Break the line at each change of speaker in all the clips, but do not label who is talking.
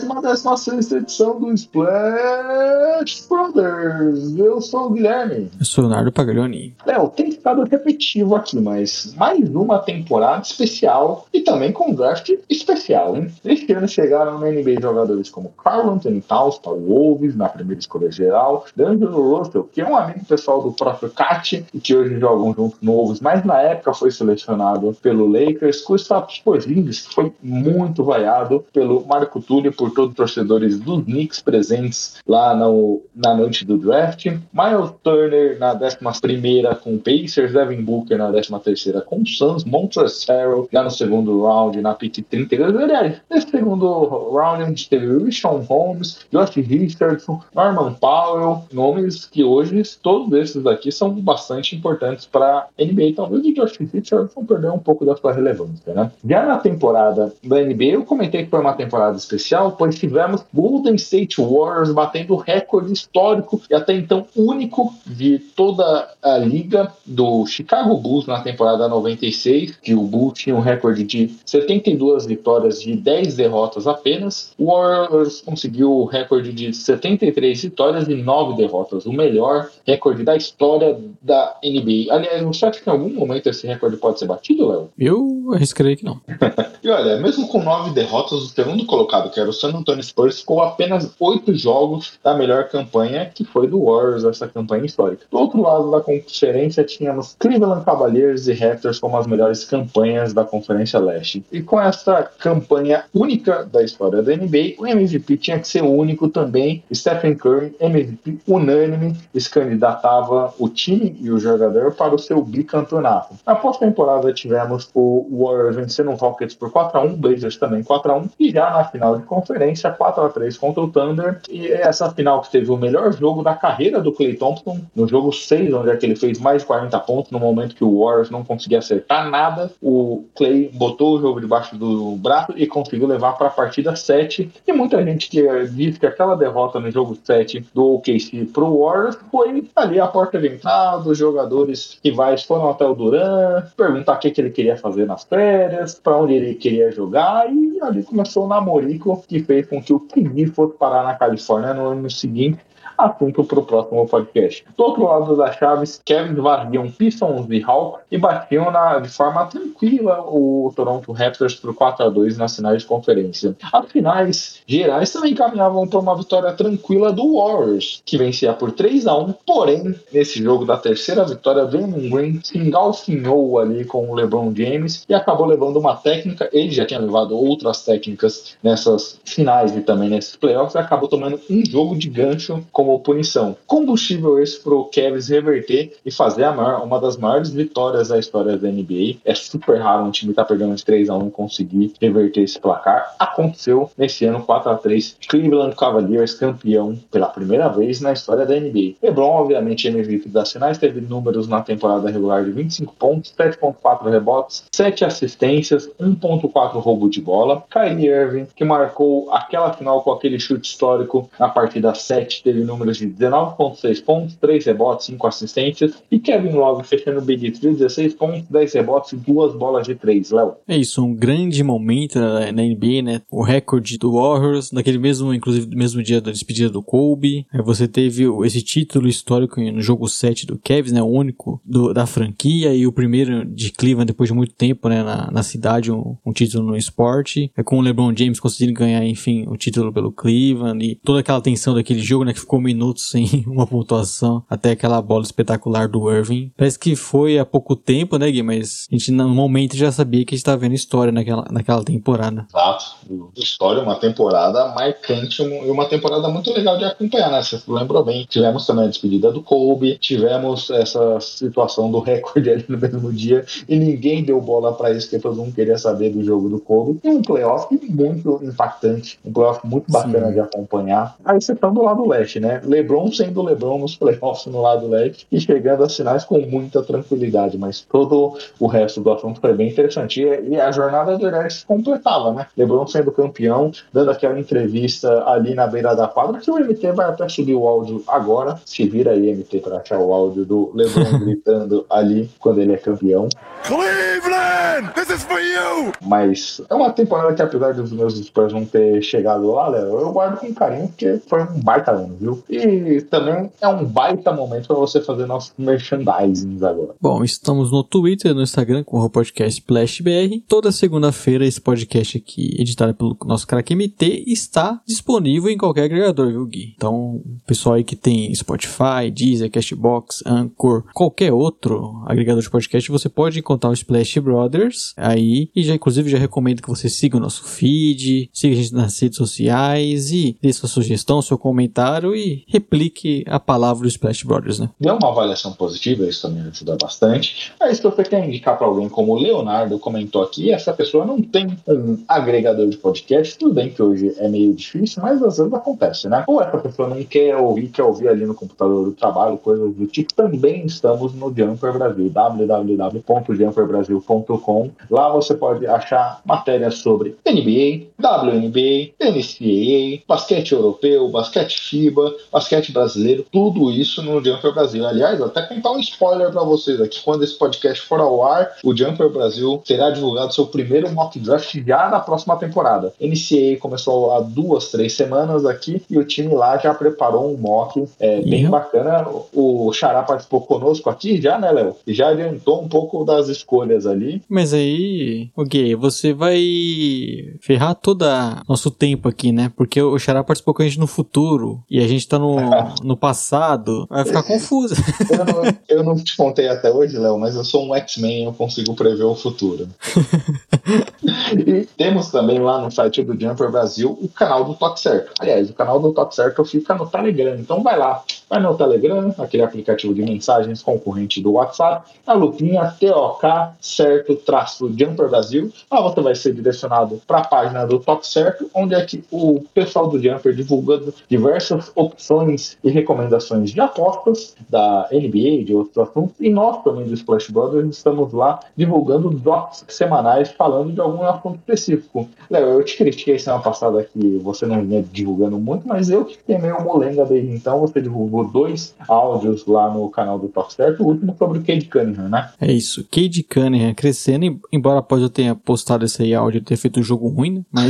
A centésima décima sexta edição do Splash Eu sou o Guilherme.
Eu sou o Leonardo Paglioni.
Léo, tem ficado repetitivo aqui, mas mais uma temporada especial e também com um draft especial, hein? Este ano chegaram na NBA jogadores como Carl Anthony Towns para o Wolves, na primeira escolha geral, D'Angelo Russell, que é um amigo pessoal do próprio Cat e que hoje jogam junto no Wolves, mas na época foi selecionado pelo Lakers, Kristaps Porzingis, que foi muito vaiado pelo Marco Túlio, por todos os torcedores dos Knicks presentes lá no, na noite do draft, Miles Turner na 11ª com Pacers, Devin Booker na 13ª com Suns, Montrezl Harrell já no segundo round, na pick 32. Aliás, nesse segundo round a gente teve Rishon Holmes, Josh Richardson, Norman Powell, nomes que hoje todos esses daqui são bastante importantes para NBA. Talvez o Josh Richardson perdeu um pouco da sua relevância, né? Já na temporada da NBA, eu comentei que foi uma temporada especial, pois tivemos Golden State Warriors batendo recorde histórico e até então único de toda a liga do Chicago Bulls na temporada 96, que o Bulls tinha um recorde de 72 vitórias de 10 derrotas apenas. O Warriors conseguiu o recorde de 73 vitórias e 9 derrotas, o melhor recorde da história da NBA. Aliás, você acha que em algum momento esse recorde pode ser batido, Léo?
Eu arriscaria que não.
e olha, mesmo com 9 derrotas, o segundo colocado, que era o San Antonio Spurs, ficou apenas 8 jogos da melhor campanha, que foi do Warriors, essa campanha histórica. Do outro lado da conferência, tínhamos Cleveland Cavaliers e Raptors como as melhores campanhas da Conferência Leste. E com essa campanha única da história da NBA, o MVP tinha que ser único também. Stephen Curry, MVP unânime, se candidatava o time e o jogador para o seu bicampeonato. Na pós-temporada tivemos o Warriors vencendo o Rockets por 4x1, Blazers também 4x1, e já na final de conferência, 4x3 contra o Thunder. E essa final que teve o melhor jogo da carreira do Clay Thompson, no jogo 6, onde é que ele fez mais de 40 pontos, no momento que o Warriors não conseguia acertar nada, o Clay botou o jogo debaixo do braço e conseguiu levar para a partida 7. E muita gente que diz que aquela derrota no jogo 7 do OKC para o Warriors foi ali a porta de entrada, os jogadores rivais foram até o Duran, perguntar o que, que ele queria fazer nas férias, para onde ele queria jogar, e ali começou o namorico que fez com que o KD fosse parar na Califórnia no ano seguinte assunto para o próximo podcast. Do outro lado das chaves, Kevin varriam Pistons e Hawks e batiam na, de forma tranquila o Toronto Raptors por 4 a 2 nas finais de conferência. As finais gerais também caminhavam para uma vitória tranquila do Warriors, que vencia por 3 a 1 porém, nesse jogo da terceira vitória, Draymond Green se engalfinhou ali com o LeBron James e acabou levando uma técnica, ele já tinha levado outras técnicas nessas finais e também nesses playoffs, e acabou tomando um jogo de gancho como como punição. Combustível esse para o Cavs reverter e fazer maior, uma das maiores vitórias da história da NBA. É super raro um time estar tá perdendo de 3 a 1 conseguir reverter esse placar. Aconteceu nesse ano 4 a 3 Cleveland Cavaliers campeão pela primeira vez na história da NBA. LeBron, obviamente, MVP das finais, teve números na temporada regular de 25 pontos, 7.4 rebotes, 7 assistências, 1.4 roubo de bola. Kyrie Irving, que marcou aquela final com aquele chute histórico na partida 7, teve números números de 19,6 pontos, 3 rebotes, 5 assistências. E Kevin Love fechando o Big 3, 16 pontos, 10 rebotes e 2 bolas de 3, Léo.
É isso, um grande momento na, NBA, né? O recorde do Warriors, naquele mesmo, inclusive, mesmo dia da despedida do Kobe. Você teve esse título histórico no jogo 7 do Cavs, né? O único do, da franquia e o primeiro de Cleveland depois de muito tempo, né? Na, na cidade, um, um título no esporte. É com o LeBron James conseguindo ganhar, enfim, o título pelo Cleveland e toda aquela tensão daquele jogo, né? Que ficou ficou minutos sem uma pontuação até aquela bola espetacular do Irving. Parece que foi há pouco tempo, né, Gui? Mas a gente no momento já sabia que a gente estava vendo história naquela, naquela temporada.
Exato. História, uma temporada marcante e uma temporada muito legal de acompanhar, né? Você lembrou bem. Tivemos também a despedida do Kobe, tivemos essa situação do recorde ali no mesmo dia e ninguém deu bola para isso, porque todo mundo queria saber do jogo do Kobe. E um playoff muito impactante, um playoff muito bacana Sim. de acompanhar. Aí você tá do lado leste, né? LeBron sendo LeBron nos playoffs no lado leste e chegando às finais com muita tranquilidade, mas todo o resto do assunto foi bem interessante. E, e a jornada do Irã se completava, né? LeBron sendo campeão, dando aquela entrevista ali na beira da quadra, que o MT vai até subir o áudio agora. Se vira aí, MT, para achar o áudio do LeBron gritando ali quando ele é campeão. Cleveland, this is for you! Mas é uma temporada que, apesar dos meus Spurs não ter chegado lá, Léo, eu guardo com carinho, porque foi um baita ano, viu? E também é um baita momento para você fazer nossos merchandising agora.
Bom, estamos no Twitter, no Instagram com o podcast BR. Toda segunda-feira esse podcast aqui, editado pelo nosso craque MT, está disponível em qualquer agregador, viu, Gui? Então, pessoal aí que tem Spotify, Deezer, Castbox, Anchor, qualquer outro agregador de podcast, você pode encontrar o Splash Brothers aí. E já, inclusive, já recomendo que você siga o nosso feed, siga a gente nas redes sociais e dê sua sugestão, seu comentário e replique a palavra do Splash Brothers, né?
Dê uma avaliação positiva, isso também ajuda bastante. Aí, se você quer indicar para alguém como o Leonardo comentou aqui, essa pessoa não tem um agregador de podcast, tudo bem que hoje é meio difícil, mas às vezes acontece, né? Ou essa pessoa não quer ouvir, quer ouvir ali no computador do trabalho, coisas do tipo, também estamos no Jumper Brasil, www.jumperbrasil.com. Lá você pode achar matérias sobre NBA, WNBA, NCAA, basquete europeu, basquete FIBA, basquete brasileiro, tudo isso no Jumper Brasil. Aliás, até contar um spoiler para vocês aqui, quando esse podcast for ao ar, o Jumper Brasil terá divulgado seu primeiro mock draft já na próxima temporada. NCAA começou há duas, três semanas aqui e o time lá já preparou um mock é, bem uhum. bacana. O Xará participou conosco aqui já, né, Léo? E já adiantou um pouco das escolhas ali.
Mas aí, ok, você vai ferrar todo nosso tempo aqui, né? Porque o Xará participou com a gente no futuro e a gente tá no, no passado. Vai ficar confuso.
eu, não, eu não te contei até hoje, Léo, mas eu sou um X-Men, eu consigo prever o futuro. e temos também lá no site do Jumper Brasil o canal do Toque Certo. Aliás, o canal do Toque Certo fica no Telegram, então vai lá. Vai no Telegram, aquele aplicativo de mensagens concorrente do WhatsApp, a lupinha TOK certo traço Jumper Brasil. Lá você vai ser direcionado para a página do Toque Certo, onde é que o pessoal do Jumper divulgando diversas opções e recomendações de apostas da NBA, de outros assuntos, e nós também do Splash Brothers estamos lá divulgando drops semanais falando de algum assunto específico. Léo, eu te critiquei semana passada que você não vinha divulgando muito, mas eu que fiquei meio molenga desde então, você divulgou dois áudios lá no canal do Top Certo, o último sobre o Cade Cunningham, né?
É isso, Cade Cunningham crescendo, embora após eu tenha postado esse áudio ter feito um jogo ruim, né? Mas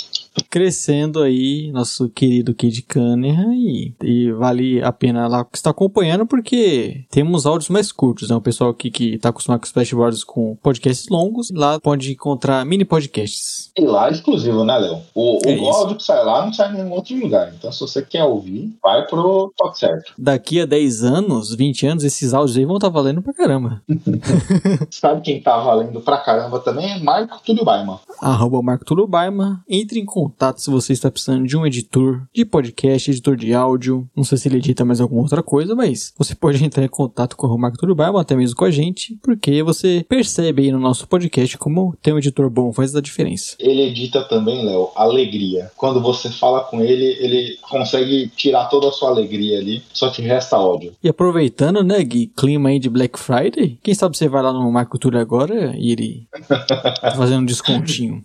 crescendo aí, nosso querido Kid Cunningham, e, e vale a pena lá estar acompanhando, porque temos áudios mais curtos, né? O pessoal aqui que está acostumado com Splash Brothers com podcasts longos, lá pode encontrar mini podcasts.
E lá é exclusivo, né, Léo? O, é o áudio que sai lá não sai em nenhum outro lugar. Então, se você quer ouvir, vai pro top certo.
Daqui a 10 anos, 20 anos, esses áudios aí vão estar tá valendo pra caramba.
Sabe quem tá valendo pra caramba também? É Marco Túlio Baima.
Arroba Marco Túlio Baima. Entre em contato se você está precisando de um editor de podcast, editor de áudio. Não sei se ele edita mais alguma outra coisa, mas você pode entrar em contato com o Marco Turbaio, até mesmo com a gente, porque você percebe aí no nosso podcast como ter um editor bom faz a diferença.
Ele edita também, Léo, alegria. Quando você fala com ele, ele consegue tirar toda a sua alegria ali, só te resta áudio.
E aproveitando, né, Gui, clima aí de Black Friday, quem sabe você vai lá no Marco Túlio agora e ele tá fazendo um descontinho.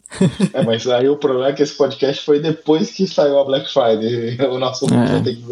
é, mas aí o problema é que esse podcast foi depois que saiu a Black Friday. O nosso é. vai ter que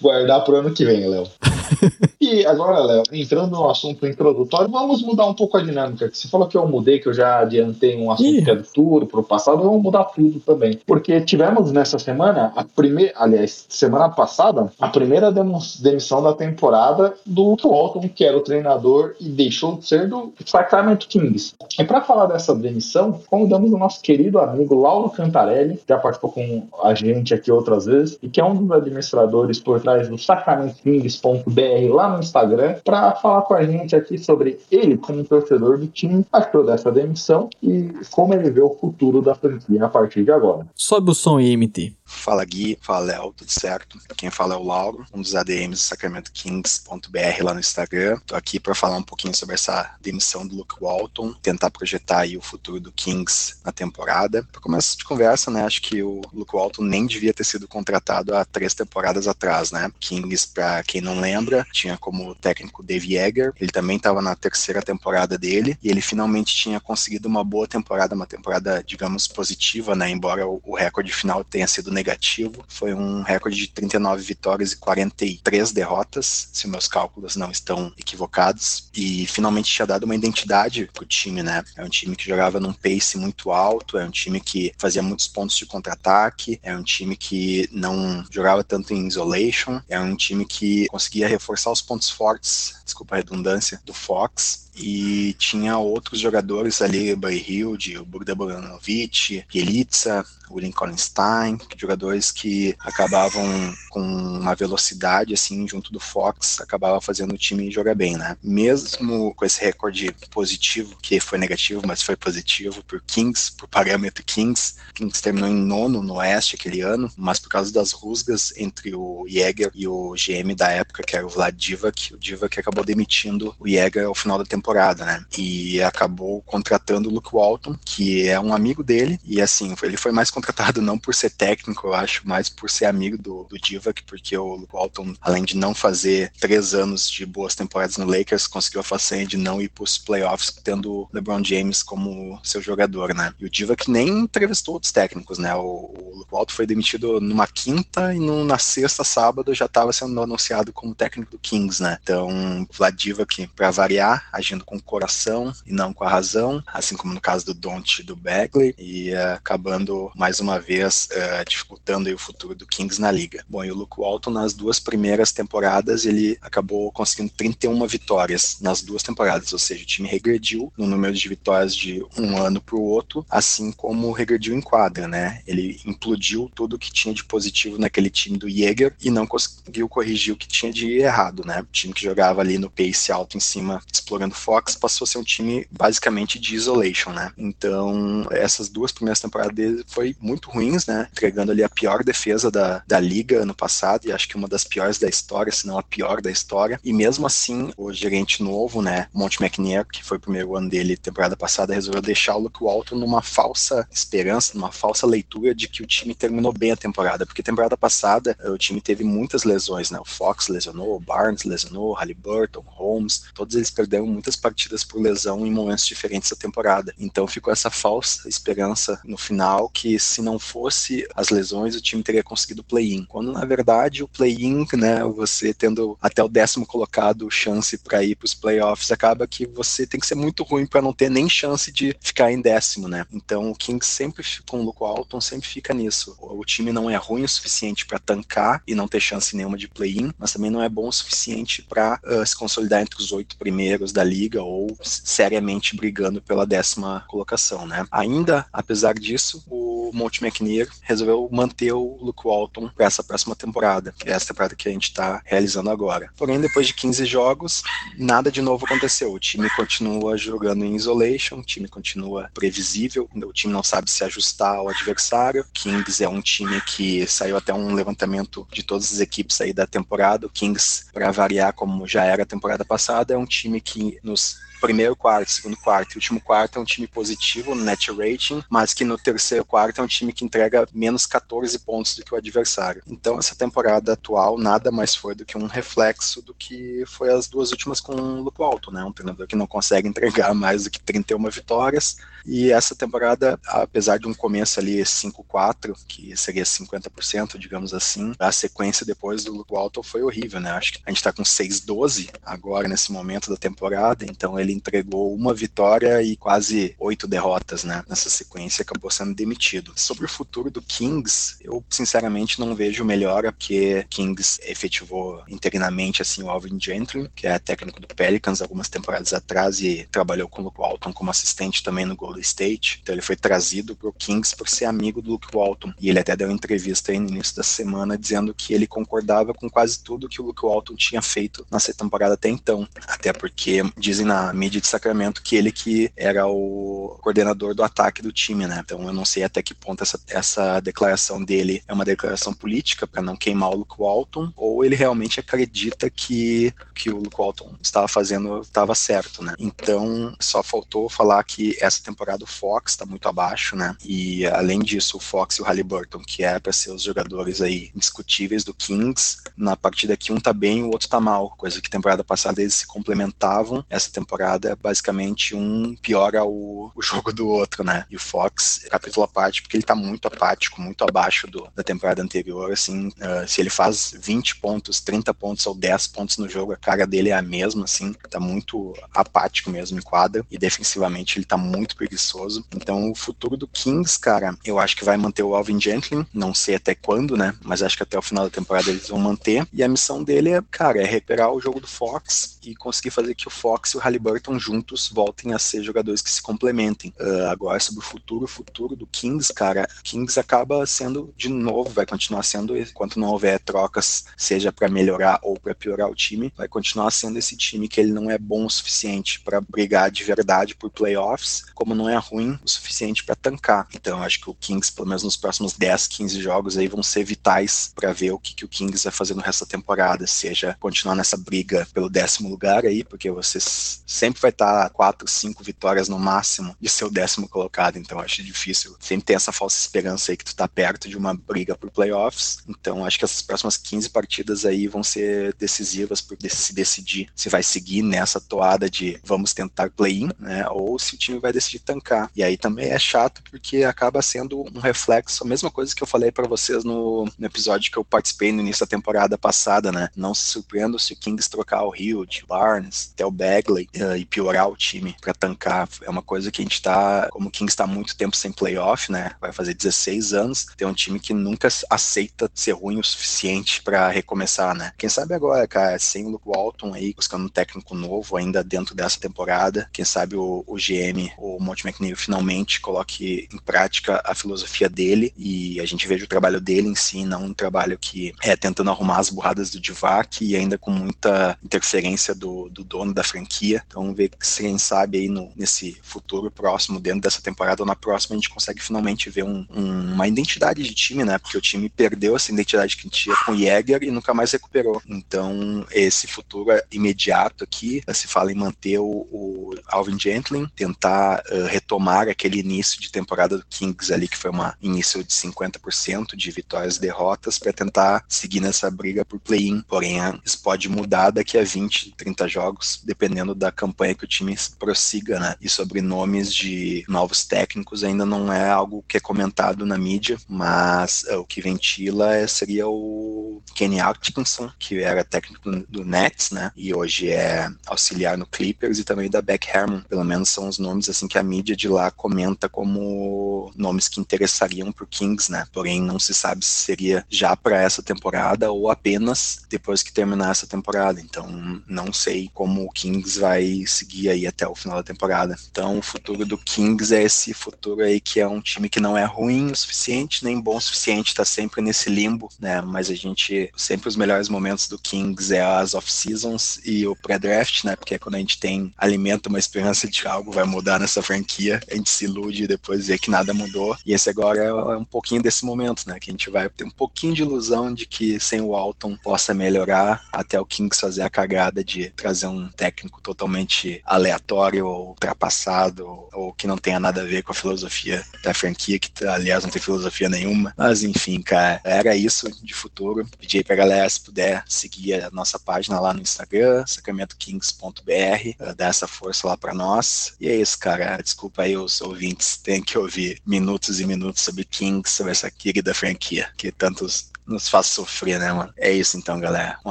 guardar pro ano que vem, Léo. E agora, Léo, entrando no assunto introdutório, vamos mudar um pouco a dinâmica. Você falou que eu mudei, que eu já adiantei um assunto Ih. que é do futuro, pro passado, vamos mudar tudo também. Porque tivemos nessa semana, a primeira, aliás, semana passada, a primeira demissão da temporada do Walton, que era o treinador e deixou de ser do Sacramento Kings. E para falar dessa demissão, convidamos o nosso querido amigo Laulo Cantarelli, que já participou com a gente aqui outras vezes, e que é um dos administradores por trás do sacramentkings.br lá no Instagram, para falar com a gente aqui sobre ele, como torcedor do time, achou dessa demissão e como ele vê o futuro da franquia a partir de agora.
Sobe o som aí, MT.
Fala Gui, fala Léo, tudo certo? Quem fala é o Lauro, um dos ADMs do SacramentoKings.br lá no Instagram. Tô aqui para falar um pouquinho sobre essa demissão do Luke Walton, tentar projetar aí o futuro do Kings na temporada. Para começo de conversa, né, acho que o Luke Walton nem devia ter sido contratado há três temporadas atrás, né? Kings, para quem não lembra, tinha como técnico Dave Yeager, ele também estava na terceira temporada dele e ele finalmente tinha conseguido uma boa temporada, uma temporada, digamos, positiva, né? Embora o, recorde final tenha sido negativo. Foi um recorde de 39 vitórias e 43 derrotas, se meus cálculos não estão equivocados. E finalmente tinha dado uma identidade pro time, né? É um time que jogava num pace muito alto, é um time que fazia muitos pontos de contra-ataque, é um time que não jogava tanto em isolation, é um time que conseguia reforçar os pontos fortes, desculpa a redundância, do Fox e tinha outros jogadores ali, o Hild, o Bogdan Bogdanovic, Bielitsa, o Lincoln Stein, jogadores que acabavam com uma velocidade assim junto do Fox, acabava fazendo o time jogar bem, né? Mesmo com esse recorde positivo, que foi negativo, mas foi positivo por Kings, por parâmetro Kings, Kings terminou em nono no Oeste aquele ano, mas por causa das rusgas entre o Jäger e o GM da época, que era o Vlad Divac, o Divac acabou demitindo o Jäger ao final da temporada temporada, né? E acabou contratando o Luke Walton, que é um amigo dele, e assim, ele foi mais contratado não por ser técnico, eu acho, mas por ser amigo do, do Divac, porque o Luke Walton, além de não fazer três anos de boas temporadas no Lakers, conseguiu a façanha de não ir para os playoffs, tendo o LeBron James como seu jogador, né? E o Divac nem entrevistou outros técnicos, né? O, o Luke Walton foi demitido numa quinta e no, na sexta, sábado, já estava sendo anunciado como técnico do Kings, né? Então, Vlad Divac, para variar, agindo agindo com o coração e não com a razão, assim como no caso do Don't do Bagley, e uh, acabando mais uma vez uh, dificultando o futuro do Kings na liga. Bom, e o Luke Walton nas duas primeiras temporadas ele acabou conseguindo 31 vitórias nas duas temporadas, ou seja, o time regrediu no número de vitórias de um ano para o outro, assim como regrediu em quadra, né? Ele implodiu tudo que tinha de positivo naquele time do Jäger e não conseguiu corrigir o que tinha de errado, né? O time que jogava ali no pace alto em cima, explorando Fox passou a ser um time basicamente de isolation, né? Então, essas duas primeiras temporadas dele foi muito ruins, né? Entregando ali a pior defesa da, da liga ano passado e acho que uma das piores da história, se não a pior da história. E mesmo assim, o gerente novo, né, Monte McNair, que foi o primeiro ano dele temporada passada, resolveu deixar o Luke Walton numa falsa esperança, numa falsa leitura de que o time terminou bem a temporada, porque temporada passada o time teve muitas lesões, né? O Fox lesionou, o Barnes lesionou, Halliburton, Holmes, todos eles perderam muitas partidas por lesão em momentos diferentes da temporada. Então ficou essa falsa esperança no final que se não fosse as lesões o time teria conseguido play-in. Quando na verdade o play-in, né, você tendo até o décimo colocado chance para ir para os playoffs, acaba que você tem que ser muito ruim para não ter nem chance de ficar em décimo, né? Então o Kings sempre com o Luke Walton sempre fica nisso. O time não é ruim o suficiente para tancar e não ter chance nenhuma de play-in, mas também não é bom o suficiente para uh, se consolidar entre os oito primeiros da liga ou seriamente brigando pela décima colocação, né? Ainda, apesar disso, o Monte McNair resolveu manter o Luke Walton para essa próxima temporada, que é essa temporada que a gente está realizando agora. Porém, depois de 15 jogos, nada de novo aconteceu. O time continua jogando em isolation, o time continua previsível, o time não sabe se ajustar ao adversário. Kings é um time que saiu até um levantamento de todas as equipes aí da temporada. O Kings, para variar como já era a temporada passada, é um time que nos primeiro quarto, segundo quarto e último quarto é um time positivo no net rating, mas que no terceiro quarto é um time que entrega menos 14 pontos do que o adversário. Então, essa temporada atual nada mais foi do que um reflexo do que foi as duas últimas com o Luke Walton, né? Um treinador que não consegue entregar mais do que 31 vitórias. E essa temporada, apesar de um começo ali 5-4, que seria 50%, digamos assim, a sequência depois do Luke Walton foi horrível, né? Acho que a gente tá com 6-12 agora nesse momento da temporada, então ele entregou uma vitória e quase oito derrotas, né? Nessa sequência acabou sendo demitido. Sobre o futuro do Kings, eu sinceramente não vejo melhora, porque Kings efetivou interinamente assim o Alvin Gentry, que é técnico do Pelicans algumas temporadas atrás e trabalhou com o Luke Walton como assistente também no Golden State. Então ele foi trazido pro Kings por ser amigo do Luke Walton. E ele até deu uma entrevista aí no início da semana dizendo que ele concordava com quase tudo que o Luke Walton tinha feito nessa temporada até então. Até porque dizem na mídia de Sacramento que ele que era o coordenador do ataque do time, né? Então eu não sei até que ponto essa, essa declaração dele é uma declaração política para não queimar o Luke Walton ou ele realmente acredita que que o Luke Walton estava fazendo estava certo, né? Então só faltou falar que essa temporada o Fox está muito abaixo, né? E além disso o Fox e o Halliburton, que é para ser os jogadores aí indiscutíveis do Kings, na partida que um tá bem, o outro tá mal, coisa que temporada passada eles se complementavam. Essa temporada é basicamente um piora o, o jogo do outro, né? E o Fox, capítulo à parte, porque ele tá muito apático, muito abaixo do, da temporada anterior, assim, uh, se ele faz 20 pontos, 30 pontos ou 10 pontos no jogo, a cara dele é a mesma, assim, tá muito apático mesmo em quadra, e defensivamente ele tá muito preguiçoso. Então o futuro do Kings, cara, eu acho que vai manter o Alvin Gentry, não sei até quando, né? Mas acho que até o final da temporada eles vão manter. E a missão dele é, cara, é recuperar o jogo do Fox e conseguir fazer que o Fox e o Halliburton juntos voltem a ser jogadores que se complementem. Uh, agora, sobre o futuro, o futuro do Kings, cara, Kings acaba sendo, de novo, vai continuar sendo, enquanto não houver trocas, seja para melhorar ou para piorar o time, vai continuar sendo esse time que ele não é bom o suficiente para brigar de verdade por playoffs, como não é ruim o suficiente para tancar. Então, acho que o Kings, pelo menos nos próximos 10, 15 jogos aí, vão ser vitais para ver o que, que o Kings vai fazer no resto da temporada, seja continuar nessa briga pelo décimo lugar aí, porque você sempre vai estar quatro, cinco vitórias no máximo de ser o décimo colocado, então acho difícil. Sempre tem essa falsa esperança aí que tu tá perto de uma briga por playoffs, então acho que essas próximas 15 partidas aí vão ser decisivas por se decidir se vai seguir nessa toada de vamos tentar play-in, né, ou se o time vai decidir tancar. E aí também é chato porque acaba sendo um reflexo, a mesma coisa que eu falei para vocês no, no, episódio que eu participei no início da temporada passada, né, não se surpreendo se o Kings trocar o Hill, Barnes, até o Bagley uh, e piorar o time para tancar. É uma coisa que a gente tá, como o Kings está muito tempo sem playoff, né? Vai fazer 16 anos, tem um time que nunca aceita ser ruim o suficiente para recomeçar, né? Quem sabe agora, cara, sem o Luke Walton aí, buscando um técnico novo ainda dentro dessa temporada, quem sabe o, o GM, o Monte McNeil, finalmente coloque em prática a filosofia dele e a gente veja o trabalho dele em si, não um trabalho que é tentando arrumar as burradas do Divac e ainda com muita interferência do, do dono da franquia. Então, vamos ver se quem sabe aí no, nesse futuro próximo, dentro dessa temporada ou na próxima, a gente consegue finalmente ver um, um, uma identidade de time, né? Porque o time perdeu essa identidade que tinha com o Jäger e nunca mais recuperou. Então, esse futuro imediato aqui, se fala em manter o, o Alvin Gentling, tentar uh, retomar aquele início de temporada do Kings ali, que foi um início de 50% de vitórias e derrotas, para tentar seguir nessa briga por play-in. Porém, isso pode mudar daqui a 20, 30 jogos, dependendo da campanha que o time prossiga, né? E sobre nomes de novos técnicos ainda não é algo que é comentado na mídia, mas uh, o que ventila é, seria o Kenny Atkinson, que era técnico do Nets, né? E hoje é auxiliar no Clippers e também da Beck Herman. Pelo menos são os nomes assim que a mídia de lá comenta como nomes que interessariam pro Kings, né? Porém não se sabe se seria já para essa temporada ou apenas depois que terminar essa temporada. Então não sei como o Kings vai seguir aí até o final da temporada. Então, o futuro do Kings é esse futuro aí que é um time que não é ruim o suficiente, nem bom o suficiente, tá sempre nesse limbo, né? Mas a gente, sempre os melhores momentos do Kings é as off-seasons e o pré-draft, né? Porque é quando a gente tem, alimenta uma esperança de que algo vai mudar nessa franquia, a gente se ilude e depois vê que nada mudou. E esse agora é um pouquinho desse momento, né? Que a gente vai ter um pouquinho de ilusão de que sem o Alton possa melhorar até o Kings fazer a cagada de trazer um técnico totalmente totalmente aleatório ou ultrapassado ou que não tenha nada a ver com a filosofia da franquia, que aliás não tem filosofia nenhuma. Mas enfim, cara, era isso de futuro. Pedi aí pra galera se puder seguir a nossa página lá no Instagram, sacramentokings.br, dar essa força lá para nós. E é isso, cara. Desculpa aí os ouvintes, tem que ouvir minutos e minutos sobre Kings, sobre essa querida franquia que tantos nos faz sofrer, né, mano? É isso então, galera. Um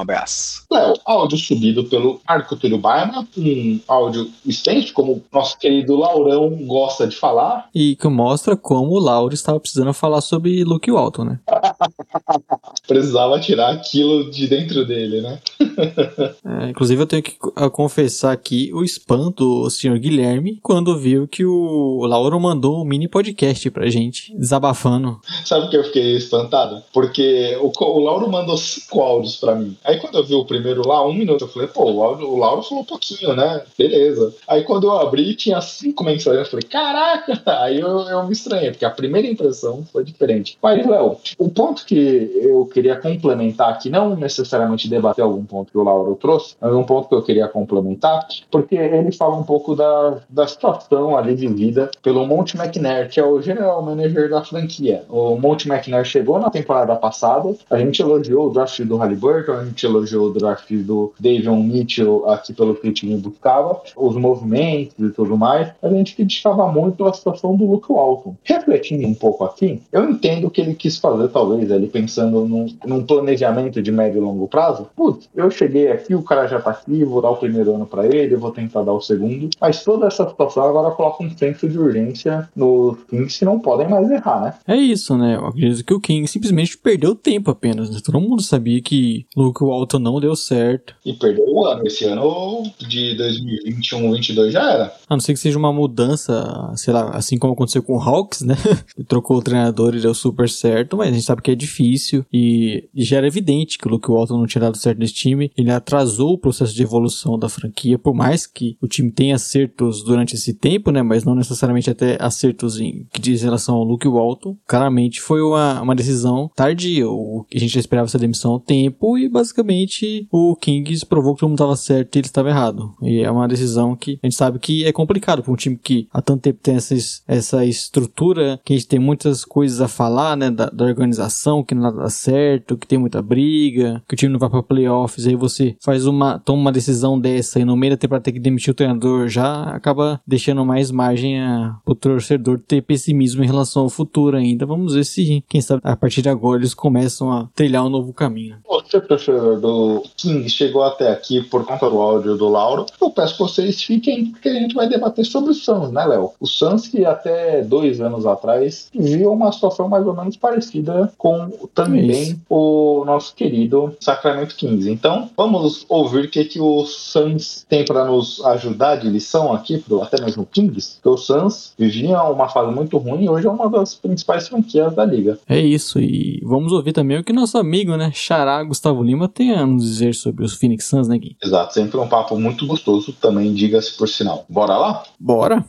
abraço.
Léo, áudio subido pelo Marco Túlio Baima, um áudio extenso, como nosso querido Laurão gosta de falar.
E que mostra como o Lauro estava precisando falar sobre Luke Walton, né?
Precisava tirar aquilo de dentro dele, né?
é, inclusive, eu tenho que confessar aqui o espanto do senhor Guilherme quando viu que o Lauro mandou um mini podcast pra gente, desabafando.
Sabe que eu fiquei espantado? Porque o, o Lauro mandou cinco áudios pra mim. Aí quando eu vi o primeiro lá, um minuto, eu falei, pô, o, áudio, o Lauro falou um pouquinho, né? Beleza. Aí quando eu abri, tinha cinco mensagens. Eu falei, caraca! Aí eu, eu me estranhei, porque a primeira impressão foi diferente. Mas, Léo, o ponto que eu queria complementar aqui, não necessariamente debater algum ponto que o Lauro trouxe, mas um ponto que eu queria complementar, porque ele fala um pouco da, da situação ali vivida pelo Monte McNair, que é o general manager da franquia. O Monte McNair chegou na temporada passada, a gente elogiou o draft do Halliburton, a gente elogiou o draft do Davion Mitchell aqui pelo que o time buscava, os movimentos e tudo mais, a gente criticava muito a situação do Luke Walton. Refletindo um pouco aqui, eu entendo o que ele quis fazer, talvez, ele pensando num, num planejamento de médio e longo prazo. Putz, eu cheguei aqui, o cara já tá aqui, vou dar o primeiro ano para ele, vou tentar dar o segundo, mas toda essa situação agora coloca um senso de urgência nos Kings que não podem mais errar, né?
É isso, né? Eu acredito que o King simplesmente perdeu tempo apenas, né? Todo mundo sabia que Luke Walton não deu certo.
E perdeu o ano. Esse ano de 2021, 2022 já era.
A não ser que seja uma mudança, sei lá, assim como aconteceu com o Hawks, né? Trocou o treinador e deu super certo, mas a gente sabe que é difícil e, já era evidente que o Luke Walton não tinha dado certo nesse time. Ele atrasou o processo de evolução da franquia, por mais que o time tenha acertos durante esse tempo, né? Mas não necessariamente até acertos em que diz relação ao Luke Walton. Claramente foi uma, uma decisão tardia. O, a gente esperava essa demissão ao tempo e basicamente o Kings provou que todo mundo estava certo e ele estava errado. E é uma decisão que a gente sabe que é complicado para um time que há tanto tempo tem essa, essa estrutura, que a gente tem muitas coisas a falar, né? Da, da organização, que nada dá certo, que tem muita briga, que o time não vai para playoffs, aí você faz uma, toma uma decisão dessa e no meio da temporada ter que demitir o treinador, já acaba deixando mais margem a, pro torcedor ter pessimismo em relação ao futuro ainda. Vamos ver se, quem sabe, a partir de agora eles começam a trilhar um novo caminho.
Você, torcedor do King, chegou até aqui por conta do áudio do Lauro. Eu peço que vocês fiquem, porque a gente vai debater sobre o Suns, né, Léo? O Suns que até dois anos atrás viu uma situação mais ou menos parecida com também o nosso querido Sacramento Kings. Então, vamos ouvir o que, que o Suns tem para nos ajudar de lição aqui, pro, até mesmo Kings, que o Suns vivia uma fase muito ruim e hoje é uma das principais franquias da liga.
É isso, e vamos ouvir também o que nosso amigo, né, Xará Gustavo Lima tem a nos dizer sobre os Phoenix Suns, né, Gui?
Exato, sempre um papo muito gostoso também, diga-se por sinal. Bora lá?
Bora!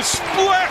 Splash!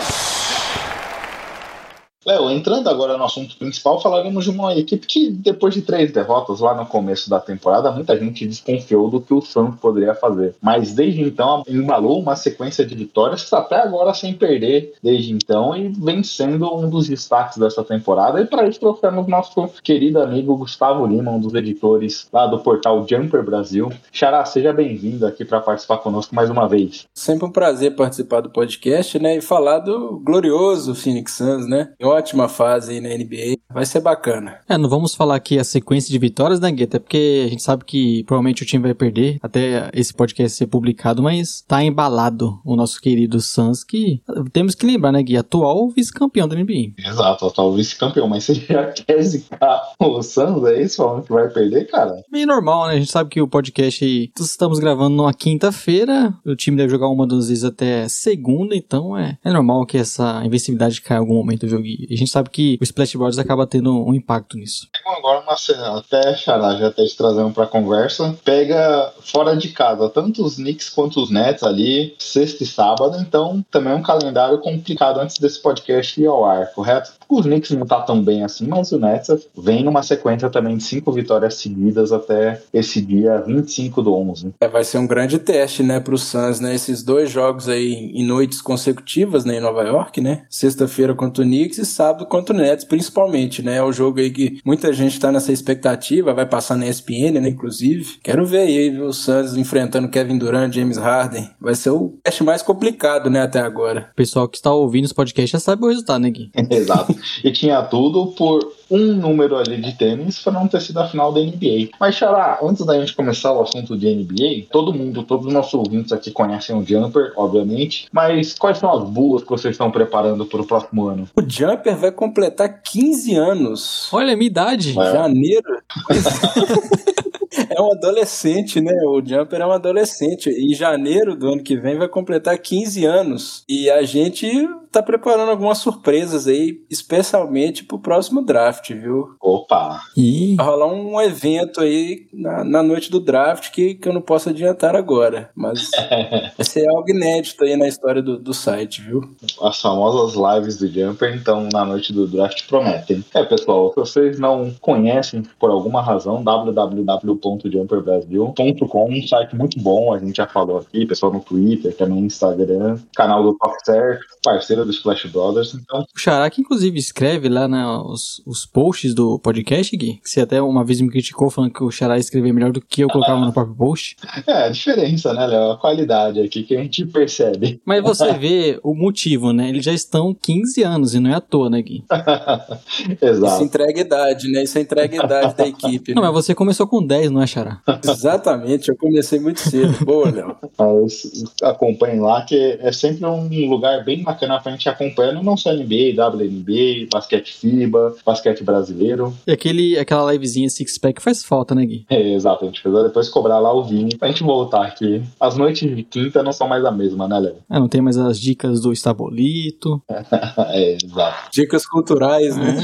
Léo, entrando agora no assunto principal, falaremos de uma equipe que, depois de três derrotas lá no começo da temporada, muita gente desconfiou do que o Santos poderia fazer. Mas desde então embalou uma sequência de vitórias, até agora sem perder desde então, e vem sendo um dos destaques dessa temporada. E para isso trouxemos nosso querido amigo Gustavo Lima, um dos editores lá do portal Jumper Brasil. Xará, seja bem-vindo aqui para participar conosco mais uma vez.
Sempre um prazer participar do podcast, né? E falar do glorioso Phoenix Suns, né? Ótima fase na NBA. Vai ser bacana.
É, não vamos falar aqui a sequência de vitórias, né, Gui? Até porque a gente sabe que provavelmente o time vai perder até esse podcast ser publicado, mas tá embalado o nosso querido Suns, que temos que lembrar, né, Gui? Atual vice-campeão da NBA.
Exato, atual vice-campeão. Mas você já quer zicar o Suns, é isso? Falando que vai perder, cara?
Bem normal, né? A gente sabe que o podcast aí, estamos gravando numa quinta-feira, o time deve jogar uma das vezes até segunda, então é, é normal que essa invencibilidade caia em algum momento, viu, Gui? E a gente sabe que o Splash Brothers acaba tendo um impacto nisso.
Agora uma cena, até Xará, já até te trazendo pra conversa, pega fora de casa tanto os Knicks quanto os Nets ali, sexta e sábado, então também é um calendário complicado antes desse podcast ir ao ar, correto? Os Knicks não tá tão bem assim, mas o Nets vem numa sequência também de cinco vitórias seguidas até esse dia 25 do 11.
É, vai ser um grande teste, né, pro Suns, né, esses dois jogos aí em noites consecutivas, né, em Nova York, né, sexta-feira contra o Knicks e sábado contra o Nets, principalmente, né, é o jogo aí que muita gente tá nessa expectativa, vai passar na ESPN, né, inclusive. Quero ver aí viu, o Suns enfrentando Kevin Durant, James Harden. Vai ser o teste mais complicado, né, até agora.
O pessoal que está ouvindo esse podcast já sabe o resultado, né, Gui?
Exato. E tinha tudo por um número ali de tênis para não ter sido a final da NBA. Mas, Xará, antes da gente começar o assunto de NBA, todo mundo, todos os nossos ouvintes aqui conhecem o Jumper, obviamente, mas quais são as bulas que vocês estão preparando para o próximo ano?
O Jumper vai completar 15 anos.
Olha a minha idade.
É.
Janeiro. É um adolescente, né? O Jumper é um adolescente. Em janeiro do ano que vem vai completar 15 anos. E a gente tá preparando algumas surpresas aí, especialmente pro próximo draft, viu?
Opa!
Ih,
Vai rolar um evento aí na, na noite do draft que, que eu não posso adiantar agora. Mas vai ser algo inédito aí na história do, do site, viu?
As famosas lives do Jumper, então, na noite do draft prometem. É, pessoal, se vocês não conhecem por alguma razão, www.jumperbrasil.com, um site muito bom, a gente já falou aqui, pessoal no Twitter, também no Instagram, canal do Top Certo, parceiro dos Flash Brothers, então,
o Xará que inclusive escreve lá né, os, os posts do podcast, Gui, que você até uma vez me criticou falando que o Xará escrevia melhor do que eu colocava no próprio post.
é a diferença, né, Léo? A qualidade aqui que a gente percebe.
Mas você vê o motivo, né? Eles já estão 15 anos e não é à toa, né, Gui?
Isso
Exato.
entrega idade, né? Isso entrega idade da equipe.
Não,
Né?
mas você começou com 10, não é, Xará?
Exatamente, eu comecei muito cedo. Boa, Léo.
Mas acompanhem lá, que é sempre um lugar bem bacana pra gente acompanhando, não só NBA, WNBA, basquete FIBA, basquete brasileiro.
E aquele, aquela livezinha six-pack faz falta, né, Gui?
É, exato, a gente precisa depois cobrar lá o Vini pra gente voltar aqui. As noites de quinta não são mais a mesma, né, Léo?
Ah, não tem mais as dicas do Estabolito.
é, exato.
Dicas culturais, né?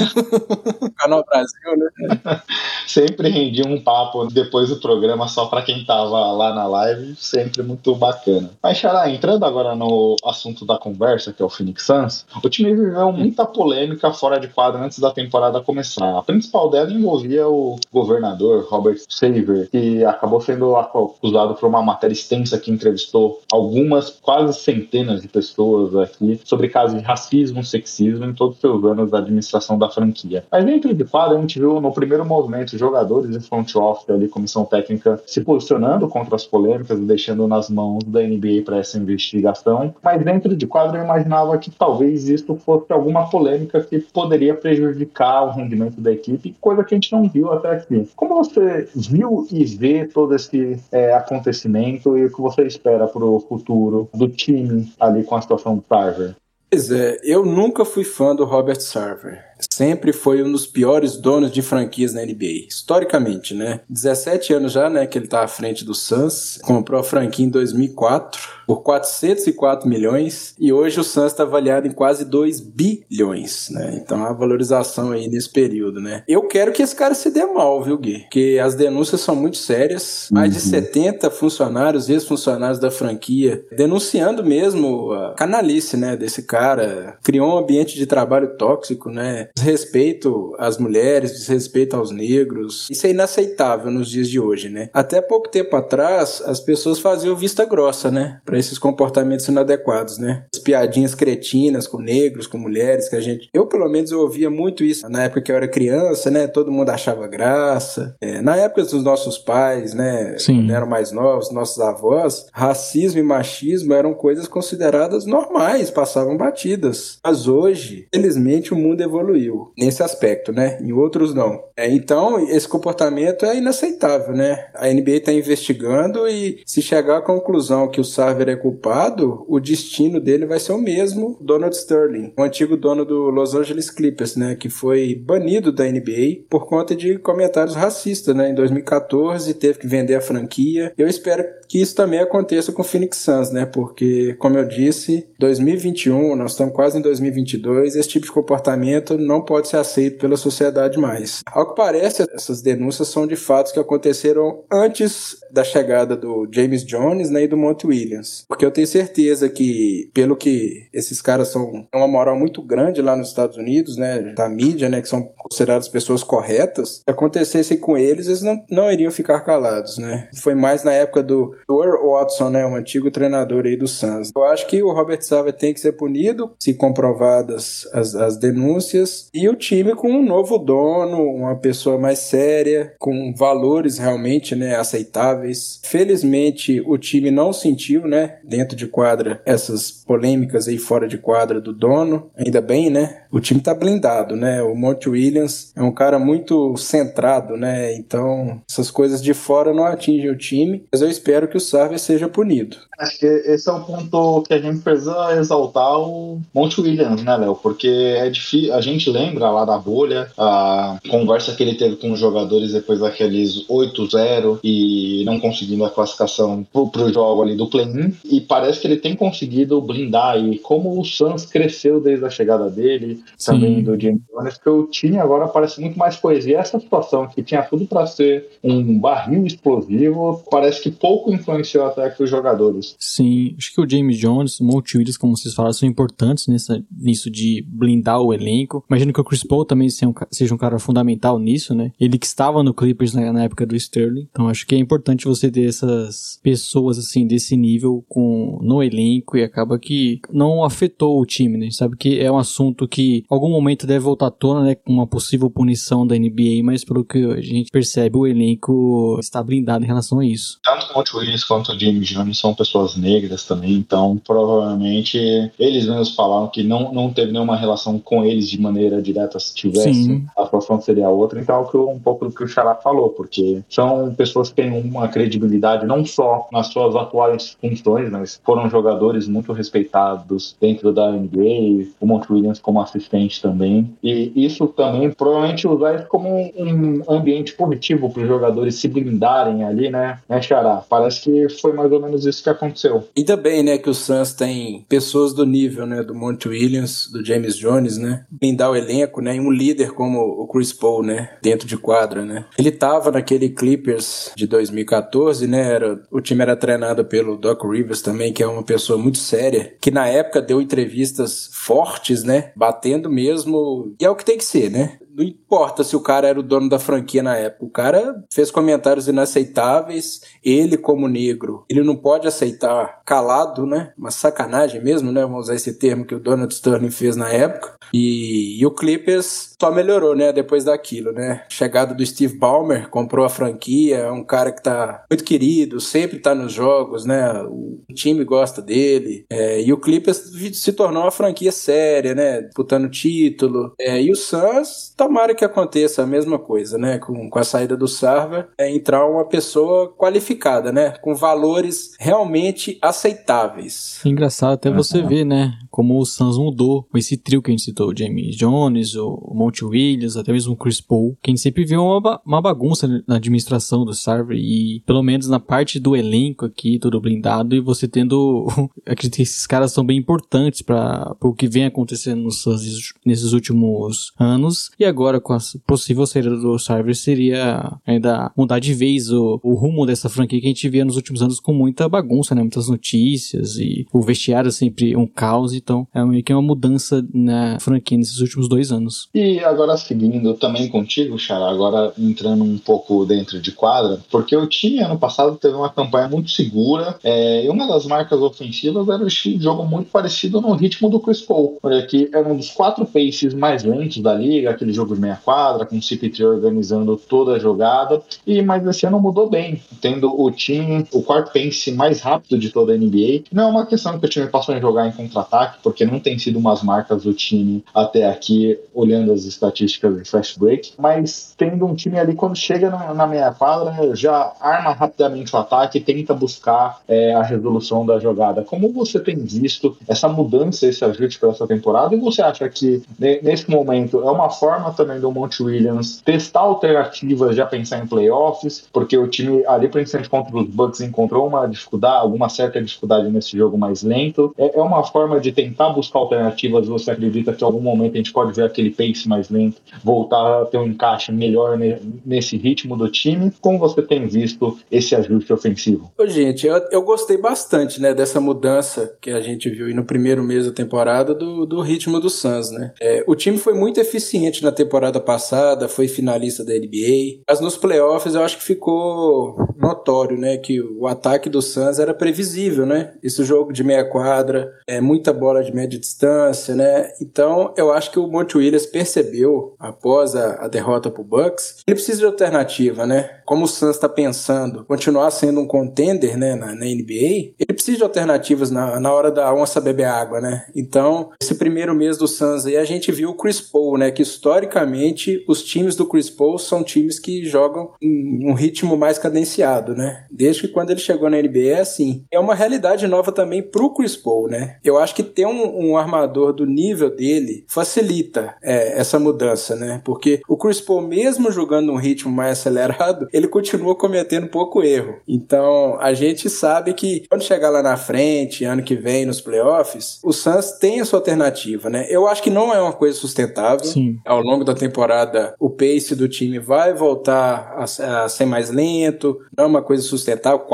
Canal Brasil, né?
Sempre rendi um papo depois do programa só pra quem tava lá na live, sempre muito bacana. Mas, Xará, entrando agora no assunto da conversa, que é o Phoenix Suns, o time viveu muita polêmica fora de quadra antes da temporada começar. A principal dela envolvia o governador Robert Saver, que acabou sendo acusado por uma matéria extensa que entrevistou algumas, quase centenas de pessoas aqui sobre casos de racismo, sexismo em todos os seus anos da administração da franquia. Mas dentro de quadra, a gente viu no primeiro movimento jogadores de front office ali, comissão técnica, se posicionando contra as polêmicas e deixando nas mãos da NBA para essa investigação. Mas dentro de quadra, eu imaginava que talvez isso fosse alguma polêmica que poderia prejudicar o rendimento da equipe, coisa que a gente não viu até aqui. Como você viu e vê todo esse é, acontecimento e o que você espera para o futuro do time ali com a situação do Tarver?
Pois é, eu nunca fui fã do Robert Sarver. Sempre foi um dos piores donos de franquias na NBA, historicamente, né? 17 anos já, né, que ele tá à frente do Suns. Comprou a franquia em 2004 por 404 milhões e hoje o Suns está avaliado em quase 2 bilhões, né? Então a valorização aí nesse período, né? Eu quero que esse cara se dê mal, viu, Gui? Porque as denúncias são muito sérias. Mais de 70 funcionários, ex-funcionários da franquia, denunciando mesmo a canalice, né, desse cara. Criou um ambiente de trabalho tóxico, né? Desrespeito às mulheres, desrespeito aos negros. Isso é inaceitável nos dias de hoje, né? Até pouco tempo atrás, as pessoas faziam vista grossa, né? Para esses comportamentos inadequados, né? As piadinhas cretinas com negros, com mulheres, que a gente. Eu, pelo menos, eu ouvia muito isso na época que eu era criança, né? Todo mundo achava graça. É, na época dos nossos pais, né?
Sim.
Quando eram mais novos, nossos avós, racismo e machismo eram coisas consideradas normais, passavam batidas. Mas hoje, felizmente, o mundo evoluiu nesse aspecto, né? Em outros não. É, então, esse comportamento é inaceitável, né? A NBA está investigando e se chegar à conclusão que o Sarver é culpado, o destino dele vai ser o mesmo Donald Sterling, o antigo dono do Los Angeles Clippers, né? Que foi banido da NBA por conta de comentários racistas, né? Em 2014 teve que vender a franquia. Eu espero que isso também aconteça com o Phoenix Suns, né? Porque, como eu disse, 2021, nós estamos quase em 2022, esse tipo de comportamento não pode ser aceito pela sociedade mais. Ao que parece, essas denúncias são de fatos que aconteceram antes da chegada do James Jones né, e do Monte Williams. Porque eu tenho certeza que, pelo que esses caras são uma moral muito grande lá nos Estados Unidos, né, da mídia, né, que são consideradas pessoas corretas, se acontecesse com eles, eles não, não iriam ficar calados, né? Foi mais na época do, do Earl Watson, né, um antigo treinador aí do Suns. Eu acho que o Robert Sava tem que ser punido, se comprovadas as, as denúncias, e o time com um novo dono, uma pessoa mais séria, com valores realmente, né, aceitáveis. Felizmente, o time não sentiu, né, dentro de quadra, essas polêmicas aí fora de quadra do dono. Ainda bem, né? O time tá blindado, né? O Monte Williams é um cara muito centrado, né? Então, essas coisas de fora não atingem o time, mas eu espero que o Sarver seja punido.
Acho que esse é o ponto que a gente precisa exaltar o Monte Williams, né, Léo? Porque é difícil. A gente lembra lá da bolha, a conversa que ele teve com os jogadores depois daqueles 8-0 e não conseguindo a classificação pro, pro jogo ali do play-in. E parece que ele tem conseguido blindar aí como o Suns cresceu desde a chegada dele, Sim. também do James Jones, que o time agora parece muito mais coeso. E essa situação que tinha tudo para ser um barril explosivo, parece que pouco influenciou até que os jogadores.
Sim, acho que o James Jones, o Monte Williams, como vocês falaram, são importantes nessa, nisso de blindar o elenco. Imagino que o Chris Paul também seja um, seja um cara fundamental nisso, né? Ele que estava no Clippers na, na época do Sterling. Então acho que é importante você ter essas pessoas assim desse nível com no elenco e acaba que não afetou o time, né? Sabe que é um assunto que algum momento deve voltar à tona, né? Com uma possível punição da NBA, mas pelo que a gente percebe, o elenco está blindado em relação a isso.
Tanto o Monte Williams quanto o James Jones são pessoas negras também, então provavelmente eles mesmos falaram que não, não teve nenhuma relação com eles de maneira direta se tivesse, Sim. a situação seria outra. Então, é um pouco do que o Xará falou, porque são pessoas que têm uma credibilidade não só nas suas atuais funções, mas foram jogadores muito respeitados respeitados dentro da NBA, o Monte Williams como assistente também. E isso também provavelmente usar isso como um ambiente positivo para os jogadores se blindarem ali, né? Né, Xará? Parece que foi mais ou menos isso que aconteceu.
E também, né, que o Suns tem pessoas do nível, né, do Monte Williams, do James Jones, né? Blindar o elenco, né? E um líder como o Chris Paul, né? Dentro de quadra, né? Ele tava naquele Clippers de 2014, né? Era, o time era treinado pelo Doc Rivers também, que é uma pessoa muito séria que na época deu entrevistas fortes, né? Batendo mesmo. E é o que tem que ser, né? Não importa se o cara era o dono da franquia na época. O cara fez comentários inaceitáveis. Ele, como negro, ele não pode aceitar calado, né? Uma sacanagem mesmo, né? Vamos usar esse termo que o Donald Sterling fez na época. E, e o Clippers só melhorou, né? Depois daquilo, né? Chegada do Steve Ballmer, comprou a franquia. É um cara que tá muito querido, sempre tá nos jogos, né? O time gosta dele. É, e o Clippers se tornou uma franquia séria, né? Disputando título. É, e o Suns tomara que aconteça a mesma coisa, né? Com, com a saída do Sarva, é entrar uma pessoa qualificada, né? Com valores realmente aceitáveis.
Engraçado até você ver, né? Como o Suns mudou com esse trio que a gente citou, o James Jones, o Monte Williams, até mesmo o Chris Paul, que a gente sempre viu uma, uma bagunça na administração do Sarver e pelo menos na parte do elenco aqui, tudo blindado, e você tendo. acredito que esses caras são bem importantes para o que vem acontecendo no Suns nesses últimos anos. E agora, com a possível saída do Sarver, seria ainda mudar de vez o, o rumo dessa franquia que a gente via nos últimos anos com muita bagunça, né? Muitas notícias e o vestiário sempre um caos. Então, é meio que uma mudança na franquia nesses últimos dois anos.
E agora, seguindo também contigo, Xará, agora entrando um pouco dentro de quadra, porque o time ano passado teve uma campanha muito segura é, e uma das marcas ofensivas era um jogo muito parecido no ritmo do Chris Paul, que era um dos quatro paces mais lentos da liga, aquele jogo de meia quadra, com o CP3 organizando toda a jogada. E mas esse ano mudou bem, tendo o time, o quarto pace mais rápido rápido de toda a NBA. Não é uma questão que o time passou jogar em contra-ataque, porque não tem sido umas marcas do time até aqui, olhando as estatísticas de fast break, mas tendo um time ali, quando chega na, na meia quadra, já arma rapidamente o ataque e tenta buscar é, a resolução da jogada. Como você tem visto essa mudança, esse ajuste para essa temporada, e você acha que nesse momento é uma forma também do Monte Williams testar alternativas, já pensar em playoffs, porque o time ali, principalmente contra os Bucks, encontrou uma dificuldade, alguma certa dificuldade nesse jogo mais lento. É, é uma forma de tentar buscar alternativas. Você acredita que em algum momento a gente pode ver aquele pace mais lento, voltar a ter um encaixe melhor nesse ritmo do time? Como você tem visto esse ajuste ofensivo?
Ô, gente, eu, eu gostei bastante né, dessa mudança que a gente viu no primeiro mês da temporada do, do ritmo do Suns. Né? É, o time foi muito eficiente na temporada passada, foi finalista da NBA, mas nos playoffs eu acho que ficou notório né, que o ataque do Suns era previsível. Né? Esse jogo de meia quadra, é, muita bola de média distância. Né? Então eu acho que o Monte Williams percebeu, após a, a derrota para o Bucks, ele precisa de alternativa. Né? Como o Suns está pensando continuar sendo um contender né, na, na NBA, ele precisa de alternativas na, na hora da onça beber água. Né? Então, esse primeiro mês do Suns aí, a gente viu o Chris Paul, né, que historicamente os times do Chris Paul são times que jogam em um ritmo mais cadenciado, né? Desde que quando ele chegou na NBA é assim. É uma realidade nova também pro Chris Paul, né? Eu acho que ter um, um armador do nível dele facilita é, essa mudança, né? Porque o Chris Paul, mesmo jogando um ritmo mais acelerado, ele continua cometendo pouco erro. Então, a gente sabe que quando chegar lá na frente, ano que vem, nos playoffs, o Suns tem a sua alternativa, né? Eu acho que não é uma coisa sustentável.
Sim.
Ao longo da temporada, o pace do time vai voltar a, a ser mais lento, não é uma coisa sustentável.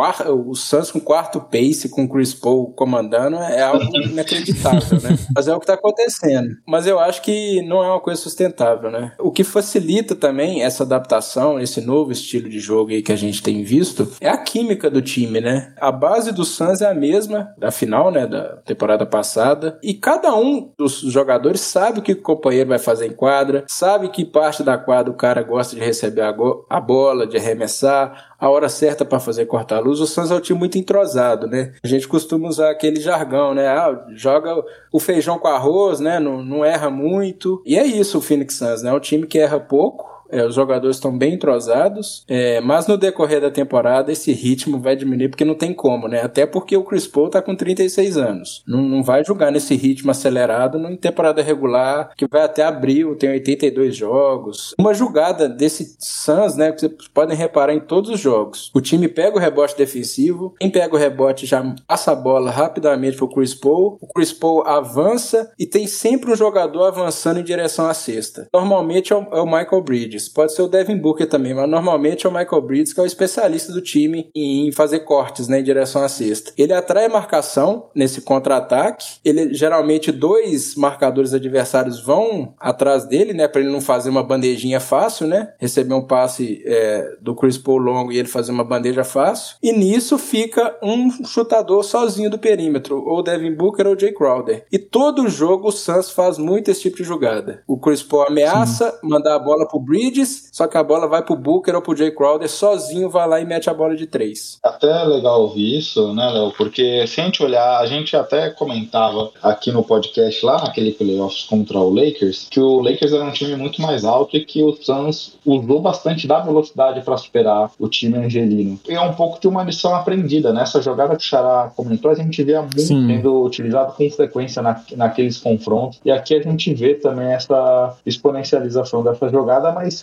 O Suns com quarto pace, com o Chris Paul comandando, é algo inacreditável, né? Mas é o que está acontecendo. Mas eu acho que não é uma coisa sustentável, né? O que facilita também essa adaptação, esse novo estilo de jogo aí que a gente tem visto, é a química do time, né? A base do Suns é a mesma da final, né, da temporada passada, e cada um dos jogadores sabe o que o companheiro vai fazer em quadra, sabe que parte da quadra o cara gosta de receber a, a bola, de arremessar, a hora certa para fazer cortar a luz. O Suns é um time muito entrosado, né? A gente costuma usar aquele jargão, né? Ah, joga o feijão com arroz, né? Não, não erra muito. E é isso o Phoenix Suns, né? É um time que erra pouco é, os jogadores estão bem entrosados, é, mas no decorrer da temporada esse ritmo vai diminuir porque não tem como, né? Até porque o Chris Paul tá com 36 anos. Não, não vai jogar nesse ritmo acelerado em temporada regular, que vai até abril, tem 82 jogos. Uma jogada desse Suns, né? Que vocês podem reparar em todos os jogos. O time pega o rebote defensivo, quem pega o rebote já passa a bola rapidamente pro Chris Paul. O Chris Paul avança e tem sempre um jogador avançando em direção à cesta. Normalmente é o, é o Michael Bridges. Pode ser o Devin Booker também, mas normalmente é o Michael Bridges que é o especialista do time em fazer cortes né, em direção à cesta. Ele atrai marcação nesse contra-ataque, ele geralmente dois marcadores adversários vão atrás dele, né, para ele não fazer uma bandejinha fácil, né, receber um passe é, do Chris Paul longo e ele fazer uma bandeja fácil. E nisso fica um chutador sozinho do perímetro, ou Devin Booker ou Jay Crowder. E todo jogo o Suns faz muito esse tipo de jogada. O Chris Paul ameaça Sim. mandar a bola pro Bridges Só que a bola vai pro Booker ou pro Jay Crowder, sozinho vai lá e mete a bola de três.
Até é legal ouvir isso, né, Léo? Porque se a gente olhar, a gente até comentava aqui no podcast lá, naquele playoffs contra o Lakers, que o Lakers era um time muito mais alto e que o Suns usou bastante da velocidade para superar o time angelino. E é um pouco de uma lição aprendida, né? Essa jogada que o Xará comentou, a gente vê muito Sim. sendo utilizado com frequência na, naqueles confrontos. E aqui a gente vê também essa exponencialização dessa jogada, mas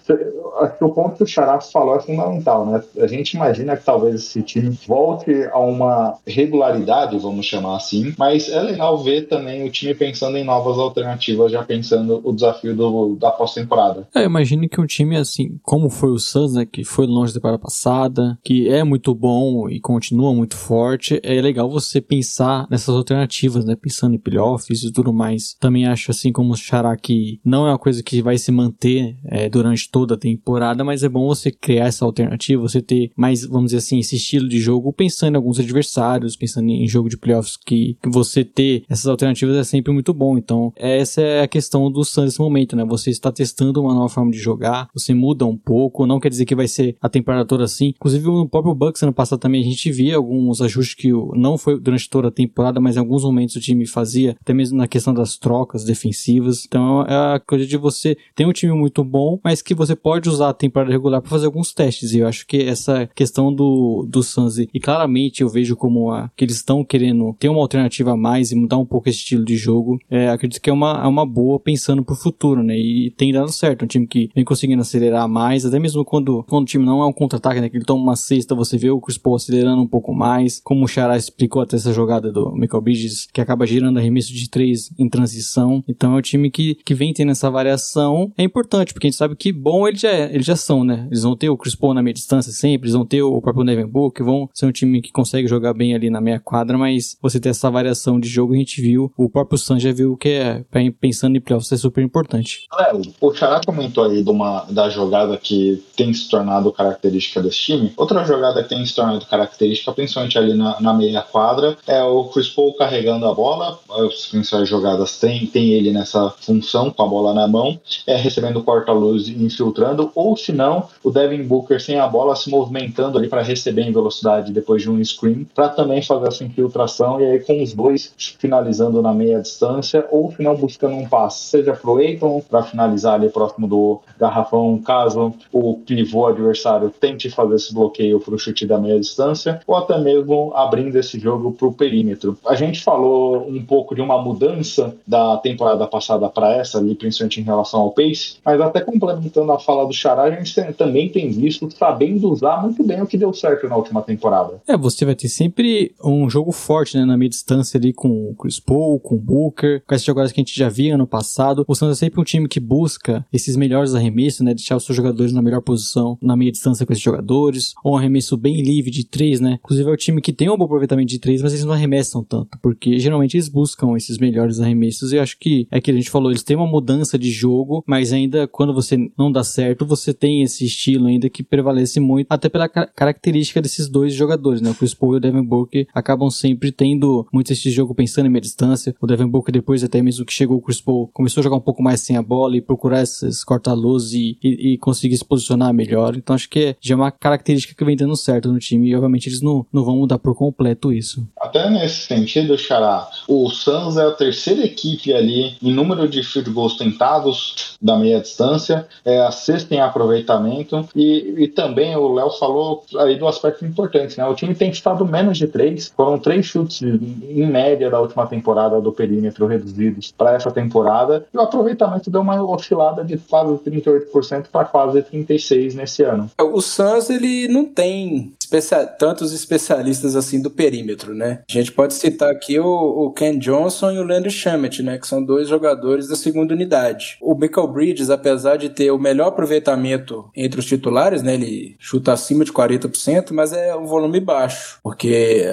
acho que o ponto que o Xará falou é fundamental, né? A gente imagina que talvez esse time volte a uma regularidade, vamos chamar assim, mas é legal ver também o time pensando em novas alternativas, já pensando o desafio do, da pós-temporada.
É, imagine que um time assim, como foi o Suns, né, que foi longe da temporada passada, que é muito bom e continua muito forte, é legal você pensar nessas alternativas, né, pensando em playoffs e tudo mais. Também acho assim como o Xará que não é uma coisa que vai se manter é, durante durante toda a temporada, mas é bom você criar essa alternativa, você ter mais, vamos dizer assim, esse estilo de jogo pensando em alguns adversários, pensando em jogo de playoffs que, que você ter essas alternativas é sempre muito bom. Então, essa é a questão do Suns nesse momento, né? Você está testando uma nova forma de jogar, você muda um pouco, não quer dizer que vai ser a temporada toda assim. Inclusive, no próprio Bucks ano passado também a gente via alguns ajustes que não foi durante toda a temporada, mas em alguns momentos o time fazia, até mesmo na questão das trocas defensivas. Então, é a coisa de você ter um time muito bom, mas que você pode usar a temporada regular para fazer alguns testes. E eu acho que essa questão do, do Suns, e claramente eu vejo como a, que eles estão querendo ter uma alternativa a mais e mudar um pouco esse estilo de jogo, é, acredito que é uma, é uma boa pensando pro futuro, né? E tem dado certo. Um time que vem conseguindo acelerar mais, até mesmo quando, quando o time não é um contra-ataque, né? Que ele toma uma cesta, você vê o Chris Paul acelerando um pouco mais, como o Xará explicou até essa jogada do Michael Bridges, que acaba girando arremesso de três em transição. Então é um time que, que vem tendo essa variação. É importante, porque a gente sabe que bom eles já, eles já são, né? Eles vão ter o Chris Paul na meia distância sempre, eles vão ter o próprio Devin Booker, vão ser um time que consegue jogar bem ali na meia quadra, mas você ter essa variação de jogo, a gente viu, o próprio San já viu que é, pensando em playoffs, é super importante.
É, o Xará comentou aí de uma, da jogada que tem se tornado característica desse time. Outra jogada que tem se tornado característica, principalmente ali na, na meia quadra, é o Chris Paul carregando a bola. As principais jogadas tem, tem ele nessa função, com a bola na mão, é, recebendo corta-luz e infiltrando, ou se não, o Devin Booker sem a bola se movimentando ali para receber em velocidade depois de um screen, para também fazer essa infiltração e aí com os dois finalizando na meia distância, ou final buscando um passe, seja pro Aiton para finalizar ali próximo do garrafão, caso o pivô adversário tente fazer esse bloqueio para o chute da meia distância, ou até mesmo abrindo esse jogo para o perímetro. A gente falou um pouco de uma mudança da temporada passada para essa, ali, principalmente em relação ao pace, mas até complementando a fala do Xará, a gente tem, também tem visto sabendo usar muito bem o que deu certo na última temporada.
É, você vai ter sempre um jogo forte né, na meia distância ali com o Chris Paul, com o Booker, com esses jogadores que a gente já via no passado. O Santos é sempre um time que busca esses melhores arremessos, né, deixar os seus jogadores na melhor posição na meia distância com esses jogadores, ou um arremesso bem livre de três, né? Inclusive é o time que tem um bom aproveitamento de três, mas eles não arremessam tanto, porque geralmente eles buscam esses melhores arremessos e acho que é que a gente falou, eles têm uma mudança de jogo, mas ainda quando você não dá certo, você tem esse estilo ainda que prevalece muito, até pela característica desses dois jogadores, né? O Chris Paul e o Devin Booker acabam sempre tendo muito esse jogo pensando em meia distância. O Devin Booker depois até mesmo que chegou o Chris Paul começou a jogar um pouco mais sem a bola e procurar esses corta-luz e, e, e, conseguir se posicionar melhor. Então acho que é, já é uma característica que vem dando certo no time e obviamente eles não, não vão mudar por completo isso.
Até nesse sentido, Xará, o Suns é a terceira equipe ali em número de field goals tentados da meia distância, é a sexta em aproveitamento e, e também o Léo falou aí do aspecto importante, né? O time tem estado menos de três, foram três chutes em média da última temporada do perímetro reduzidos para essa temporada e o aproveitamento deu uma oscilada de quase 38% para quase 36% nesse ano.
O Suns ele não tem tantos especialistas assim do perímetro, né? A gente pode citar aqui o, o Ken Johnson e o Landry Shamet, né? Que são dois jogadores da segunda unidade. O Michael Bridges, apesar de ter o melhor aproveitamento entre os titulares, né? Ele chuta acima de 40%, mas é um volume baixo, porque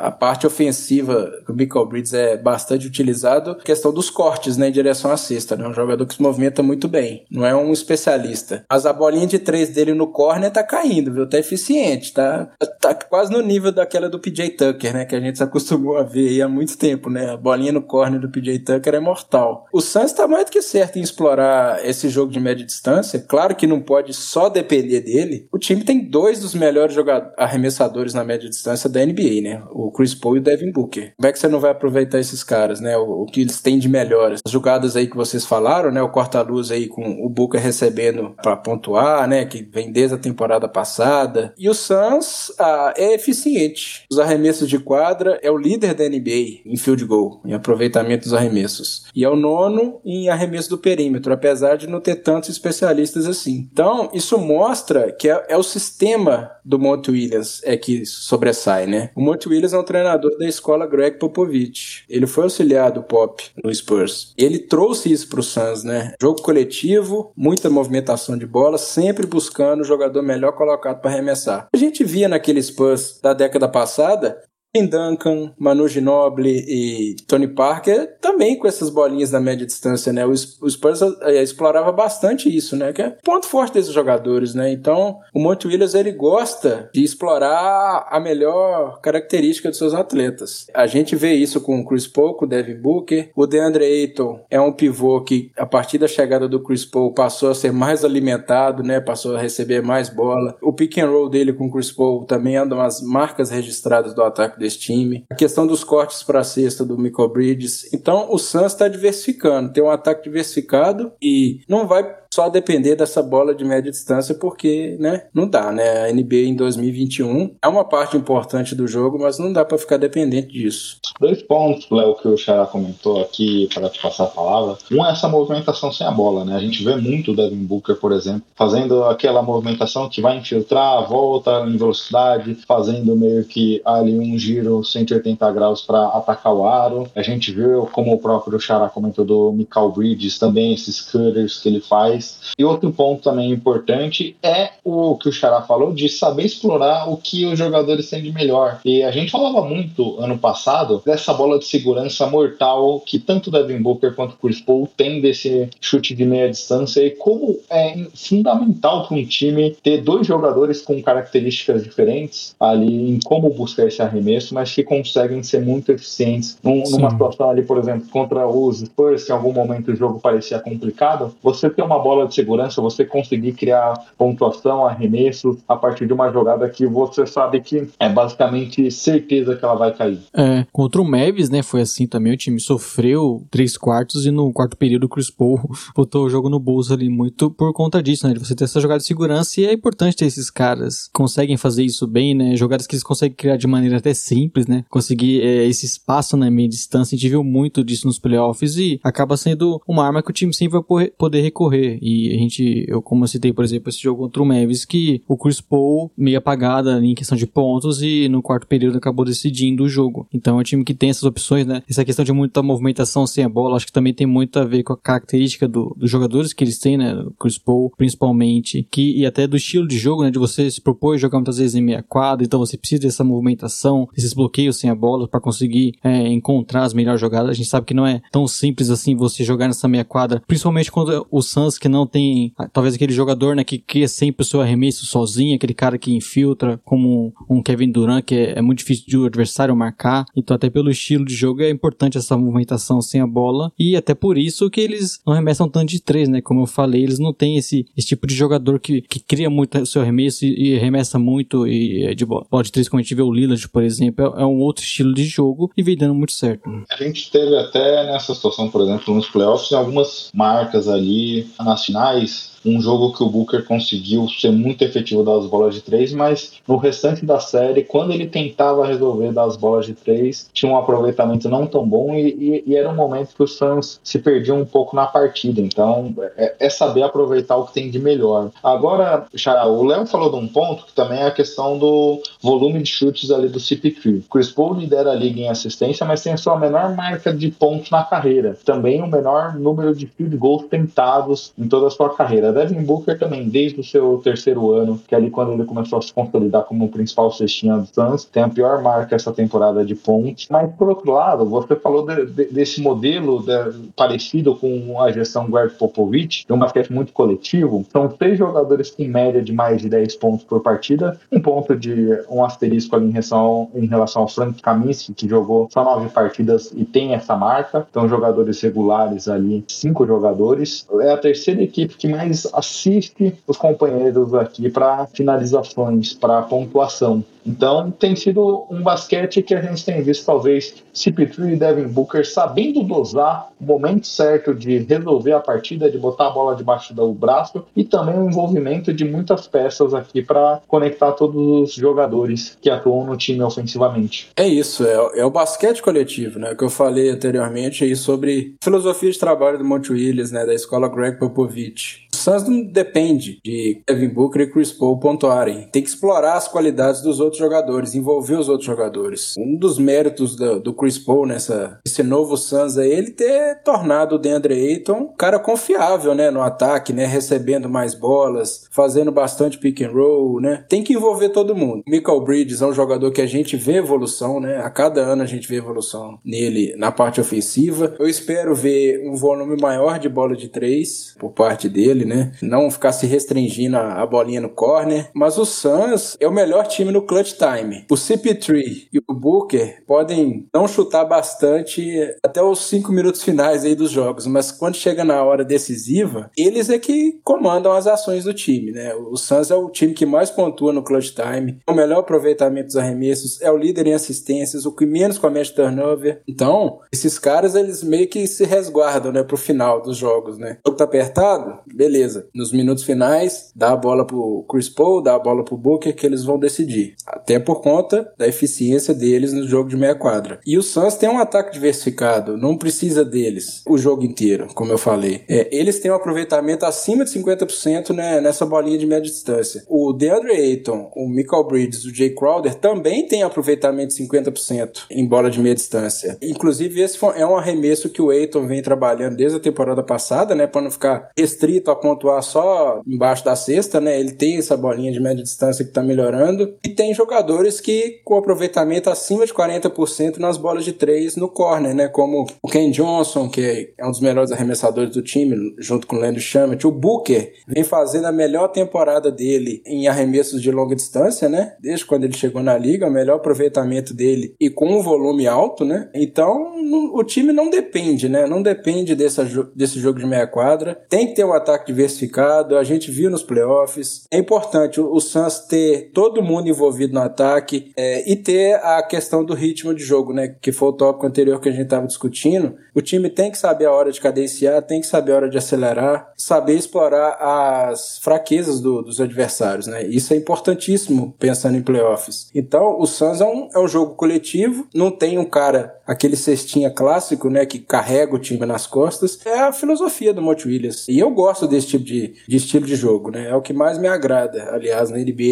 a parte ofensiva do Michael Bridges é bastante utilizado, questão dos cortes, né? Em direção à cesta, né? Um jogador que se movimenta muito bem, não é um especialista. Mas a bolinha de três dele no corner tá caindo, viu? Tá eficiente, tá? Tá quase no nível daquela do PJ Tucker, né? Que a gente se acostumou a ver aí há muito tempo, né? A bolinha no corner do PJ Tucker é mortal. O Suns tá mais do que certo em explorar esse jogo de média distância. Claro que não pode só depender dele. O time tem dois dos melhores arremessadores na média distância da NBA, né? O Chris Paul e o Devin Booker. Como é que você não vai aproveitar esses caras, né? O, o que eles têm de melhores. As jogadas aí que vocês falaram, né? O corta-luz aí com o Booker recebendo para pontuar, né? Que vem desde a temporada passada. E o Suns ah, é eficiente. Os arremessos de quadra é o líder da NBA em field goal, em aproveitamento dos arremessos. E é o nono em arremesso do perímetro, apesar de não ter tantos especialistas assim. Então, isso mostra que é, é o sistema do Monte Williams é que sobressai, né? O Monte Williams é um treinador da escola Greg Popovich. Ele foi auxiliar do Pop no Spurs. Ele trouxe isso pro Suns, né? Jogo coletivo, muita movimentação de bola, sempre buscando o jogador melhor colocado para arremessar. A gente via naquele Spurs da década passada Tim Duncan, Manu Ginobili e Tony Parker também com essas bolinhas da média distância, né? O, Spurs é, explorava bastante isso, né? Que é ponto forte desses jogadores, né? Então, o Monte Williams ele gosta de explorar a melhor característica dos seus atletas. A gente vê isso com o Chris Paul, com o Devin Booker. O DeAndre Ayton é um pivô que, a partir da chegada do Chris Paul, passou a ser mais alimentado, né? Passou a receber mais bola. O pick and roll dele com o Chris Paul também uma das marcas registradas do ataque desse time. A questão dos cortes para a cesta do Michael Bridges. Então, o Suns está diversificando. Tem um ataque diversificado e não vai só depender dessa bola de média distância, porque, né, não dá, né? A NBA em 2021 é uma parte importante do jogo, mas não dá para ficar dependente disso.
Dois pontos, Léo, que o Xará comentou aqui para te passar a palavra. Um é essa movimentação sem a bola, né? A gente vê muito o Devin Booker, por exemplo, fazendo aquela movimentação que vai infiltrar, volta em velocidade, fazendo meio que ali um giro 180 graus para atacar o aro. A gente viu, como o próprio Xará comentou do Michael Bridges, também esses cutters que ele faz e outro ponto também importante é o que o Xará falou de saber explorar o que os jogadores têm de melhor. E a gente falava muito ano passado dessa bola de segurança mortal que tanto Devin Booker quanto Chris Paul tem desse chute de meia distância e como é fundamental para um time ter dois jogadores com características diferentes ali em como buscar esse arremesso, mas que conseguem ser muito eficientes num, numa situação ali, por exemplo, contra os Spurs, que em algum momento o jogo parecia complicado, você ter uma bola de segurança, você conseguir criar pontuação, arremesso a partir de uma jogada que você sabe que é basicamente certeza que ela vai cair.
É, contra o Mavis, né, foi assim também, o time sofreu três quartos e no quarto período o Chris Paul botou o jogo no bolso ali muito por conta disso, né, de você ter essa jogada de segurança e é importante ter esses caras conseguem fazer isso bem, né, jogadas que eles conseguem criar de maneira até simples, né, conseguir é, esse espaço na meia distância, a gente viu muito disso nos playoffs e acaba sendo uma arma que o time sempre vai poder recorrer. E a gente, eu como eu citei, por exemplo, esse jogo contra o Mavis, que o Chris Paul meio apagada em questão de pontos e no quarto período acabou decidindo o jogo. Então é um time que tem essas opções, né? Essa questão de muita movimentação sem a bola, acho que também tem muito a ver com a característica do, dos jogadores que eles têm, né? O Chris Paul, principalmente, que, e até do estilo de jogo, né? De você se propor jogar muitas vezes em meia quadra, então você precisa dessa movimentação, desses bloqueios sem a bola para conseguir é, encontrar as melhores jogadas. A gente sabe que não é tão simples assim você jogar nessa meia quadra, principalmente quando o Suns que não tem talvez aquele jogador, né, que cria sempre o seu arremesso sozinho, aquele cara que infiltra, como um Kevin Durant, que é, é muito difícil de o adversário marcar. Então, até pelo estilo de jogo, é importante essa movimentação sem a bola. E até por isso que eles não arremessam tanto de três, né? Como eu falei, eles não têm esse, esse tipo de jogador que, que cria muito o seu arremesso e, e arremessa muito e é de bola. de três, como a gente vê o Lillard, por exemplo, é, é um outro estilo de jogo e vem dando muito certo.
A gente teve até nessa situação, por exemplo, nos playoffs, algumas marcas ali nas finais um jogo que o Booker conseguiu ser muito efetivo das bolas de três, mas no restante da série, quando ele tentava resolver das bolas de três, tinha um aproveitamento não tão bom e, e, e era um momento que o Suns se perdia um pouco na partida. Então, é, é saber aproveitar o que tem de melhor. Agora, Xará, o Léo falou de um ponto que também é a questão do volume de chutes ali do CP3. Chris Paul lidera a liga em assistência, mas tem a sua menor marca de pontos na carreira. Também o menor número de field goals tentados em toda a sua carreira. Devin Booker também, desde o seu terceiro ano, que é ali quando ele começou a se consolidar como o principal cestinha do Suns, tem a pior marca essa temporada de pontos. Mas, por outro lado, você falou de, de, desse modelo de, parecido com a gestão Greg Popovich, de um basquete muito coletivo. São três jogadores com média de mais de 10 pontos por partida, um ponto de um asterisco ali em relação, em relação ao Frank Kaminsky, que jogou só nove partidas e tem essa marca. Então, jogadores regulares ali, cinco jogadores. É a terceira equipe que mais assiste os companheiros aqui para finalizações, para pontuação. Então tem sido um basquete que a gente tem visto talvez CP3 e Devin Booker sabendo dosar o momento certo de resolver a partida, de botar a bola debaixo do braço e também o envolvimento de muitas peças aqui para conectar todos os jogadores que atuam no time ofensivamente.
É isso, é, é o basquete coletivo, né? Que eu falei anteriormente aí sobre filosofia de trabalho do Monte Williams, né? Da escola Greg Popovich Suns não depende de Kevin Booker e Chris Paul pontuarem. Tem que explorar as qualidades dos outros jogadores, envolver os outros jogadores. Um dos méritos do, do Chris Paul nessa esse novo Suns é ele ter tornado o DeAndre Ayton um cara confiável, né, no ataque, né, recebendo mais bolas, fazendo bastante pick and roll, né? Tem que envolver todo mundo. Michael Bridges é um jogador que a gente vê evolução, né? A cada ano a gente vê evolução nele na parte ofensiva. Eu espero ver um volume maior de bola de três por parte dele, né? Não ficar se restringindo a, a bolinha no corner. Mas o Suns é o melhor time no clutch time. O CP3 e o Booker podem não chutar bastante até os cinco minutos finais aí dos jogos, mas quando chega na hora decisiva, eles é que comandam as ações do time, né? O Suns é o time que mais pontua no clutch time, o melhor aproveitamento dos arremessos, é o líder em assistências, o que menos comete turnover. Então, esses caras eles meio que se resguardam, né, pro final dos jogos, né? O jogo tá apertado, beleza. Nos minutos finais, dá a bola pro Chris Paul, dá a bola pro Booker que eles vão decidir. Até por conta da eficiência deles no jogo de meia quadra. E o Suns tem um ataque diversificado, não precisa deles o jogo inteiro, como eu falei. É, eles têm um aproveitamento acima de 50% né, nessa bolinha de média distância. O DeAndre Ayton, o Michael Bridges, o Jay Crowder também têm aproveitamento de 50% em bola de meia distância. Inclusive, esse é um arremesso que o Ayton vem trabalhando desde a temporada passada, né, para não ficar restrito a pontuar só embaixo da cesta, né? Ele tem essa bolinha de média distância que está melhorando. E tem jogadores que com aproveitamento acima de 40% nas bolas de três no corner, né? Como o Ken Johnson, que é um dos melhores arremessadores do time, junto com o Landry Shamet. O Booker vem fazendo a melhor temporada dele em arremessos de longa distância, né? Desde quando ele chegou na liga, o melhor aproveitamento dele e com um volume alto, né? Então, o time não depende, né? Não depende desse, jogo de meia quadra. Tem que ter um ataque diversificado. A gente viu nos playoffs. É importante o, o Suns ter todo mundo envolvido no ataque é, e ter a questão do ritmo de jogo, né? Que foi o tópico anterior que a gente estava discutindo. O time tem que saber a hora de cadenciar, tem que saber a hora de acelerar, saber explorar as fraquezas do, dos adversários, né? Isso é importantíssimo pensando em playoffs. Então, o Suns é um, é um jogo coletivo, não tem um cara, aquele cestinha clássico, né, que carrega o time nas costas. É a filosofia do Monte Williams. E eu gosto desse tipo de, de estilo de jogo, né? É o que mais me agrada, aliás, na NBA,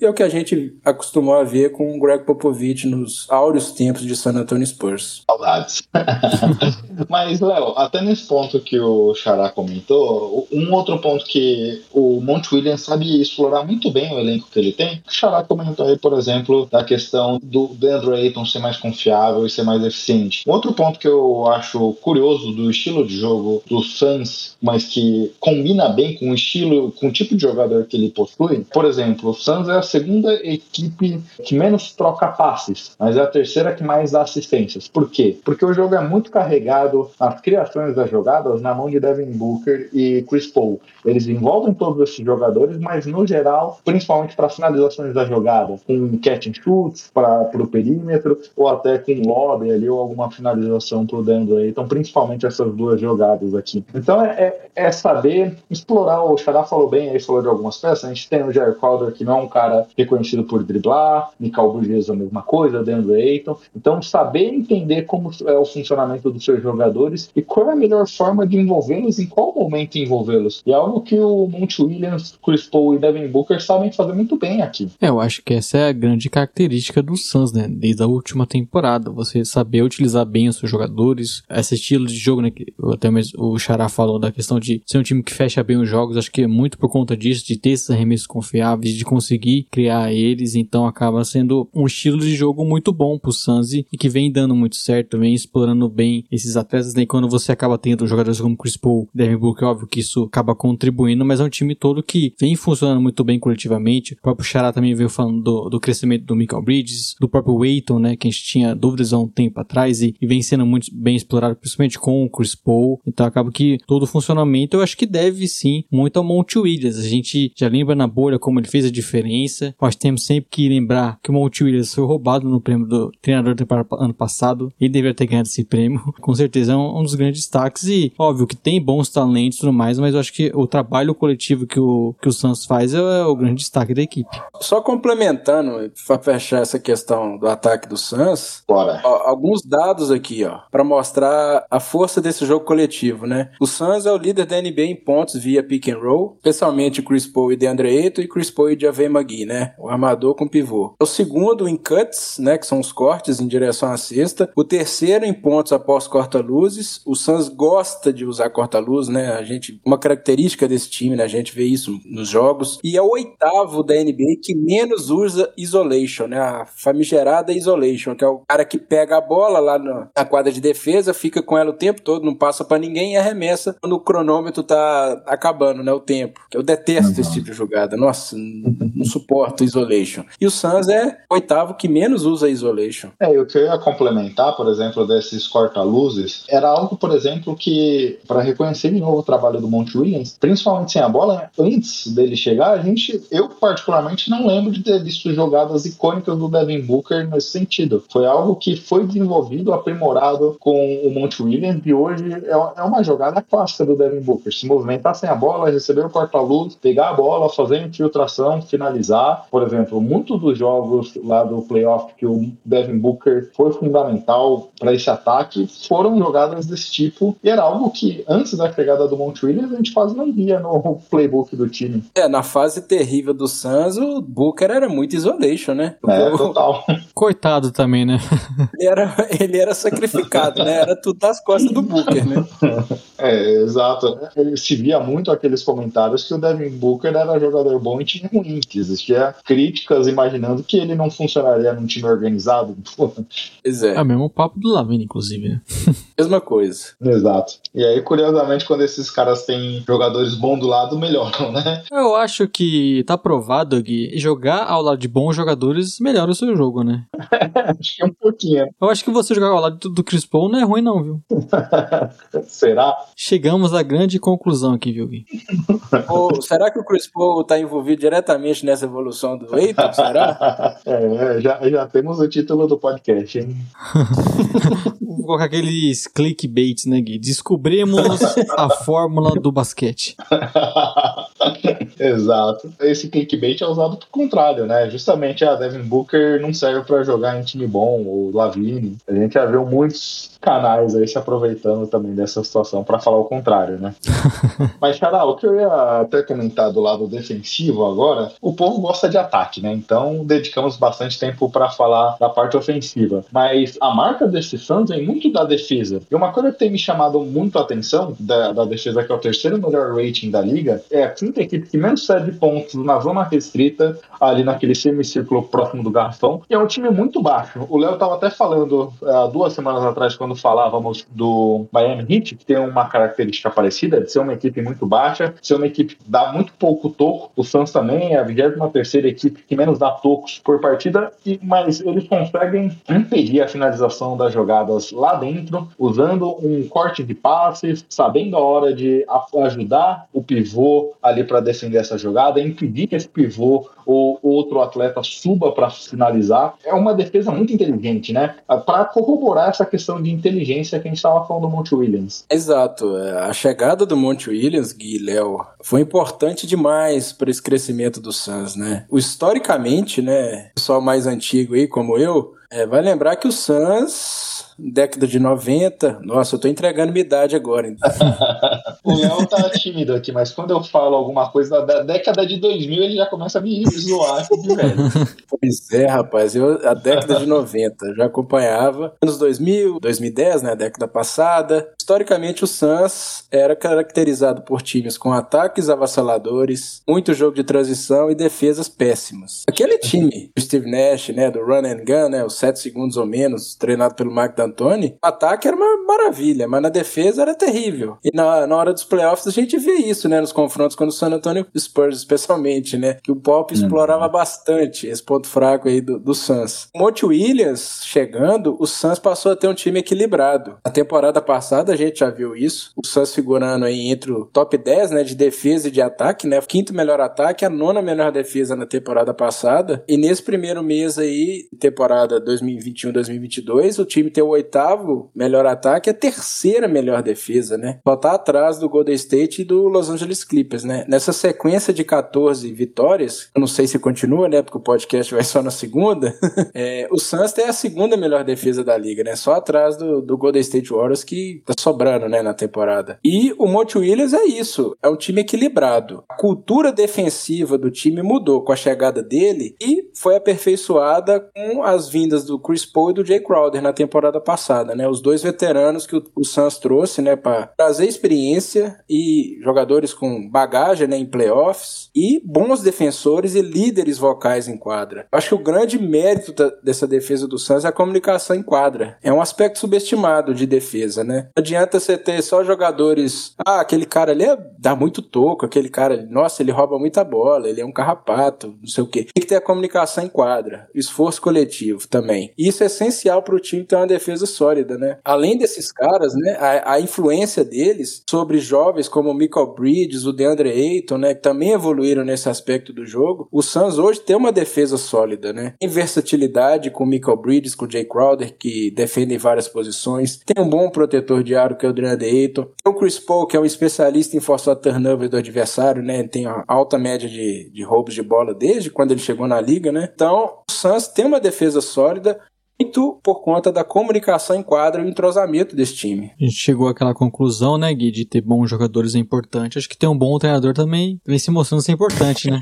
e é o que a gente acostumou a ver com o Greg Popovich nos áureos tempos de San Antonio Spurs.
Saudades. Mas, Léo, até nesse ponto que o Xará comentou, um outro ponto que o Monte Williams sabe explorar muito bem o elenco que ele tem, o Xará comentou aí, por exemplo, da questão do Andrew Ayton ser mais confiável e ser mais eficiente. Um outro ponto que eu acho curioso do estilo de jogo do Suns, mas que combina bem com o estilo, com o tipo de jogador que ele possui, por exemplo, o Suns é a segunda equipe que menos troca passes, mas é a terceira que mais dá assistências. Por quê? Porque o jogo é muito carregado, as criações das jogadas na mão de Devin Booker e Chris Paul. Eles envolvem todos esses jogadores, mas no geral, principalmente para finalizações da jogada, com catch and shoots para o perímetro, ou até com lobby ali, ou alguma finalização para o Denver. Então, principalmente essas duas jogadas aqui. Então, é, é, é saber explorar. O Xará falou bem, aí falou de algumas peças. A gente tem o Jair Crowder, que não é um cara reconhecido por driblar, Michael Bridges a mesma coisa, Denver Ayton. Então, saber entender como é o funcionamento dos seus jogadores e qual é a melhor forma de envolvê-los, em qual momento envolvê-los. E é algo que o Monte Williams, Chris Paul e Devin Booker sabem fazer muito bem aqui.
É, eu acho que essa é a grande característica do Suns, né? Desde a última temporada. Você saber utilizar bem os seus jogadores, esse estilo de jogo, né? Até mesmo o Xará falou da questão de ser um time que fecha bem os jogos. Acho que é muito por conta disso, de ter esses arremessos confiáveis, de conseguir criar eles. Então acaba sendo um estilo de jogo muito bom pro Suns e que vem dando muito certo, vem explorando bem esses atletas. Né? E quando você acaba tendo jogadores como Chris Paul, Devin Booker, óbvio que isso acaba contribuindo, mas é um time todo que vem funcionando muito bem coletivamente. O próprio Xará também veio falando do, do crescimento do Michael Bridges, do próprio Waiton, né, que a gente tinha dúvidas há um tempo atrás e, e vem sendo muito bem explorado, principalmente com o Chris Paul. Então acaba que todo o funcionamento eu acho que deve sim muito ao Monte Williams. A gente já lembra na bolha como ele fez a diferença. Nós temos sempre que lembrar que o Monte Williams foi roubado no prêmio do treinador do ano passado. Ele deveria ter ganhado esse prêmio. Com certeza é um, um dos grandes destaques e óbvio que tem bons talentos e tudo mais, mas eu acho que o trabalho coletivo que o, que o Santos faz é, é o grande destaque da equipe.
Só complementando, para fechar essa questão do ataque do Suns,
Bora.
ó, alguns dados aqui, ó, para mostrar a força desse jogo coletivo, né? O Suns é o líder da NBA em pontos, via pick and roll, especialmente Chris Paul e DeAndre Ayton e Chris Paul e Javier McGee, né? O armador com pivô. O segundo em cuts, né, que são os cortes em direção à cesta. O terceiro em pontos após corta-luzes. O Suns gosta de usar corta-luz, né? A gente uma característica desse time, né? A gente vê isso nos jogos. E é o oitavo da NBA que menos usa isolation, né? A famigerada isolation, que é o cara que pega a bola lá na quadra de defesa, fica com ela o tempo todo, não passa para ninguém e arremessa quando o cronômetro tá acabando, né? O tempo. Eu detesto uhum. esse tipo de jogada. Nossa, não suporto isolation. E o Suns é o oitavo que menos usa isolation.
É, o que eu ia complementar, por exemplo, desses corta-luzes, era algo, por exemplo, que, para reconhecer de novo o trabalho do Monte Williams, principalmente sem a bola, antes dele chegar, a gente, eu particularmente não lembro de ter visto jogadas icônicas do Devin Booker nesse sentido. Foi algo que foi desenvolvido, aprimorado com o Monte Williams e hoje é, é uma jogada clássica do Devin Booker. Se movimentar sem a bola, receber o corta-luz, pegar a bola, fazer infiltração, finalizar. Por exemplo, muitos dos jogos lá do playoff que o Devin Booker foi fundamental para esse ataque foram jogadas desse tipo e era algo que antes da chegada do Monte Williams a gente quase não via no playbook do time.
É, na fase terrível do Suns, o Booker era muito isolation, né?
É, total.
Coitado também, né?
Ele era, ele era sacrificado, né? Era tudo das costas do Booker, né?
É, exato. Ele se via muito aqueles comentários que o Devin Booker era jogador bom e time ruim, que existia críticas imaginando que ele não funcionaria num time organizado.
Pois é.
É o mesmo papo do Lavine, inclusive, né?
Mesma coisa.
Exato. E aí, curiosamente, quando esses caras têm jogadores bons do lado, melhoram, né?
Eu acho que tá provado que jogar ao lado de bons jogadores melhora o seu jogo, né?
acho que é um pouquinho.
Eu acho que você jogar ao lado do Chris Paul não é ruim, não, viu?
Será?
Chegamos à grande conclusão aqui, viu, Gui?
Ou, será que o Chris Paul tá envolvido diretamente nessa evolução do Eiton? Será?
É, já, já temos o título do podcast, hein?
Vou colocar aqueles clickbaits, né, Gui? Descobrimos a fórmula do basquete.
Exato. Esse clickbait é usado pro contrário, né? Justamente a Devin Booker não serve para jogar em time bom, ou Lavine. A gente já viu muitos canais aí se aproveitando também dessa situação para falar o contrário, né? Mas, cara, o que eu ia até comentar do lado defensivo agora, o povo gosta de ataque, né? Então dedicamos bastante tempo para falar da parte ofensiva. Mas a marca desse Suns vem muito da defesa. E uma coisa que tem me chamado muito a atenção da, da defesa, que é o terceiro melhor rating da liga, é a quinta equipe que menos cede pontos na zona restrita, ali naquele semicírculo próximo do garrafão. E é um time muito baixo. O Léo tava até falando há duas semanas atrás, quando falávamos do Miami Heat, que tem uma característica parecida, de ser uma equipe muito baixa, ser uma equipe que dá muito pouco toco. O Suns também é a 23 equipe que menos dá tocos por partida, e, mas eles conseguem impedir a finalização das jogadas lá dentro, usando um corte de passes, sabendo a hora de ajudar o pivô ali para defender essa jogada, impedir que esse pivô ou outro atleta suba para finalizar. É uma defesa muito inteligente, né? Para corroborar essa questão de inteligência que a gente estava falando do Monte Williams.
Exato. É, a chegada do Monte Williams, Gui Léo, foi importante demais para esse crescimento do Suns, né? Historicamente, né, pessoal mais antigo aí, como eu, é, vai lembrar que o Suns década de 90. Nossa, eu tô entregando minha idade agora.
O Léo tá tímido aqui, mas quando eu falo alguma coisa da década de 2000, ele já começa a me zoar velho.
Pois é, rapaz, eu, a década de 90 já acompanhava. Anos 2000, 2010, né, a década passada. Historicamente, o Suns era caracterizado por times com ataques avassaladores, muito jogo de transição e defesas péssimas. Aquele time, o Steve Nash, né, do run and gun, né, os 7 segundos ou menos, treinado pelo Mike D'Antoni, o ataque era uma maravilha, mas na defesa era terrível. E na, na hora dos playoffs a gente vê isso, né, nos confrontos com o San Antonio Spurs, especialmente, né, que o Pop uhum. explorava bastante esse ponto fraco aí do, do Suns. Monte Williams chegando, o Suns passou a ter um time equilibrado. A temporada passada gente já viu isso. O Suns figurando aí entre o top 10, né, de defesa e de ataque, né? Quinto melhor ataque, a nona melhor defesa na temporada passada. E nesse primeiro mês aí, temporada 2021-2022, o time tem o oitavo melhor ataque a terceira melhor defesa, né? Só tá atrás do do Golden State e do Los Angeles Clippers, né? Nessa sequência de 14 vitórias, eu não sei se continua, né? Porque o podcast vai só na segunda. é, o Suns tem a segunda melhor defesa da liga, né? Só atrás do, do Golden State Warriors que tá sobrando, né? Na temporada. E o Monte Williams é isso. É um time equilibrado. A cultura defensiva do time mudou com a chegada dele e foi aperfeiçoada com as vindas do Chris Paul e do Jay Crowder na temporada passada, né? Os dois veteranos que o, o Suns trouxe, né? Para trazer experiência e jogadores com bagagem né, em playoffs e bons defensores e líderes vocais em quadra. Acho que o grande mérito da, dessa defesa do Suns é a comunicação em quadra. É um aspecto subestimado de defesa, né? Adianta você ter só jogadores. Ah, aquele cara ali é, dá muito toco, aquele cara, nossa, ele rouba muita bola, ele é um carrapato, não sei o quê. Tem que ter a comunicação em quadra, esforço coletivo também. Isso é essencial para o time ter uma defesa sólida, né? Além desses caras, né, a, a influência deles sobre jovens como o Michael Bridges, o DeAndre Ayton, né, que também evoluíram nesse aspecto do jogo. O Suns hoje tem uma defesa sólida, né? Tem versatilidade com o Michael Bridges, com o Jay Crowder, que defendem várias posições. Tem um bom protetor de aro, que é o DeAndre Ayton. Tem o Chris Paul, que é um especialista em forçar turnover do adversário, né? Tem uma alta média de, de roubos de bola desde quando ele chegou na liga, né? Então, o Suns tem uma defesa sólida, muito por conta da comunicação em quadra e o entrosamento desse time.
A gente chegou àquela conclusão, né, Gui, de ter bons jogadores é importante. Acho que ter um bom treinador também vem se mostrando ser importante, né?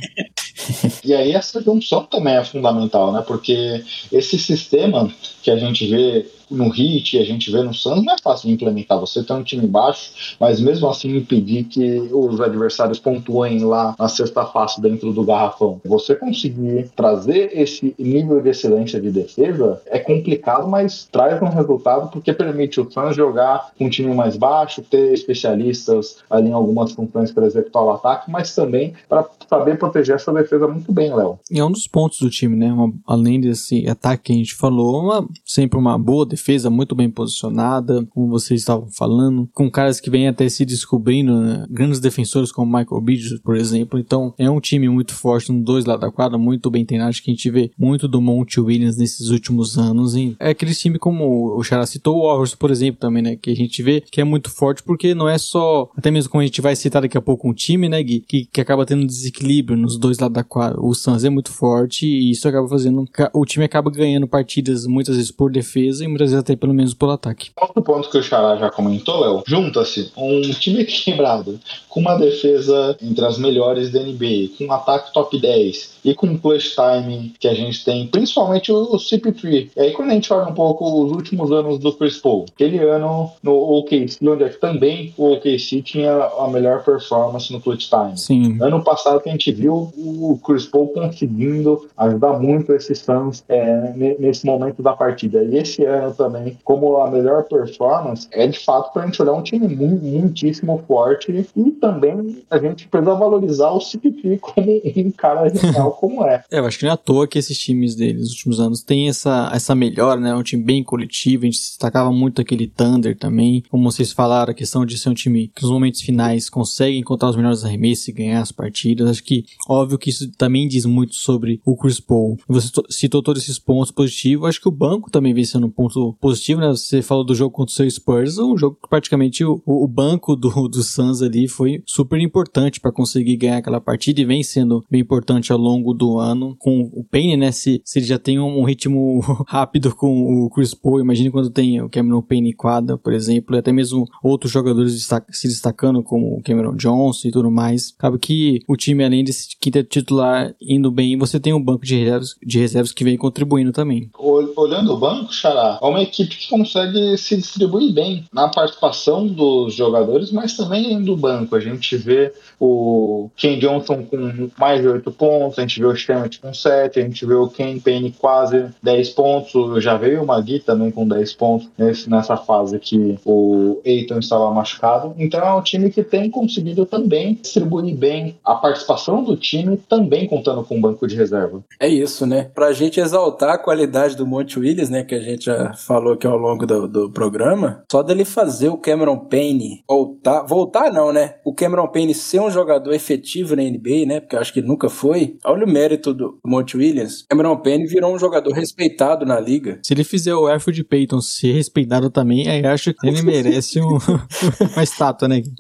e aí essa junção também é fundamental, né? Porque esse sistema que a gente vê no Heat, a gente vê no Suns, não é fácil de implementar. Você tem um time baixo, mas mesmo assim impedir que os adversários pontuem lá na sexta face dentro do garrafão. Você conseguir trazer esse nível de excelência de defesa é complicado, mas traz um resultado porque permite o Suns jogar com um time mais baixo, ter especialistas ali em algumas funções para executar o ataque, mas também para saber proteger essa defesa muito bem, Léo.
E é um dos pontos do time, né? Uma, além desse ataque que a gente falou, uma, sempre uma boa defesa muito bem posicionada, como vocês estavam falando, com caras que vêm até se descobrindo, né? grandes defensores como Michael Bridges, por exemplo. Então é um time muito forte nos dois lados da quadra, muito bem treinado, que a gente vê muito do Monte Williams nesses últimos anos. E é aquele time como o Xará citou, o Warriors, por exemplo, também, né? Que a gente vê que é muito forte porque não é só, até mesmo como a gente vai citar daqui a pouco, um time, né, Gui, que, que acaba tendo desequilíbrio nos dois lados da quadra. O Suns é muito forte e isso acaba fazendo, o time acaba ganhando partidas muitas vezes por defesa e muitas vezes até pelo menos pelo ataque.
Outro ponto que o Xará já comentou, Léo, junta-se um time equilibrado, com uma defesa entre as melhores da NBA, com um ataque top 10 e com um clutch time que a gente tem, principalmente o, CP3. E aí quando a gente olha um pouco os últimos anos do Chris Paul, aquele ano no OKC, onde é também o OKC tinha a melhor performance no clutch time.
Sim.
Ano passado que a gente viu o Chris Paul conseguindo ajudar muito esses Suns é, nesse momento da partida. E esse ano também, como a melhor performance, é de fato para a gente olhar um time muito, muitíssimo forte e também a gente precisa valorizar o CPP como um cara genial como é.
é. Eu acho que não é à toa que esses times deles nos últimos anos têm essa, essa melhora, né? Um time bem coletivo, a gente destacava muito aquele Thunder também, como vocês falaram, a questão de ser um time que nos momentos finais consegue encontrar os melhores arremessos e ganhar as partidas. Acho que, óbvio que isso também diz muito sobre o Chris Paul. Você citou todos esses pontos positivos, acho que o banco também vem sendo um ponto positivo, né? Você falou do jogo contra o seu Spurs, um jogo que praticamente o, o banco do, do Suns ali foi super importante para conseguir ganhar aquela partida e vem sendo bem importante ao longo do ano. Com o Payne, né? Se, se ele já tem um, um ritmo rápido com o Chris Paul, imagine quando tem o Cameron Payne quadra, por exemplo, e até mesmo outros jogadores se destacando, como o Cameron Johnson e tudo mais. Acaba que o time, além desse quinteto titular indo bem, você tem um banco de reservas, de reservas que vem contribuindo também.
Olhando o banco, Xará, é uma equipe que consegue se distribuir bem na participação dos jogadores, mas também do banco. A gente vê o Ken Johnson com mais de 8 pontos, a gente vê o Stammet com 7, a gente vê o Ken Payne quase 10 pontos, já veio o Magui também com 10 pontos nesse, nessa fase que o Eiton estava machucado. Então é um time que tem conseguido também distribuir bem a participação do time, também contando com um banco de reserva.
É isso, né? Pra gente exaltar a qualidade do Monte Williams, né, que a gente já falou aqui ao longo do, do programa, só dele fazer o Cameron Payne voltar, voltar não, né? O Cameron Payne ser um jogador efetivo na NBA, né? Porque eu acho que nunca foi. Olha o mérito do Monte Williams. Cameron Payne virou um jogador respeitado na liga.
Se ele fizer o Alfred Payton ser respeitado também, aí acho que ele merece um, uma estátua, né?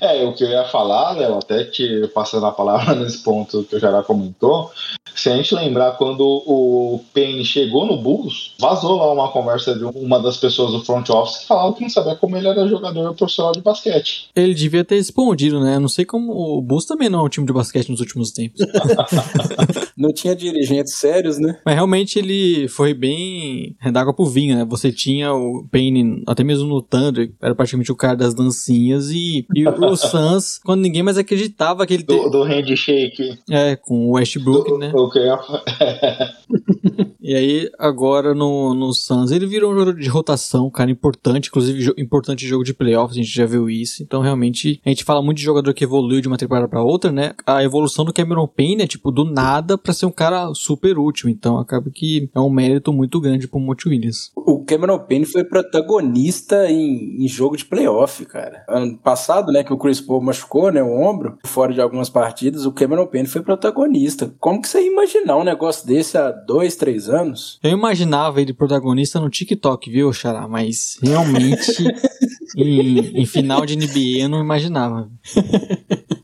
É, o que eu ia falar, Léo, até te passando a palavra nesse ponto que o Jará comentou, se a gente lembrar quando o Payne chegou no Bulls, vazou lá uma conversa de uma das pessoas do front office que falava que não sabia como ele era jogador profissional de basquete.
Ele devia ter respondido, né? Não sei como o Bulls também não é um time de basquete nos últimos tempos.
não tinha dirigentes sérios, né?
Mas realmente ele foi bem d'água pro vinho, né? Você tinha o Payne, até mesmo no Thunder, era praticamente o cara das dancinhas e, e o Suns, quando ninguém mais acreditava que ele...
Do, te... do handshake.
É, com o Westbrook, do, né?
O que eu...
E aí, agora no, no Suns, ele virou um jogador de rotação, cara, importante, inclusive jo importante jogo de playoffs, a gente já viu isso. Então, realmente, a gente fala muito de jogador que evoluiu de uma temporada para outra, né? A evolução do Cameron Payne é, tipo, do nada para ser um cara super útil. Então, acaba que é um mérito muito grande pro Monte Williams.
O Cameron Payne foi protagonista em, em jogo de playoff, cara. Ano passado, né, que o Chris Paul machucou, né, o ombro, fora de algumas partidas, o Cameron Payne foi protagonista. Como que você ia imaginar um negócio desse há dois, três anos?
Eu imaginava ele protagonista no TikTok, viu, Xará? Mas realmente em, em, final de NBA eu não imaginava.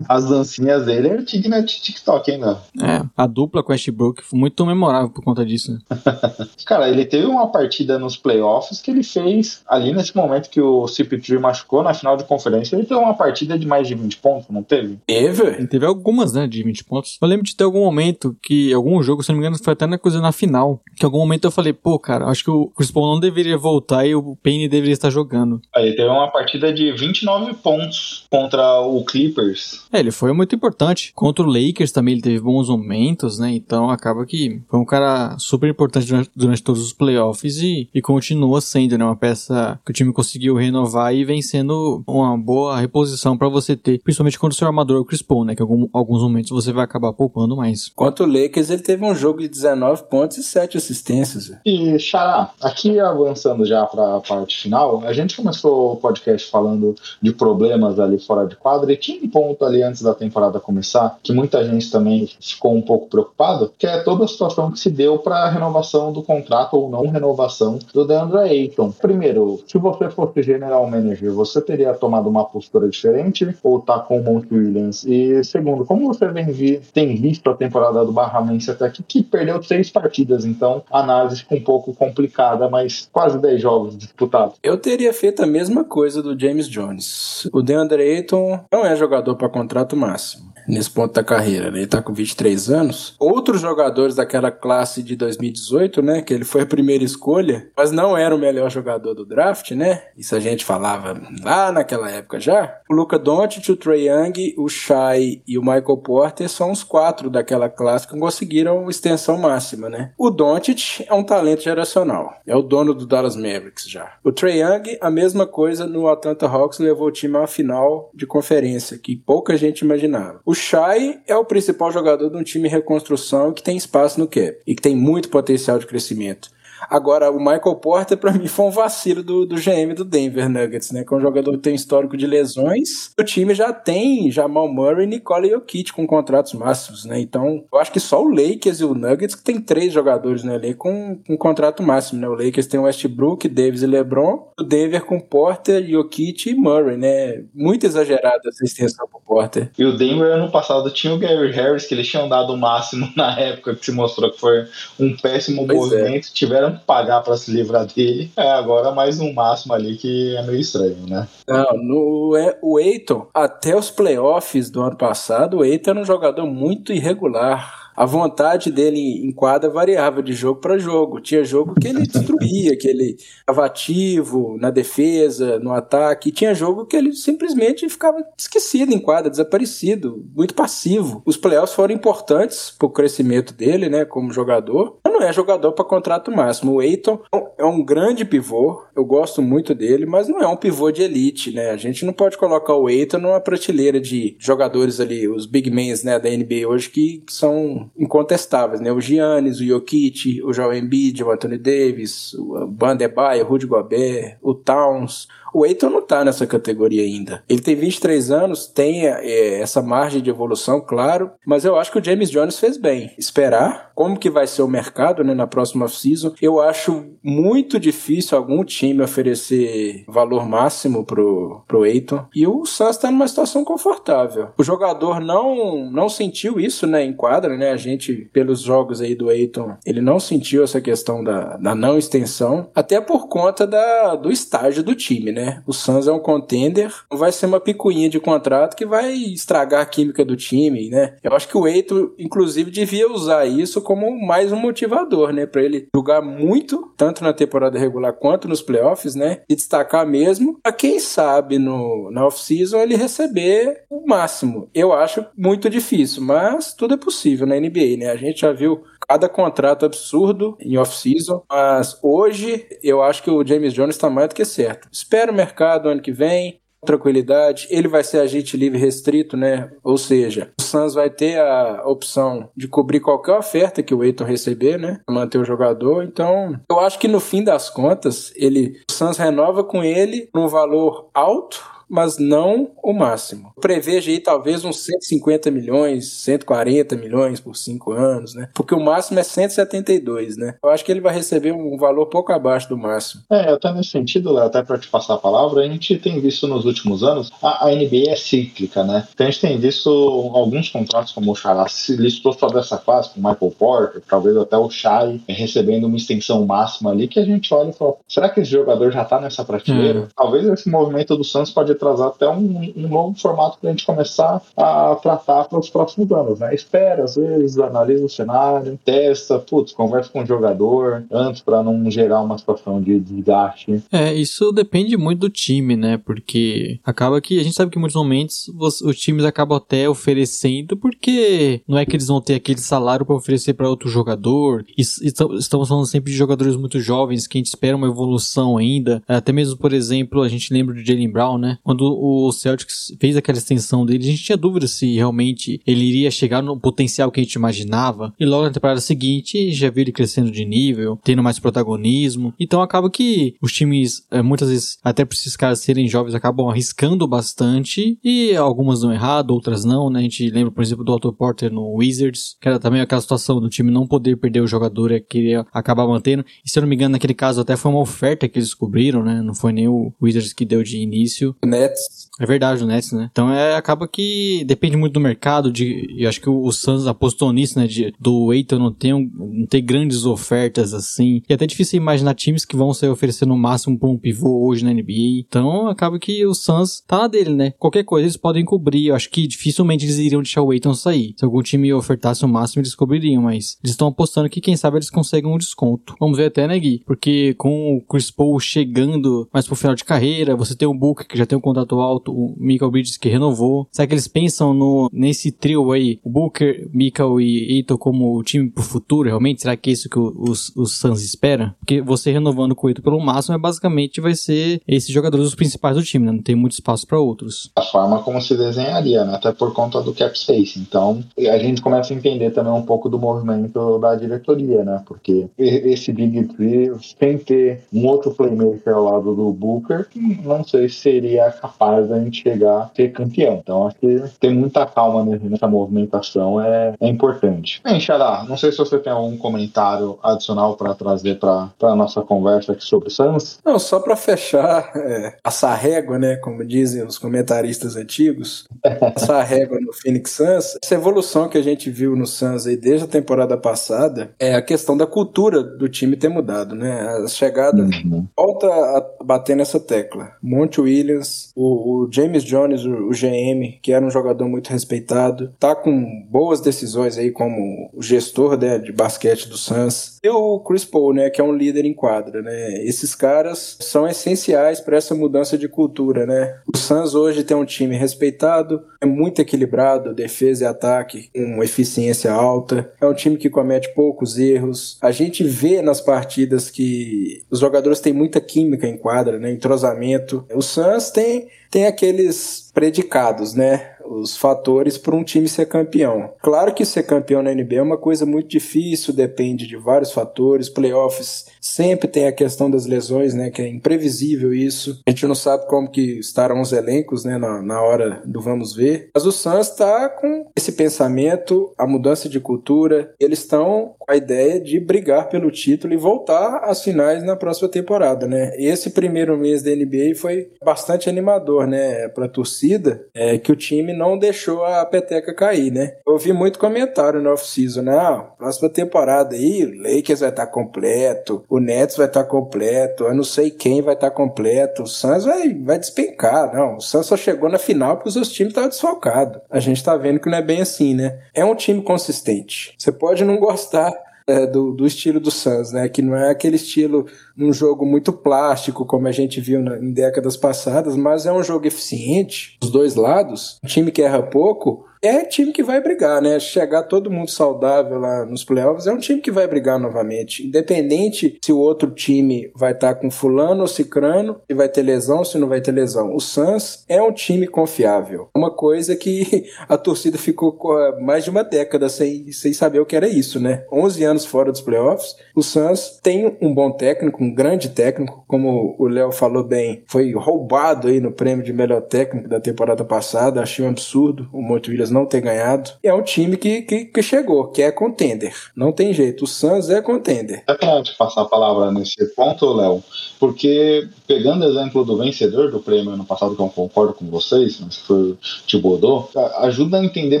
As dancinhas dele é digna de TikTok ainda.
É, a dupla com Westbrook foi muito memorável por conta disso. Né?
Cara, ele teve uma partida nos playoffs que ele fez ali nesse momento que o CP3 machucou na final de conferência. Ele teve uma partida de mais de 20 pontos, não teve?
Teve?
Ele teve algumas, né, de 20 pontos. Eu lembro de ter algum momento que, algum jogo, se não me engano, foi até na coisa na final, que em algum momento eu falei, pô, cara, acho que o Chris Paul não deveria voltar e o Payne deveria estar jogando.
Aí teve uma partida de 29 pontos contra o Clippers.
É, ele foi muito importante. Contra o Lakers também ele teve bons momentos, né? Então acaba que foi um cara super importante durante, durante todos os playoffs e, e continua sendo, né? Uma peça que o time conseguiu renovar e vem sendo uma boa reposição para você ter, principalmente quando o seu armador é o Chris Paul, né? Que algum, alguns momentos você vai acabar poupando mais.
Contra o Lakers ele teve um jogo de 19 pontos e 7 assistências.
E, Xará, aqui avançando já para a parte final, a gente começou o podcast falando de problemas ali fora de quadra e tinha um ponto ali antes da temporada começar, que muita gente também ficou um pouco preocupado, que é toda a situação que se deu para a renovação do contrato ou não renovação do DeAndre Ayton. Primeiro, se você fosse general manager, você teria tomado uma postura diferente ou tá com o Monte Williams? E segundo, como você vem vi, tem visto a temporada do Barramense até aqui, que perdeu seis partidas, então análise fica um pouco complicada, mas quase dez jogos disputados.
Eu teria feito a mesma coisa do James Jones. O DeAndre Ayton não é jogador para contrato máximo nesse ponto da carreira, né? Ele tá com 23 anos. Outros jogadores daquela classe de 2018, né? Que ele foi a primeira escolha, mas não era o melhor jogador do draft, né? Isso a gente falava lá naquela época já. O Luca Doncic, o Trey Young, o Shai e o Michael Porter são os quatro daquela classe que conseguiram extensão máxima, né? O Doncic é um talento geracional. É o dono do Dallas Mavericks já. O Trey Young, a mesma coisa no Atlanta Hawks, levou o time uma final de conferência, que pouca gente imaginava. O o Shai é o principal jogador de um time em reconstrução que tem espaço no cap e que tem muito potencial de crescimento. Agora, o Michael Porter, para mim, foi um vacilo do, do GM do Denver Nuggets, né? Que é um jogador que tem histórico de lesões. O time já tem Jamal Murray e Nikola Jokic com contratos máximos, né? Então, eu acho que só o Lakers e o Nuggets que tem três jogadores no elenco com, com contrato máximo, né? O Lakers tem o Westbrook, Davis e LeBron. O Denver com Porter, Jokic e Murray, né? Muito exagerada essa extensão pro Porter.
E o Denver, ano passado, tinha o Gary Harris, que eles tinham dado o máximo na época que se mostrou que foi um péssimo pois é. movimento. É. Tiveram pagar para se livrar dele. É agora mais um máximo ali que é meio estranho, né?
Não, no, é, o Eiton, até os playoffs do ano passado, o Eiton era um jogador muito irregular a vontade dele em quadra variava de jogo para jogo. Tinha jogo que ele destruía, que ele estava ativo na defesa, no ataque. Tinha jogo que ele simplesmente ficava esquecido em quadra, desaparecido, muito passivo. Os playoffs foram importantes para o crescimento dele, né, como jogador. Mas não é jogador para contrato máximo. O Eiton é um grande pivô, eu gosto muito dele, mas não é um pivô de elite, né? A gente não pode colocar o Eiton numa prateleira de jogadores ali, os big men né, da NBA hoje que, que são incontestáveis, né? O Giannis, o Jokic, o Joel Embiid, o Anthony Davis, o Bandebaio, o Rudy Gobert, o Towns, o Eiton não tá nessa categoria ainda. Ele tem 23 anos, tem é, essa margem de evolução, claro, mas eu acho que o James Jones fez bem. Esperar como que vai ser o mercado né, na próxima season. Eu acho muito difícil algum time oferecer valor máximo pro, pro Eiton. E o Suns tá numa situação confortável. O jogador não, não sentiu isso né, em quadra, né? A gente, pelos jogos aí do Eiton, ele não sentiu essa questão da, da não extensão, até por conta da, do estágio do time, né? Né? O Suns é um contender, vai ser uma picuinha de contrato que vai estragar a química do time, né? Eu acho que o Eito, inclusive, devia usar isso como mais um motivador, né? Para ele jogar muito, tanto na temporada regular quanto nos playoffs, né? E destacar mesmo, a quem sabe no, na off-season ele receber o máximo. Eu acho muito difícil, mas tudo é possível na NBA, né? A gente já viu cada contrato absurdo em off-season, mas hoje eu acho que o James Jones está mais do que certo. Espero mercado ano que vem, tranquilidade. Ele vai ser agente livre restrito, né? Ou seja, o Suns vai ter a opção de cobrir qualquer oferta que o Eiton receber, né? Manter o jogador. Então, eu acho que no fim das contas, ele, o Suns renova com ele num valor alto mas não o máximo. Prevejo aí talvez uns 150 milhões, 140 milhões por cinco anos, né? Porque o máximo é 172, né? Eu acho que ele vai receber um valor pouco abaixo do máximo.
É, até nesse sentido, Léo, até para te passar a palavra, a gente tem visto nos últimos anos, a, a NBA é cíclica, né? Então a gente tem visto alguns contratos, como o Xará se listou só dessa classe, com o Michael Porter, talvez até o Shai, recebendo uma extensão máxima ali, que a gente olha e fala, será que esse jogador já tá nessa prateleira? Hum. Talvez esse movimento do Santos pode trazer até um, um novo formato para a gente começar a tratar para os próximos anos, né? Espera, às vezes, analisa o cenário, testa, putz, conversa com o jogador antes para não gerar uma situação de desgaste.
É, isso depende muito do time, né? Porque acaba que a gente sabe que em muitos momentos os times acabam até oferecendo porque não é que eles vão ter aquele salário para oferecer para outro jogador. E, estamos falando sempre de jogadores muito jovens que a gente espera uma evolução ainda. Até mesmo, por exemplo, a gente lembra do Jalen Brown, né? Quando o Celtics fez aquela extensão dele, a gente tinha dúvida se realmente ele iria chegar no potencial que a gente imaginava. E logo na temporada seguinte, já viu ele crescendo de nível, tendo mais protagonismo. Então acaba que os times, é, muitas vezes, até por esses caras serem jovens, acabam arriscando bastante. E algumas dão errado, outras não, né? A gente lembra, por exemplo, do Otto Porter no Wizards, que era também aquela situação do time não poder perder o jogador e queria acabar mantendo. E se eu não me engano, naquele caso até foi uma oferta que eles descobriram, né? Não foi nem o Wizards que deu de início.
O Nets
é verdade, o Nets, né? Então é, acaba que depende muito do mercado, de, eu acho que o, o Suns apostou nisso, né? De, do Eiton não ter, um, não ter grandes ofertas assim. E é até difícil imaginar times que vão sair oferecendo o máximo pra um pivô hoje na NBA. Então acaba que o Suns tá na dele, né? Qualquer coisa eles podem cobrir. Eu acho que dificilmente eles iriam deixar o Eiton sair. Se algum time ofertasse o máximo, eles cobririam, mas eles estão apostando que quem sabe eles conseguem um desconto. Vamos ver até, né, Gui? Porque com o Chris Paul chegando mais pro final de carreira, você tem o Book que já tem um contrato alto, o Michael Bridges que renovou. Será que eles pensam no nesse trio aí, o Booker, Michael e Eito como o time pro futuro, realmente? Será que é isso que os, os Suns esperam? Porque você renovando com o Eito pelo máximo, é basicamente vai ser esses jogadores os principais do time, né? Não tem muito espaço para outros.
A forma como se desenharia, né? Até por conta do cap space. Então, a gente começa a entender também um pouco do movimento da diretoria, né? Porque esse Big Three, sem ter um outro playmaker ao lado do Booker, não sei se seria capaz da gente chegar a ser campeão. Então acho que ter muita calma nessa movimentação é, é importante. Bem, Xará, não sei se você tem algum comentário adicional para trazer para a nossa conversa aqui sobre o Suns.
Não, só para fechar, é, essa régua, né, como dizem os comentaristas antigos, essa régua no Phoenix Suns, essa evolução que a gente viu no Suns aí desde a temporada passada é a questão da cultura do time ter mudado, né? A chegada uhum. volta a bater nessa tecla. Monte Williams, o, o James Jones, o, o, GM, que era um jogador muito respeitado, tá com boas decisões aí como o gestor né, de basquete do Suns. O Chris Paul, né, que é um líder em quadra, né? Esses caras são essenciais para essa mudança de cultura, né? O Suns hoje tem um time respeitado, é muito equilibrado, defesa e ataque, com eficiência alta. É um time que comete poucos erros. A gente vê nas partidas que os jogadores têm muita química em quadra, né? Entrosamento. O Suns tem tem aqueles predicados, né? Os fatores para um time ser campeão. Claro que ser campeão na NBA é uma coisa muito difícil, depende de vários fatores. Playoffs sempre tem a questão das lesões, né? Que é imprevisível isso. A gente não sabe como que estarão os elencos, né? Na, na hora do vamos ver. Mas o Suns está com esse pensamento, a mudança de cultura. Eles estão com a ideia de brigar pelo título e voltar às finais na próxima temporada, né? Esse primeiro mês da NBA foi bastante animador, né? Para a torcida, é, que o time não deixou a peteca cair, né? Eu ouvi muito comentário no off-season, né? Ah, próxima temporada aí, o Lakers vai estar completo, o Nets vai estar completo, eu não sei quem vai estar completo, o Suns vai, vai despencar. Não, o Suns só chegou na final porque os outros times estavam desfalcados. A gente tá vendo que não é bem assim, né? É um time consistente. Você pode não gostar é, do, do, estilo do Suns, né? Que não é aquele estilo um jogo muito plástico como a gente viu na, em décadas passadas, mas é um jogo eficiente dos dois lados. Um time que erra pouco é time que vai brigar, né? Chegar todo mundo saudável lá nos playoffs é um time que vai brigar novamente. Independente se o outro time vai estar tá com fulano ou cicrano, se vai ter lesão ou se não vai ter lesão. O Suns é um time confiável. Uma coisa que a torcida ficou mais de uma década sem, sem saber o que era isso, né? 11 anos fora dos playoffs. O Suns tem um bom técnico, um grande técnico, como o Léo falou bem, foi roubado aí no prêmio de melhor técnico da temporada passada. Achei um absurdo o Monte Williams não ter ganhado. É um time que, que, que chegou, que é contender. Não tem jeito. O Suns é contender.
É pra te passar a palavra nesse ponto, Léo, porque pegando o exemplo do vencedor do prêmio ano passado, que eu concordo com vocês, mas foi o Thibodeau, ajuda a entender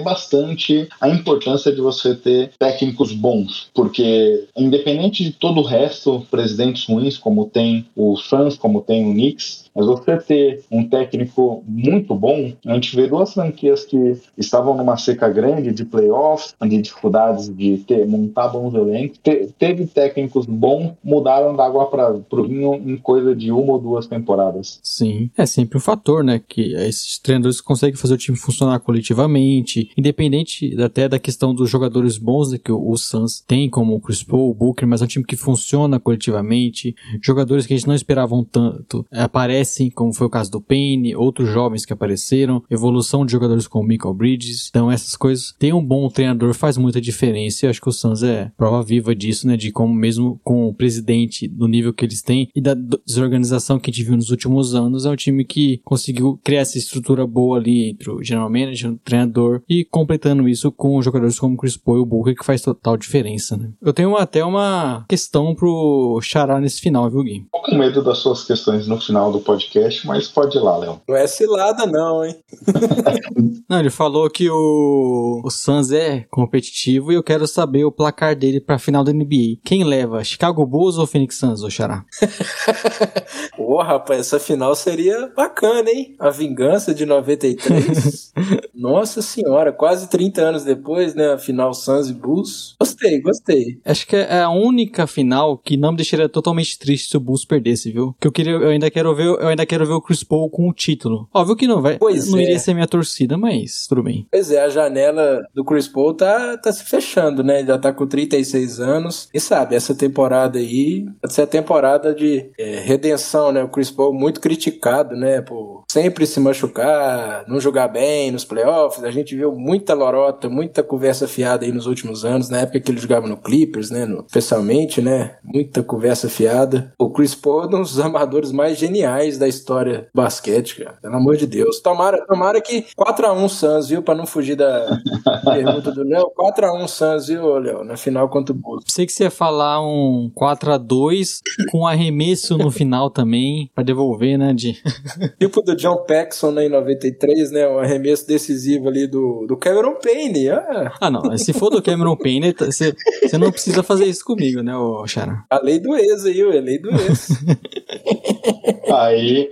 bastante a importância de você ter técnicos bons, porque independente de todo o resto, presidentes ruins, como tem o Suns, como tem o Knicks, mas você ter um técnico muito bom, a gente vê duas franquias que estavam numa seca grande de playoffs, de dificuldades de ter, montar bons elencos. Te, teve técnicos bons, mudaram da água para o vinho em coisa de uma ou duas temporadas.
Sim, é sempre um fator, né? Que esses treinadores conseguem fazer o time funcionar coletivamente, independente até da questão dos jogadores bons né, que o, o Suns tem, como o Chris Paul, o Booker, mas é um time que funciona coletivamente. Jogadores que a gente não esperavam tanto aparecem aparecem, como foi o caso do Payne, outros jovens que apareceram, evolução de jogadores como Michael Bridges. Então, essas coisas. Ter um bom treinador faz muita diferença. E acho que o Suns é prova viva disso, né? De como, mesmo com o presidente do nível que eles têm e da desorganização que a gente viu nos últimos anos, é um time que conseguiu criar essa estrutura boa ali entre o general manager, o treinador e completando isso com jogadores como Chris Paul e o Booker, que faz total diferença, né? Eu tenho até uma questão pro Xará nesse final, viu, Gui?
Com medo das suas questões no final do podcast podcast, mas pode ir lá, Léo.
Não é cilada, não, hein?
não, ele falou que o, o Suns é competitivo e eu quero saber o placar dele pra final da NBA. Quem leva, Chicago Bulls ou Phoenix Suns, ô Xará?
Pô, rapaz, essa final seria bacana, hein? A vingança de 93. Nossa senhora, quase 30 anos depois, né? A final Suns e Bulls. Gostei, gostei.
Acho que é a única final que não me deixaria totalmente triste se o Bulls perdesse, viu? Que eu queria, eu ainda quero ver eu ainda quero ver o Chris Paul com o título. Óbvio que não vai. Pois não é. iria ser minha torcida, mas tudo bem.
Pois é, a janela do Chris Paul tá, tá se fechando, né? Já tá com 36 anos. E sabe, essa temporada aí pode ser a temporada de é, redenção, né? O Chris Paul muito criticado, né? Por sempre se machucar, não jogar bem nos playoffs. A gente viu muita lorota, muita conversa fiada aí nos últimos anos, na época que ele jogava no Clippers, né? No, especialmente, né? Muita conversa fiada. O Chris Paul é um dos amadores mais geniais da história do basquete, cara. Pelo amor de Deus. Tomara, tomara que 4x1 Suns, viu? Pra não fugir da pergunta do Léo. 4x1 Suns, viu, Léo? Na final contra o Bulls.
Sei que você ia falar um 4x2 com arremesso no final também, pra devolver, né? De...
tipo do John Paxson, né, em 93, né? Um arremesso decisivo ali do, do Cameron Payne.
Ah. ah, não. Se for do Cameron Payne, tá, você, não precisa fazer isso comigo, né, Xara?
A lei do ex aí, a lei do ex.
Aí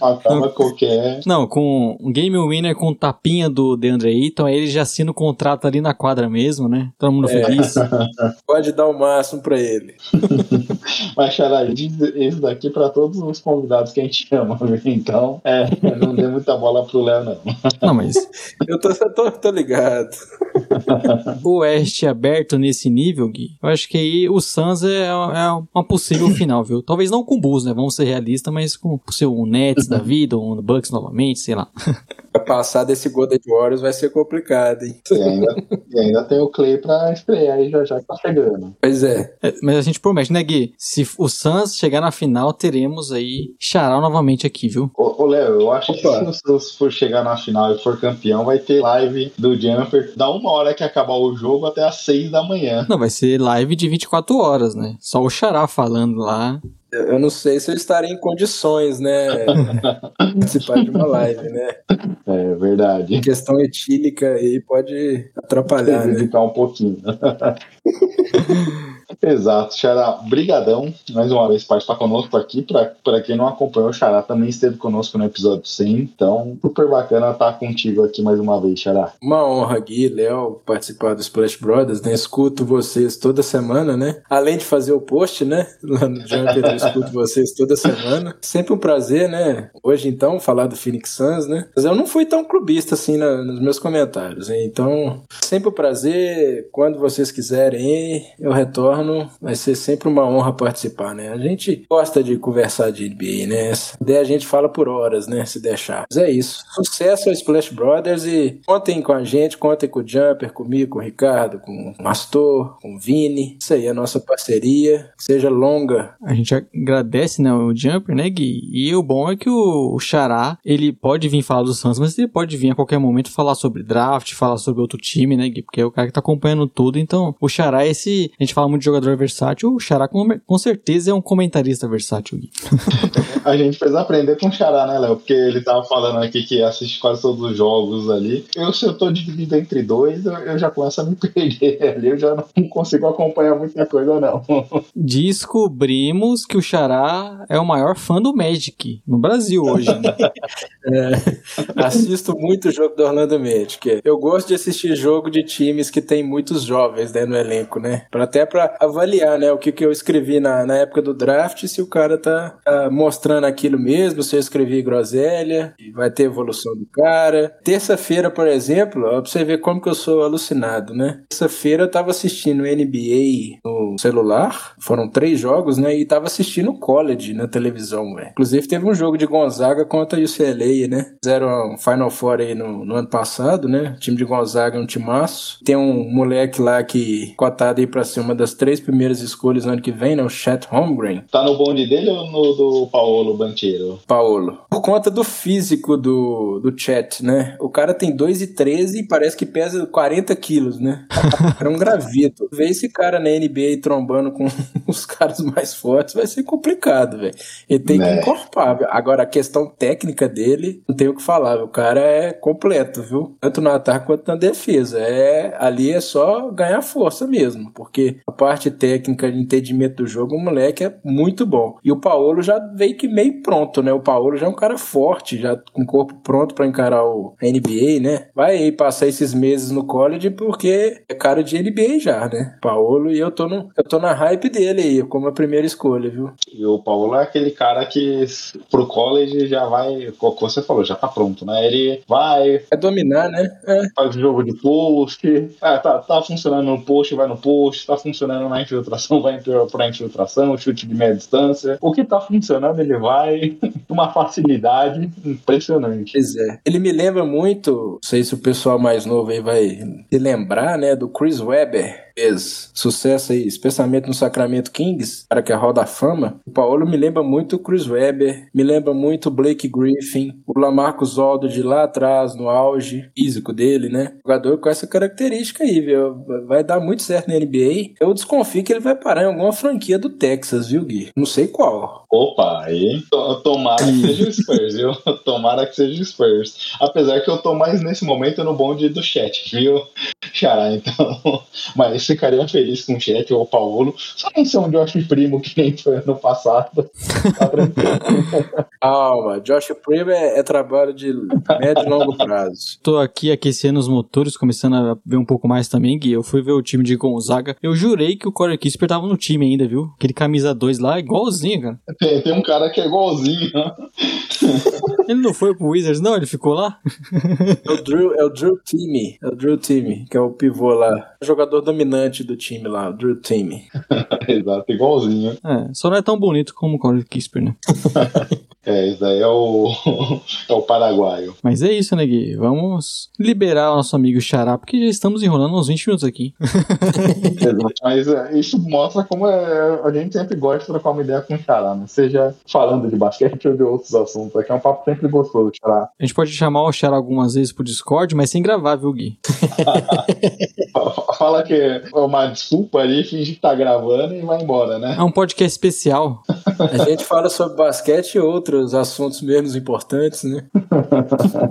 matava qualquer.
Não, com um game winner com tapinha do DeAndre Ayton, aí ele já assina o contrato ali na quadra mesmo, né? Todo mundo é. feliz.
Pode dar o máximo pra ele.
Mas, Xará, isso daqui pra todos os convidados que a gente chama, então é, não dê muita bola pro Léo, não.
Não, mas.
Eu tô, tô, tô ligado.
o Oeste aberto nesse nível, Gui, eu acho que aí o Suns é, é uma possível final, viu? Talvez não com o Bulls, né? Vamos ser realistas, mas com o seu Nets da vida, ou o Bucks novamente, sei lá.
Pra passar desse Golden Warriors vai ser complicado, hein?
E ainda, e ainda tem o Clay pra estrear aí já já que tá chegando.
Pois é.
É, mas a gente promete, né, Gui? Se o Suns chegar na final, teremos aí Xará novamente aqui, viu?
Ô, ô, Léo, eu acho
Opa.
que se o Santos for chegar na final e for campeão, vai ter live do Jumper da uma hora que acabar o jogo até às seis da manhã.
Não, vai ser live de 24 horas, né? Só o Xará falando lá.
Eu não sei se eu estaria em condições, né? participar de uma live, né?
É verdade.
Questão etílica aí pode atrapalhar, né?
Um pouquinho. Exato, Xará, brigadão mais uma vez participar conosco aqui. Para quem não acompanhou, o Xará também esteve conosco no episódio 100, então super bacana estar contigo aqui mais uma vez, Xará.
Uma honra, Gui, Léo, participar do Splash Brothers, né? Escuto vocês toda semana, né? Além de fazer o post, né? Lá no Jumper, eu escuto vocês toda semana. Sempre um prazer, né? Hoje, então, falar do Phoenix Suns, né? Mas eu não fui tão clubista assim na- nos meus comentários, hein? Então, sempre um prazer. Quando vocês quiserem, eu retorno. Vai ser sempre uma honra participar, né? A gente gosta de conversar de NBA, né? Se der, a gente fala por horas, né? Se deixar. Mas é isso. Sucesso ao Splash Brothers e contem com a gente, contem com o Jumper, comigo, com o Ricardo, com o Mastor, com o Vini. Isso aí, a nossa parceria. Que seja longa.
A gente agradece, né, o Jumper, né, Gui? E o bom é que o, Xará, ele pode vir falar do Suns, mas ele pode vir a qualquer momento falar sobre draft, falar sobre outro time, né, Gui? Porque é o cara que tá acompanhando tudo. Então, o Xará é esse... A gente fala muito de jogador versátil, o Xará com, com certeza é um comentarista versátil, Gui.
A gente fez aprender com o Xará, né, Léo? Porque ele tava falando aqui que assiste quase todos os jogos ali. Eu, se eu tô dividido entre dois, eu, eu já começo a me perder ali. Eu já não consigo acompanhar muita coisa, não.
Descobrimos que o Xará é o maior fã do Magic no Brasil hoje, né?
Assisto muito o jogo do Orlando Magic. Eu gosto de assistir jogo de times que tem muitos jovens né, no elenco, né? Pra, até pra avaliar, né, o que, que eu escrevi na, na época do draft, se o cara tá, tá mostrando aquilo mesmo, se eu escrevi groselha, vai ter evolução do cara. Terça-feira, por exemplo, ó, pra você ver como que eu sou alucinado, né? Terça-feira eu tava assistindo NBA no celular, foram três jogos, né? E tava assistindo college na televisão, velho. Inclusive teve um jogo de Gonzaga contra UCLA, né? Fizeram um Final Four aí no, no ano passado, né? O time de Gonzaga é um timaço. Tem um moleque lá que cotado aí pra ser uma das três primeiras escolhas no ano que vem, né? O Chet Holmgren.
Tá no bonde dele ou no do Paolo Banchero?
Paulo. Por conta do físico do, do Chet, né? O cara tem 2,13 e parece que pesa 40 quilos, né? Era um gravito. Ver esse cara na NBA trombando com os caras mais fortes vai ser complicado, velho. Ele tem
Né.
que encorpar. Agora, a questão técnica dele, não tem o que falar. O cara é completo, viu? Tanto no ataque quanto na defesa. É, ali é só ganhar força mesmo, porque a parte técnica de entendimento do jogo, o moleque é muito bom. E o Paulo já veio que meio pronto, né? O Paulo já é um cara forte, já com o corpo pronto pra encarar o NBA, né? Vai aí passar esses meses no college porque é cara de NBA já, né? Paulo e eu tô no, eu tô na hype dele aí, como a primeira escolha, viu?
E o Paulo é aquele cara que pro college já vai, como você falou, já tá pronto, né? Ele vai,
É dominar, né? É.
faz o jogo de post, ah, tá, tá funcionando no post, vai no post, tá funcionando na infiltração, vai pra- pra infiltração, chute de meia distância. O que tá funcionando, ele vai uma facilidade impressionante.
Pois é. Ele me lembra muito, não sei se o pessoal mais novo aí vai se lembrar, né, do Chris Webber. Fez sucesso aí, especialmente no Sacramento Kings, cara que é Hall da Fama. O Paulo me lembra muito o Chris Webber, me lembra muito o Blake Griffin, o Lamarcus Aldridge lá atrás, no auge físico dele, né? Jogador com essa característica aí, viu? Vai dar muito certo na NBA. Eu desconfio que ele vai parar em alguma franquia do Texas, viu, Gui? Não sei qual.
Opa, aí to- tomara que seja o Spurs, viu? Tomara que seja o Spurs. Apesar que eu tô mais nesse momento no bonde do chat, viu? Xará, então. Mas ficaria feliz com o chat ou o Paulo. Só não ser um Josh Primo que nem foi ano passado. Tá tranquilo.
Calma, Josh Primo é, é trabalho de médio e longo prazo.
Tô aqui aquecendo os motores, começando a ver um pouco mais também, Gui. Eu fui ver o time de Gonzaga. Eu jurei que o Corey Kisper tava no time ainda, viu? Aquele camisa 2 lá, igualzinho, cara.
Tem, tem um cara que é igualzinho.
Ele não foi pro Wizards, não? Ele ficou lá?
É o Drew, é o Drew Timmy, é o Drew Timmy, que é o pivô lá. Jogador dominante do time lá, o Drew Team.
Exato, igualzinho.
É, só não é tão bonito como o Corey Kisper, né?
É, isso daí é o, é o paraguaio.
Mas é isso, né, Gui? Vamos liberar o nosso amigo Xará, porque já estamos enrolando uns 20 minutos aqui.
Mas é, isso mostra como é, a gente sempre gosta de trocar uma ideia com o Xará, né? Seja falando de basquete ou de outros assuntos. Aqui é um papo sempre gostoso, Xará.
A gente pode chamar o Xará algumas vezes pro Discord, mas sem gravar, viu, Gui?
Fa- Fala que é uma desculpa ali, finge que tá gravando e vai embora, né?
É um podcast especial.
A gente fala sobre basquete e outros assuntos menos importantes, né?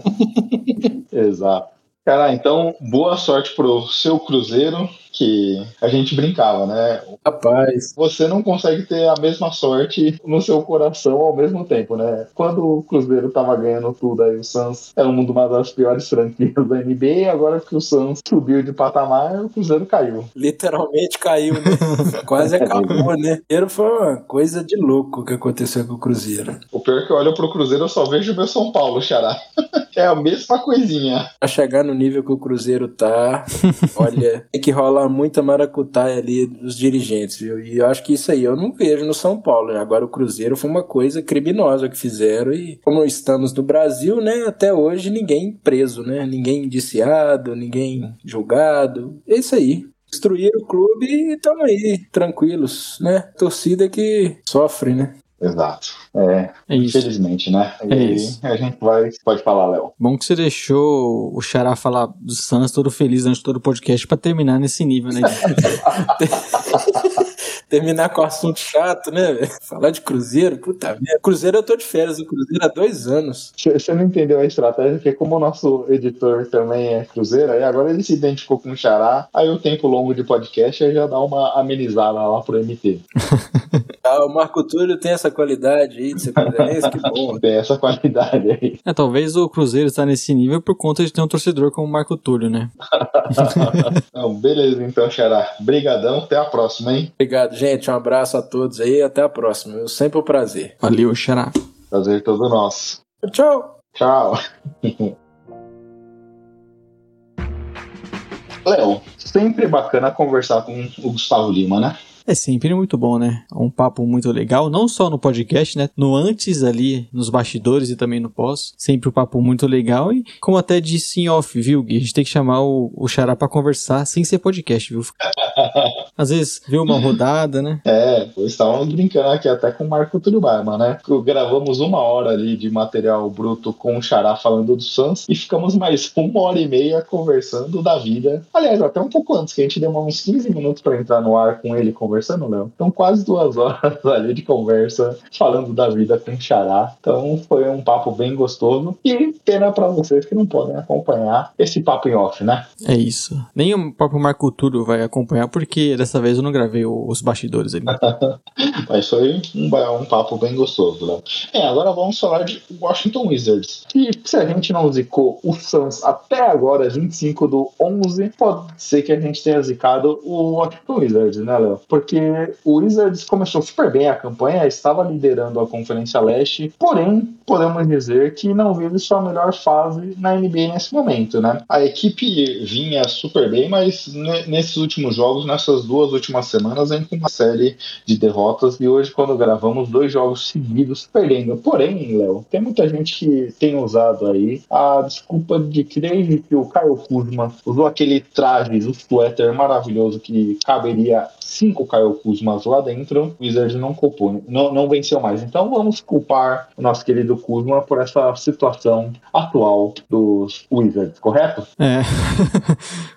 Exato. Cara, então, boa sorte pro seu Cruzeiro, que a gente brincava, né?
Rapaz,
Você não consegue ter a mesma sorte no seu coração ao mesmo tempo, né? Quando o Cruzeiro tava ganhando tudo, aí o Suns era uma das piores franquias da NBA, agora que o Suns subiu de patamar, o Cruzeiro caiu.
literalmente caiu, né? Quase acabou, né? Primeiro foi uma coisa de louco que aconteceu com o Cruzeiro.
O pior é que eu olho pro Cruzeiro, eu só vejo o meu São Paulo, Xará. É a mesma coisinha.
Pra chegar no nível que o Cruzeiro tá, olha, tem que muita maracutaia ali dos dirigentes, viu? E eu acho que isso aí eu não vejo no São Paulo. né? Agora o Cruzeiro foi uma coisa criminosa que fizeram e como estamos no Brasil, né, até hoje ninguém preso, né? Ninguém indiciado, ninguém julgado. É isso aí. Destruíram o clube e estão aí, tranquilos, né? Torcida que sofre, né?
Exato. É,
É
infelizmente, né? E
É
aí
isso.
a gente vai. Pode falar, Léo.
Bom que você deixou o Xará falar do Suns todo feliz antes de todo o podcast pra terminar nesse nível, né?
Terminar com assunto chato, né? velho? Falar de Cruzeiro, puta merda. Cruzeiro eu tô de férias do Cruzeiro há dois anos.
Você não entendeu a estratégia, porque como o nosso editor também é cruzeiro, aí agora ele se identificou com o Xará, aí o tempo longo de podcast aí já dá uma amenizada lá pro MT.
Ah, o Marco Túlio tem essa qualidade aí de ser cruzeirense, que bom.
Tem essa qualidade aí.
É, talvez o Cruzeiro está nesse nível por conta de ter um torcedor como o Marco Túlio, né?
Não, beleza, então, Xará. Brigadão, até a próxima, hein?
Obrigado, gente. Um abraço a todos aí. Até a próxima. Eu sempre um prazer.
Valeu, Xará.
Prazer todo nosso.
Tchau.
Tchau. Léo, sempre bacana conversar com o Gustavo Lima, né?
É sempre muito bom, né? É Um papo muito legal, não só no podcast, né? No antes ali, nos bastidores e também no pós. Sempre um papo muito legal e, como até disse em off, viu, Gui? A gente tem que chamar o, o Xará pra conversar sem ser podcast, viu? Às vezes vê uma rodada, né?
É, estávamos brincando aqui até com o Marco Túlio Barma, né? Gravamos uma hora ali de material bruto com o Xará falando do Suns e ficamos mais uma hora e meia conversando da vida. Aliás, até um pouco antes, que a gente deu uns 15 minutos para entrar no ar com ele conversando, Léo. Então, quase duas horas ali de conversa falando da vida com o Xará. Então, foi um papo bem gostoso. E pena para vocês que não podem acompanhar esse papo em off, né?
É isso. Nem o próprio Marco Túlio vai acompanhar, porque dessa vez eu não gravei os bastidores ali.
Mas foi um, um papo bem gostoso, Léo. É, agora vamos falar de Washington Wizards. E se a gente não zicou o Suns até agora, 25 do 11, pode ser que a gente tenha zicado o Washington Wizards, né, Léo? Porque o Wizards começou super bem a campanha, estava liderando a Conferência Leste, porém, podemos dizer que não vive sua melhor fase na NBA nesse momento, né? A equipe vinha super bem, mas ne- nesses últimos jogos, nessas duas últimas semanas, vem com uma série de derrotas e hoje, quando gravamos, dois jogos seguidos perdendo. Porém, Léo, tem muita gente que tem usado aí a desculpa de que desde que o Caio Kuzma usou aquele traje, o suéter maravilhoso que caberia cinco Caio Kuzmas lá dentro, o Wizards não culpou, não, não venceu mais. Então vamos culpar o nosso querido Kuzma por essa situação atual dos Wizards, correto?
É.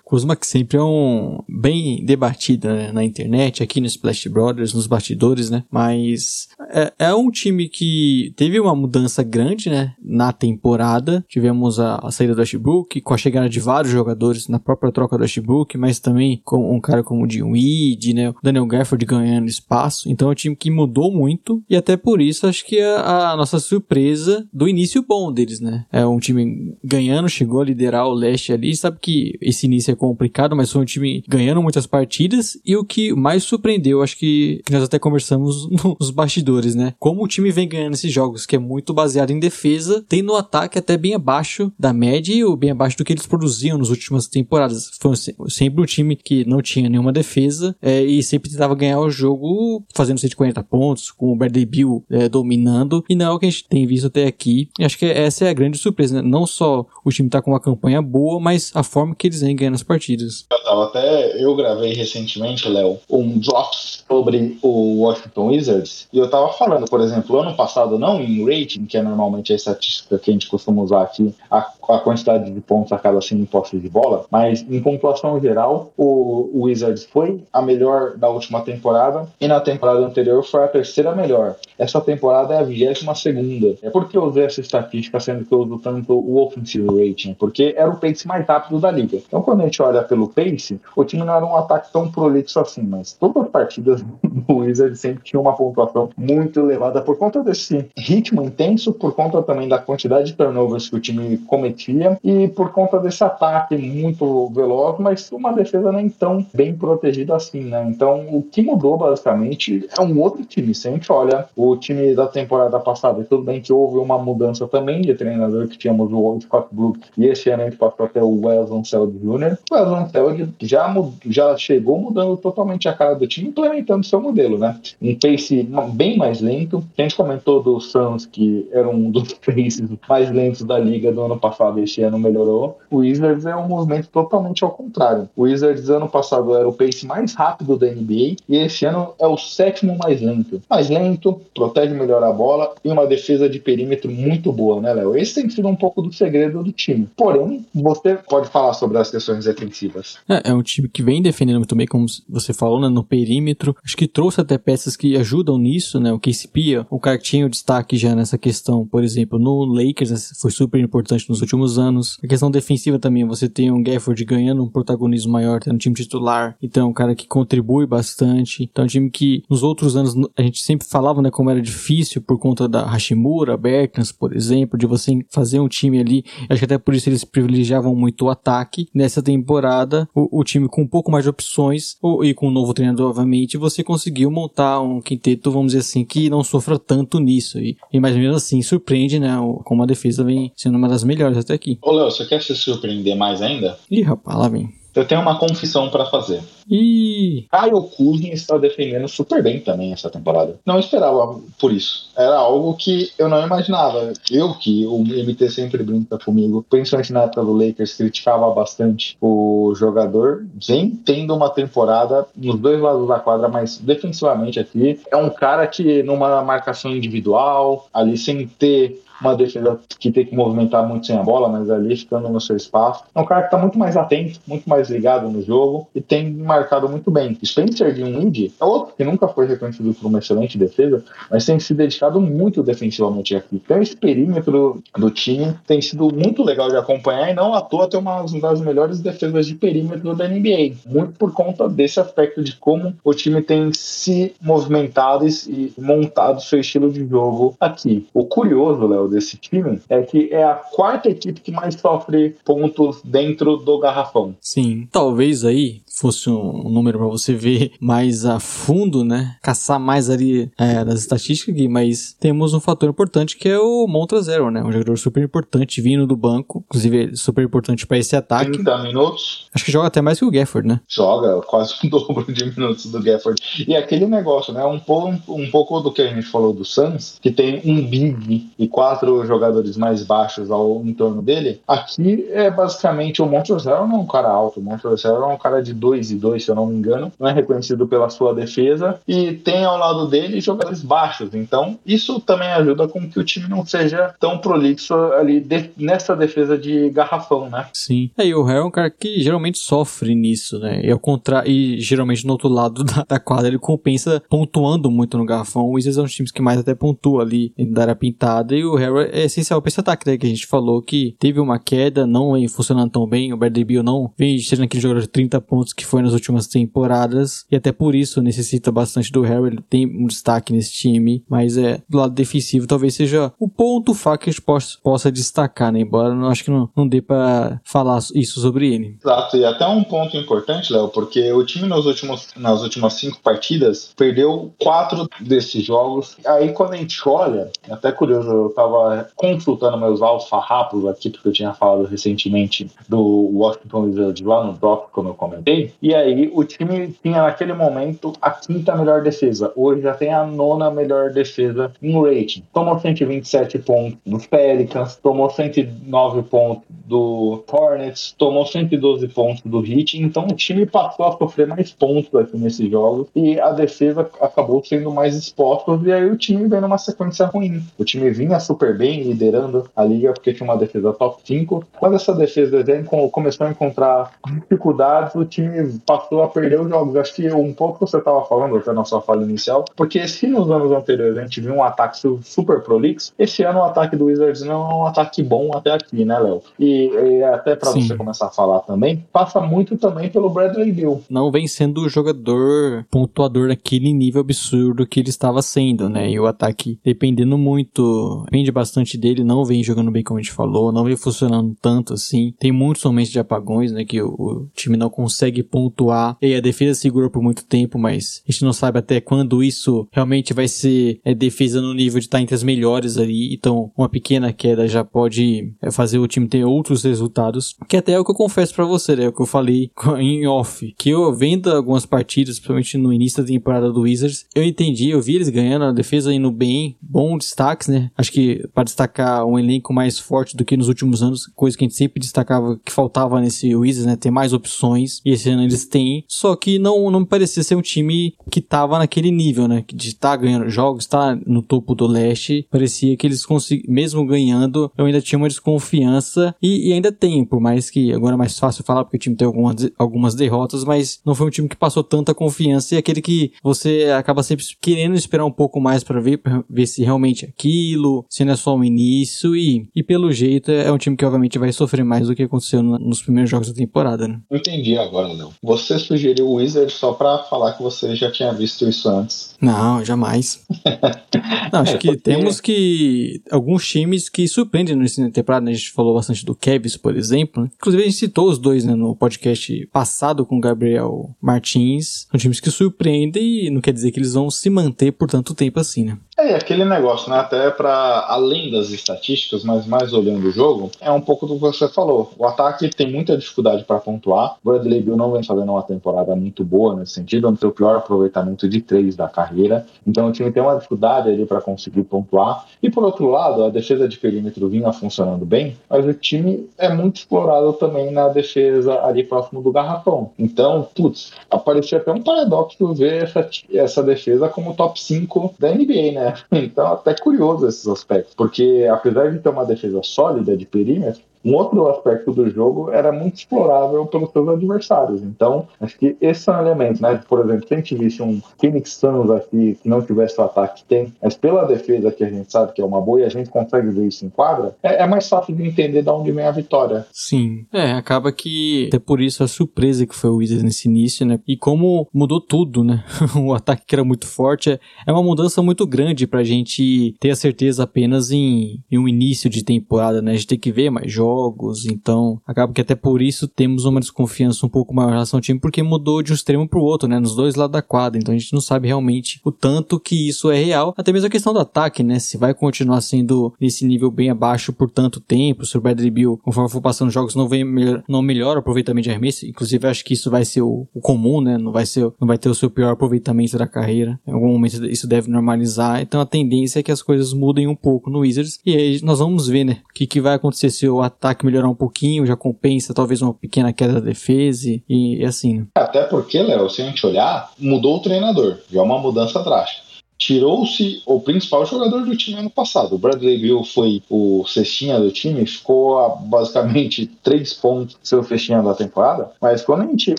Kuzma que sempre é um bem debatido né, na internet, aqui no Splash Brothers, nos bastidores, né? Mas é, é um time que teve uma mudança grande, né? Na temporada. Tivemos a, a saída do Westbrook, com a chegada de vários jogadores na própria troca do Westbrook, mas também com um cara como o Jim Weed, né? O Daniel Gafford ganhando espaço. Então é um time que mudou muito e até por isso acho que é a nossa surpresa do início bom deles, né? É um time ganhando, chegou a liderar o leste ali. Sabe que esse início é complicado, mas foi um time ganhando muitas partidas. E o que mais surpreendeu, acho que, que nós até conversamos nos bastidores, né? Como o time vem ganhando esses jogos, que é muito baseado em defesa, tem no ataque até bem abaixo da média ou bem abaixo do que eles produziam nas últimas temporadas. Foi sempre um time que não tinha nenhuma defesa é, e sempre tentava ganhar o jogo fazendo 140 pontos, com o Bradley Bill é, dominando. E não é o que a gente tem visto até aqui. E acho que essa é a grande surpresa, né? Não só o time tá com uma campanha boa, mas a forma que eles vêm ganhando as partidas.
Até. Eu gravei recentemente, Léo, um drops sobre o Washington Wizards. E eu tava falando, por exemplo, ano passado, não em rating, que é normalmente a estatística que a gente costuma usar aqui, a, a quantidade de pontos a cada 100 postos de bola, mas em pontuação geral, o, o Wizards foi a melhor da última temporada e na temporada anterior foi a terceira melhor. Essa temporada é a vigésima segunda. É porque eu usei essa estatística, sendo que eu uso tanto o offensive rating, porque era o pace mais rápido da liga. Então, quando a gente olha pelo pace, o time não era um ataque tão prolixo assim, mas todas as partidas do Wizards sempre tinham uma pontuação muito elevada por conta desse ritmo intenso, por conta também da quantidade de turnovers que o time cometia e por conta desse ataque muito veloz, mas uma defesa nem tão bem protegida assim, né? Então, o que mudou basicamente é um outro time. Se a gente olha o time da temporada passada, tudo bem que houve uma mudança também de treinador, que tínhamos o Scott Brooks e esse ano a gente passou até o Wesson Seld Jr. O Wesson Seld já, já chegou mudando totalmente a cara do time, implementando seu modelo, né? Um pace bem mais lento. A gente comentou do Suns, que era um dos paces mais lentos da liga do ano passado, este ano melhorou. O Wizards é um movimento totalmente ao contrário. O Wizards ano passado era o pace mais rápido da NBA e este ano é o sétimo mais lento. Mais lento, protege melhor a bola e uma defesa de perímetro muito boa, né, Léo? Esse tem sido um pouco do segredo do time. Porém, você pode falar sobre as questões defensivas.
É, é um time que vem defendendo muito bem, como você falou, né, no perímetro. Acho que trouxe até peças que ajudam nisso, né? O KCP, o cara tinha o destaque já nessa questão, por exemplo, no Lakers, né, foi super importante nos últimos anos. A questão defensiva também, você tem um Gafford ganhando um protagonismo maior, tendo um time titular, então é um cara que contribui bastante. Então é um time que nos outros anos a gente sempre falava, né, como era difícil por conta da Hashimura, Bertans, por exemplo, de você fazer um time ali. Acho que até por isso eles privilegiavam muito o ataque. Nessa temporada, o, o time com um pouco mais de opções e com um novo treinador, obviamente, você conseguiu montar um quinteto, vamos dizer assim, que não sofra tanto nisso. E, e mais ou menos assim, surpreende, né, como a defesa vem sendo uma das melhores até aqui.
Ô, Léo, você quer se surpreender mais ainda?
Ih, rapaz, lá vem.
Eu tenho uma confissão para fazer.
E
Kyle Kuzma está defendendo super bem também essa temporada. Não esperava por isso. Era algo que eu não imaginava. Eu, que o MT sempre brinca comigo, principalmente na época do Lakers, criticava bastante o jogador, vem tendo uma temporada nos dois lados da quadra, mas defensivamente aqui, é um cara que numa marcação individual, ali sem ter uma defesa que tem que movimentar muito sem a bola, mas ali ficando no seu espaço. É um cara que está muito mais atento, muito mais ligado no jogo e tem marcado muito bem. Spencer Dinwiddie é outro que nunca foi reconhecido por uma excelente defesa, mas tem se dedicado muito defensivamente aqui. Então esse perímetro do time tem sido muito legal de acompanhar e não à toa tem uma das melhores defesas de perímetro da NBA. Muito por conta desse aspecto de como o time tem se movimentado e montado seu estilo de jogo aqui. O curioso, Léo, desse time é que é a quarta equipe que mais sofre pontos dentro do garrafão.
Sim, talvez aí fosse um número para você ver mais a fundo, né? Caçar mais ali é, das estatísticas, aqui, mas temos um fator importante que é o Montrezero, né? Um jogador super importante vindo do banco, inclusive super importante para esse ataque.
30 minutos.
Acho que joga até mais que o Gafford, né?
Joga quase o dobro de minutos do Gafford. E aquele negócio, né? Um pouco, um, pouco do que a gente falou do Suns, que tem um big e quatro jogadores mais baixos ao entorno dele. Aqui é basicamente o Montrezero não é um cara alto, o Montrezero é um cara de 2 e 2, se eu não me engano, não é reconhecido pela sua defesa e tem ao lado dele jogadores baixos. Então, isso também ajuda com que o time não seja tão prolixo ali de, nessa defesa de garrafão, né?
Sim. É, e o Harry é um cara que geralmente sofre nisso, né? E ao contrário, e geralmente no outro lado da, da, quadra ele compensa pontuando muito no garrafão. O Wizards é um dos times que mais até pontua ali em dar a pintada e o Harry é essencial para esse ataque, né? Que a gente falou que teve uma queda, não vem funcionando tão bem. O Bradley Bill não vem sendo aquele jogador de 30 pontos que foi nas últimas temporadas, e até por isso necessita bastante do Harry, ele tem um destaque nesse time, mas é do lado defensivo talvez seja o ponto fraco que a gente possa, possa destacar, né? Embora eu acho que não, não dê para falar isso sobre ele.
Exato, e até um ponto importante, Léo, porque o time nos últimos, nas últimas cinco partidas perdeu quatro desses jogos. Aí quando a gente olha, é até curioso, eu tava consultando meus alfarrapos aqui, porque eu tinha falado recentemente do Washington Wizards lá no Drop, como eu comentei, e aí o time tinha naquele momento a quinta melhor defesa. Hoje já tem a nona melhor defesa em rating. Tomou 127 pontos dos Pelicans, tomou 109 pontos do Hornets, tomou 112 pontos do Heat, então o time passou a sofrer mais pontos aqui nesses jogos e a defesa acabou sendo mais exposta e aí o time veio numa sequência ruim. O time vinha super bem liderando a liga porque tinha uma defesa top 5. Quando essa defesa começou a encontrar dificuldades, o time passou a perder os jogos. Acho que um pouco você estava falando até na sua fala inicial, porque se nos anos anteriores a gente viu um ataque super prolixo, esse ano o ataque do Wizards não é um ataque bom até aqui, né, Léo? E, e, até para você começar a falar também, passa muito também pelo Bradley Bill.
Não vem sendo o jogador pontuador naquele nível absurdo que ele estava sendo, né? E o ataque dependendo muito, depende bastante dele, não vem jogando bem como a gente falou, não vem funcionando tanto assim. Tem muitos momentos de apagões, né? Que o, o time não consegue pontuar e a defesa segura por muito tempo, mas a gente não sabe até quando isso realmente vai ser é, defesa no nível de estar tá entre as melhores ali. Então, uma pequena queda já pode é, fazer o time ter outros resultados. Que até é o que eu confesso para você, né? É o que eu falei em off. Que eu vendo algumas partidas, principalmente no início da temporada do Wizards, eu entendi, eu vi eles ganhando, a defesa indo bem, bom destaques, né? Acho que para destacar um elenco mais forte do que nos últimos anos, coisa que a gente sempre destacava que faltava nesse Wizards, né? Ter mais opções. E esse eles têm. Só que não, não parecia ser um time que tava naquele nível, né? De estar tá ganhando jogos, tá no topo do leste. Parecia que eles conseguiam, mesmo ganhando, eu ainda tinha uma desconfiança. E, e, ainda tem, por mais que agora é mais fácil falar porque o time tem algumas, algumas derrotas, mas não foi um time que passou tanta confiança. E aquele que você acaba sempre querendo esperar um pouco mais para ver, pra ver se realmente é aquilo, se não é só um início. E, e pelo jeito é um time que obviamente vai sofrer mais do que aconteceu no, nos primeiros jogos da temporada, né?
Entendi agora, Léo. Você sugeriu o Wizard só pra falar que você já tinha visto isso antes.
Não, jamais. não, acho é, que porque... temos que. alguns times que surpreendem nesse temporada, né? A gente falou bastante do Cavs, por exemplo. Inclusive, a gente citou os dois né, no podcast passado com o Gabriel Martins. São times que surpreendem e não quer dizer que eles vão se manter por tanto tempo assim, né?
É, aquele negócio, né? Até para além das estatísticas, mas mais olhando o jogo, é um pouco do que você falou. O ataque tem muita dificuldade para pontuar. Bradley Bill não vem fazendo uma temporada muito boa nesse sentido, é o seu pior aproveitamento de três da carreira. Então o time tem uma dificuldade ali para conseguir pontuar. E por outro lado, a defesa de perímetro vinha funcionando bem, mas o time é muito explorado também na defesa ali próximo do garrafão. Então, putz, aparecia até um paradoxo ver essa, essa defesa como top 5 da NBA, né? Então, até curioso esses aspectos, porque apesar de ter uma defesa sólida de perímetro, um outro aspecto do jogo era muito explorável pelos seus adversários. Então, acho que esse é um elemento, né? Por exemplo, se a gente visse um Phoenix Suns aqui que não tivesse o ataque que tem, mas pela defesa que a gente sabe que é uma boa e a gente consegue ver isso em quadra, é, é mais fácil de entender de onde vem a vitória.
Sim. É, acaba que até por isso a surpresa que foi o Wizards nesse início, né? E como mudou tudo, né? o ataque que era muito forte é, é uma mudança muito grande pra gente ter a certeza apenas em, em um início de temporada, né? A gente tem que ver mais jogos jogos, então acaba que até por isso temos uma desconfiança um pouco maior em relação ao time, porque mudou de um extremo pro outro, né, nos dois lados da quadra, então a gente não sabe realmente o tanto que isso é real, até mesmo a questão do ataque, né, se vai continuar sendo nesse nível bem abaixo por tanto tempo, se o Bradley Bill, conforme for passando os jogos, não vem melhor, não melhora o aproveitamento de arremesso, inclusive acho que isso vai ser o, o comum, né, não vai ser, não vai ter o seu pior aproveitamento da carreira, em algum momento isso deve normalizar, então a tendência é que as coisas mudem um pouco no Wizards, e aí nós vamos ver, né, o que, que vai acontecer se o ataque ataque melhorar um pouquinho, já compensa talvez uma pequena queda da defesa e, e assim, né?
Até porque, Léo, se a gente olhar, mudou o treinador, já é uma mudança drástica. Tirou-se o principal jogador do time ano passado. O Bradley Bill foi o cestinha do time, ficou a basicamente três pontos seu cestinha da temporada, mas quando a gente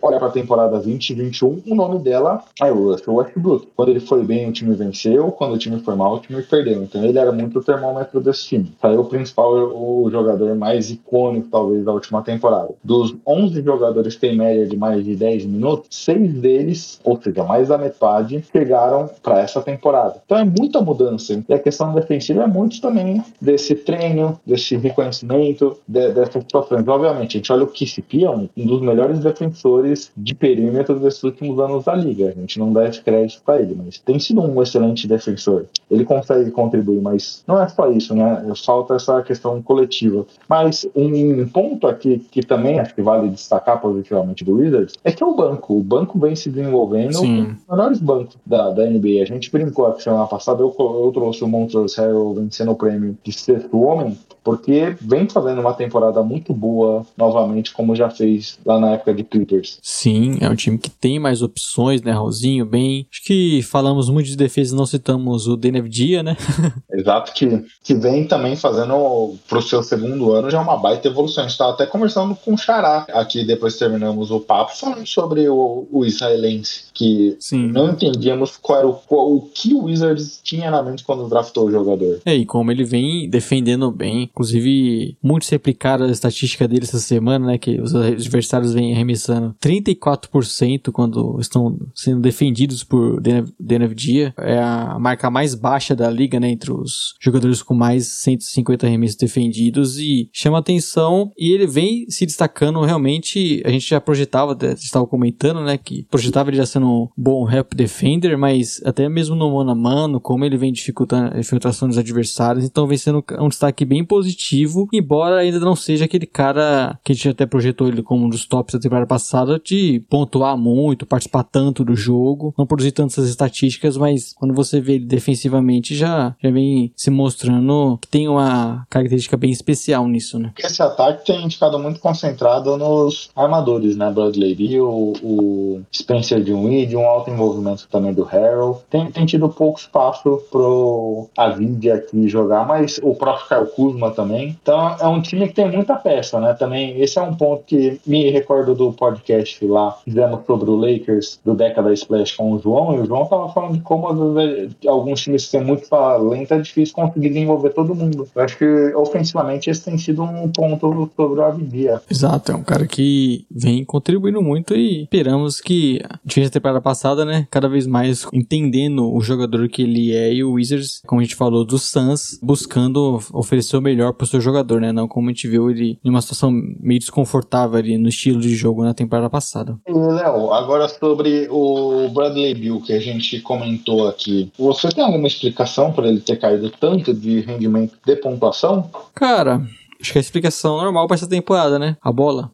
olha para a temporada 2021, o nome dela é o Russell Westbrook. Quando ele foi bem, o time venceu, quando o time foi mal, o time perdeu. Então ele era muito o termômetro desse time. Saiu o principal, o jogador mais icônico, talvez, da última temporada. Dos 11 jogadores que tem média de mais de 10 minutos, seis deles, ou seja, mais da metade, chegaram para essa temporada. Então é muita mudança. E a questão defensiva é muito também desse treino, desse reconhecimento, de, dessas situações. Obviamente, a gente olha o KCP, é um, um dos melhores defensores de perímetro desses últimos anos da liga. A gente não dá esse crédito para ele, mas tem sido um excelente defensor. Ele consegue contribuir, mas não é só isso, né? Falta essa questão coletiva. Mas um ponto aqui que também acho que vale destacar positivamente do Wizards é que é o banco. O banco vem se desenvolvendo
Sim.
um dos melhores bancos da, da NBA. A gente brincou aqui semana passada, eu, eu trouxe o Montrezl Harrell vencendo o prêmio de sexto homem, porque vem fazendo uma temporada muito boa novamente, como já fez lá na época de Clippers.
Sim, é um time que tem mais opções, né, Raulzinho? Bem, acho que falamos muito de defesa, não citamos o Denev Dia, né?
Exato, que, que vem também fazendo pro seu segundo ano já uma baita evolução. A gente estava até conversando com o Xará aqui, depois terminamos o papo, falando sobre o, o israelense, que
Sim.
não entendíamos qual era o, o que o Wizards tinha na mente quando draftou o jogador.
É, e como ele vem defendendo bem, inclusive muitos replicaram a estatística dele essa semana, né, que os adversários vêm arremessando 34% quando estão sendo defendidos por Denev Dia, é a marca mais baixa da liga, né, entre os jogadores com mais 150 arremessos defendidos e chama atenção e ele vem se destacando realmente, a gente já projetava, estava comentando, né, que projetava ele já sendo um bom help defender, mas até mesmo no mano a mano, como ele vem dificultando a infiltração dos adversários, então vem sendo um destaque bem positivo, embora ainda não seja aquele cara que a gente até projetou ele como um dos tops da temporada passada, de pontuar muito, participar tanto do jogo, não produzir tantas estatísticas, mas quando você vê ele defensivamente já, já vem se mostrando que tem uma característica bem especial nisso, né?
Esse ataque tem ficado muito concentrado nos armadores, né? Bradley Beal, o Spencer Dinwiddie, um alto envolvimento também do Harrell. Tem, tem tido pouco espaço pro Avid aqui jogar, mas o próprio Kyle Kuzma também. Então é um time que tem muita peça, né? Também esse é um ponto que me recordo do podcast lá, fizemos sobre o Lakers do Década Splash com o João, e o João tava falando de como vezes alguns times que têm muito talento é difícil conseguir desenvolver todo mundo. Eu acho que ofensivamente esse tem sido um ponto sobre o Avidia.
Exato, é um cara que vem contribuindo muito e esperamos que, diferente da temporada passada, né, cada vez mais entendendo o jogador que ele é e o Wizards, como a gente falou, do Suns, buscando oferecer o melhor pro seu jogador, né, não como a gente viu ele em uma situação meio desconfortável ali no estilo de jogo na temporada passada.
Léo, agora sobre o Bradley Bill que a gente comentou aqui, você tem alguma explicação para ele ter caído tanto de rendimento de pontuação?
Cara, acho que a explicação normal para essa temporada, né? A bola.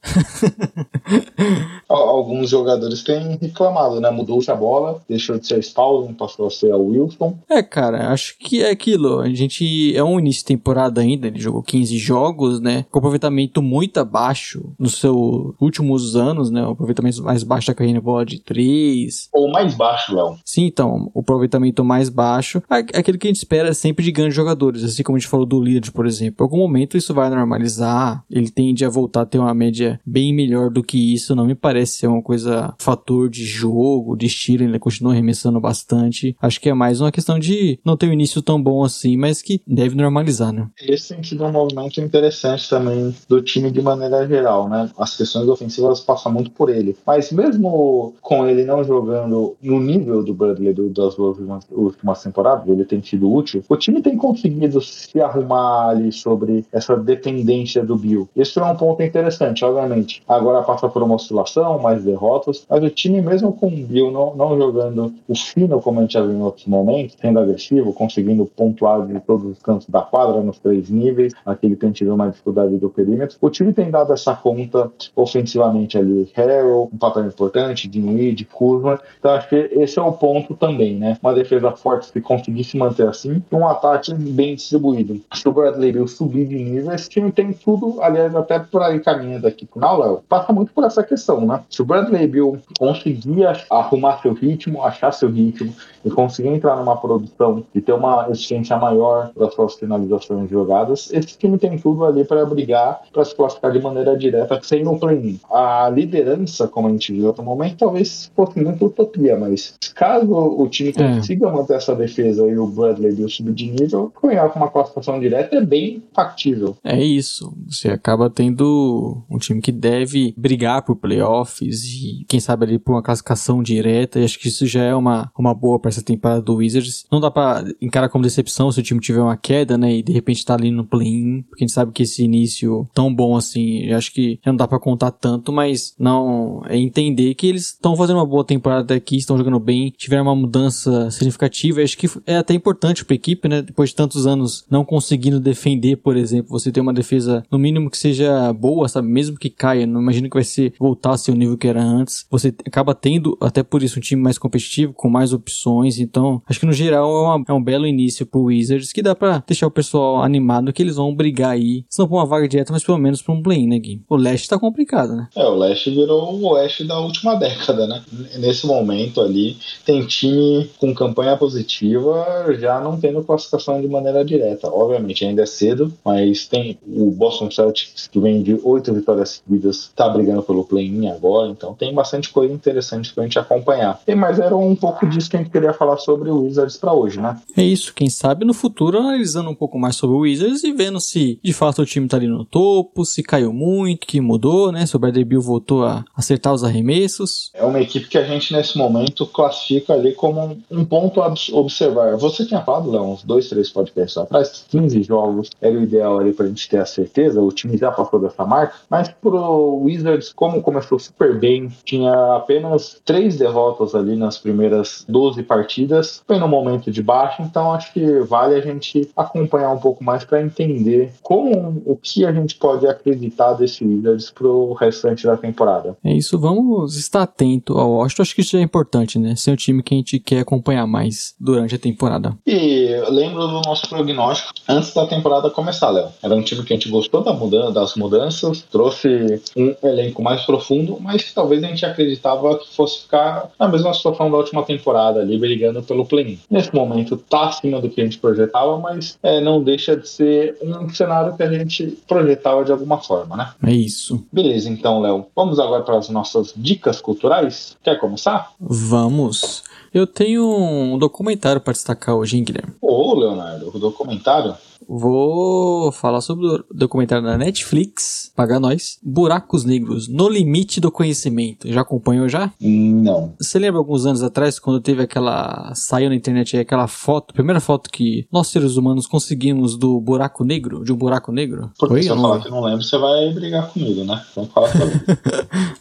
Alguns jogadores têm reclamado, né? Mudou-se a bola, deixou de ser Spalding, passou a ser a Wilson.
É, cara, acho que é aquilo. A gente é um início de temporada ainda, ele jogou 15 jogos, né? Com aproveitamento muito abaixo nos seus últimos anos, né? O aproveitamento mais baixo da carreira bola de 3.
Ou mais baixo, Léo.
Sim, então, o aproveitamento mais baixo é aquilo que a gente espera sempre de grandes jogadores, assim como a gente falou do Lillard, por exemplo. Em algum momento isso vai normalizar, ele tende a voltar a ter uma média bem melhor do que isso, não me parece ser uma coisa fator de jogo, de estilo, ele continua arremessando bastante. Acho que é mais uma questão de não ter um início tão bom assim, mas que deve normalizar, né?
Esse tem sido um movimento interessante também do time de maneira geral, né? As questões ofensivas passam muito por ele. Mas mesmo com ele não jogando no nível do Bradley das últimas, últimas temporadas, ele tem sido útil, o time tem conseguido se arrumar ali sobre essa dependência do Bill. Isso é um ponto interessante, obviamente. Agora passa por uma oscilação, mais derrotas, mas o time, mesmo com o Bill não, não jogando o fino como a gente já viu em outros momentos, sendo agressivo, conseguindo pontuar de todos os cantos da quadra, nos três níveis, aquele tem tido uma dificuldade do perímetro, o time tem dado essa conta ofensivamente ali. Harrell, um papel importante, Dinwiddie, Kuzma, então acho que esse é o ponto também, né? Uma defesa forte se conseguir se manter assim, um ataque bem distribuído. Se o Bradley Bill subir de nível, esse time tem tudo, aliás, até para encaminhando aqui pro final, Léo, passa muito por essa questão, né? Se o Bradley Bill conseguir arrumar seu ritmo, achar seu ritmo e conseguir entrar numa produção e ter uma eficiência maior para suas finalizações jogadas, esse time tem tudo ali para brigar para se classificar de maneira direta sem no play-in. A liderança, como a gente viu no momento, talvez fosse muito utopia, mas caso o time é. consiga manter essa defesa e o Bradley Bill subir de nível, ganhar com uma classificação direta é bem factível.
É isso. Você acaba tendo um time que deve brigar por playoffs e quem sabe ali por uma classificação direta. E acho que isso já é uma, uma boa para essa temporada do Wizards. Não dá para encarar como decepção se o time tiver uma queda, né? E de repente tá ali no play-in, porque a gente sabe que esse início tão bom assim, acho que já não dá para contar tanto, mas não é entender que eles estão fazendo uma boa temporada aqui, estão jogando bem, tiveram uma mudança significativa. Acho que é até importante para a equipe, né? Depois de tantos anos não conseguindo defender, por exemplo, você ter uma defesa no mínimo que seja boa, sabe? Mesmo que caia, não imagino que vai ser voltar a ser o nível que era antes. Você acaba tendo até por isso um time mais competitivo, com mais opções. Então, acho que no geral é, uma, é um belo início pro Wizards que dá para deixar o pessoal animado que eles vão brigar aí, se não por uma vaga direta, mas pelo menos pra um play, né, Gui? O leste tá complicado, né?
É, o leste virou o oeste da última década, né? Nesse momento ali, tem time com campanha positiva já não tendo classificação de maneira direta. Obviamente, ainda é cedo, mas tem o Boston Celtics que vem de oito vitórias seguidas, tá brigando pelo play-in agora, então tem bastante coisa interessante pra gente acompanhar. E, mas era um pouco disso que a gente queria falar sobre o Wizards para hoje, né?
É isso, quem sabe no futuro analisando um pouco mais sobre o Wizards e vendo se de fato o time tá ali no topo, se caiu muito, que mudou, né? Se o Bradley Bill voltou a acertar os arremessos.
É uma equipe que a gente nesse momento classifica ali como um ponto a observar. Você tinha falado, Léo, uns dois, três podcasts atrás, 15 jogos era o ideal ali pra gente ter a certeza, o time já passou dessa marca, mas pro Wizards, como começou super bem, tinha apenas três derrotas ali nas primeiras 12 partidas, foi no momento de baixo, então acho que vale a gente acompanhar um pouco mais para entender como o que a gente pode acreditar desse Wizards pro restante da temporada.
É isso, vamos estar atento ao Washington, acho que isso é importante, né? Ser um time que a gente quer acompanhar mais durante a temporada.
E lembro do nosso prognóstico antes da temporada começar, Léo. Era um time que a gente gostou da mudança, das mudanças, trouxe um elenco mais profundo, mas talvez a gente acreditava que fosse ficar na mesma situação da última temporada, ali brigando pelo play-in. Nesse momento tá acima do que a gente projetava, mas é, não deixa de ser um cenário que a gente projetava de alguma forma, né?
É isso.
Beleza, então, Léo. Vamos agora para as nossas dicas culturais. Quer começar?
Vamos. Eu tenho um documentário para destacar hoje, hein, Guilherme?
Ô, Leonardo, o documentário
Vou falar sobre o documentário da Netflix, paga nós, Buracos Negros, No Limite do Conhecimento. Já acompanhou já?
Não.
Você lembra alguns anos atrás, quando teve aquela... saiu na internet aquela foto, primeira foto que nós seres humanos conseguimos do buraco negro, de um buraco negro?
Porque Foi, se eu falar que não lembro, você vai brigar comigo, né? Então fala pra mim.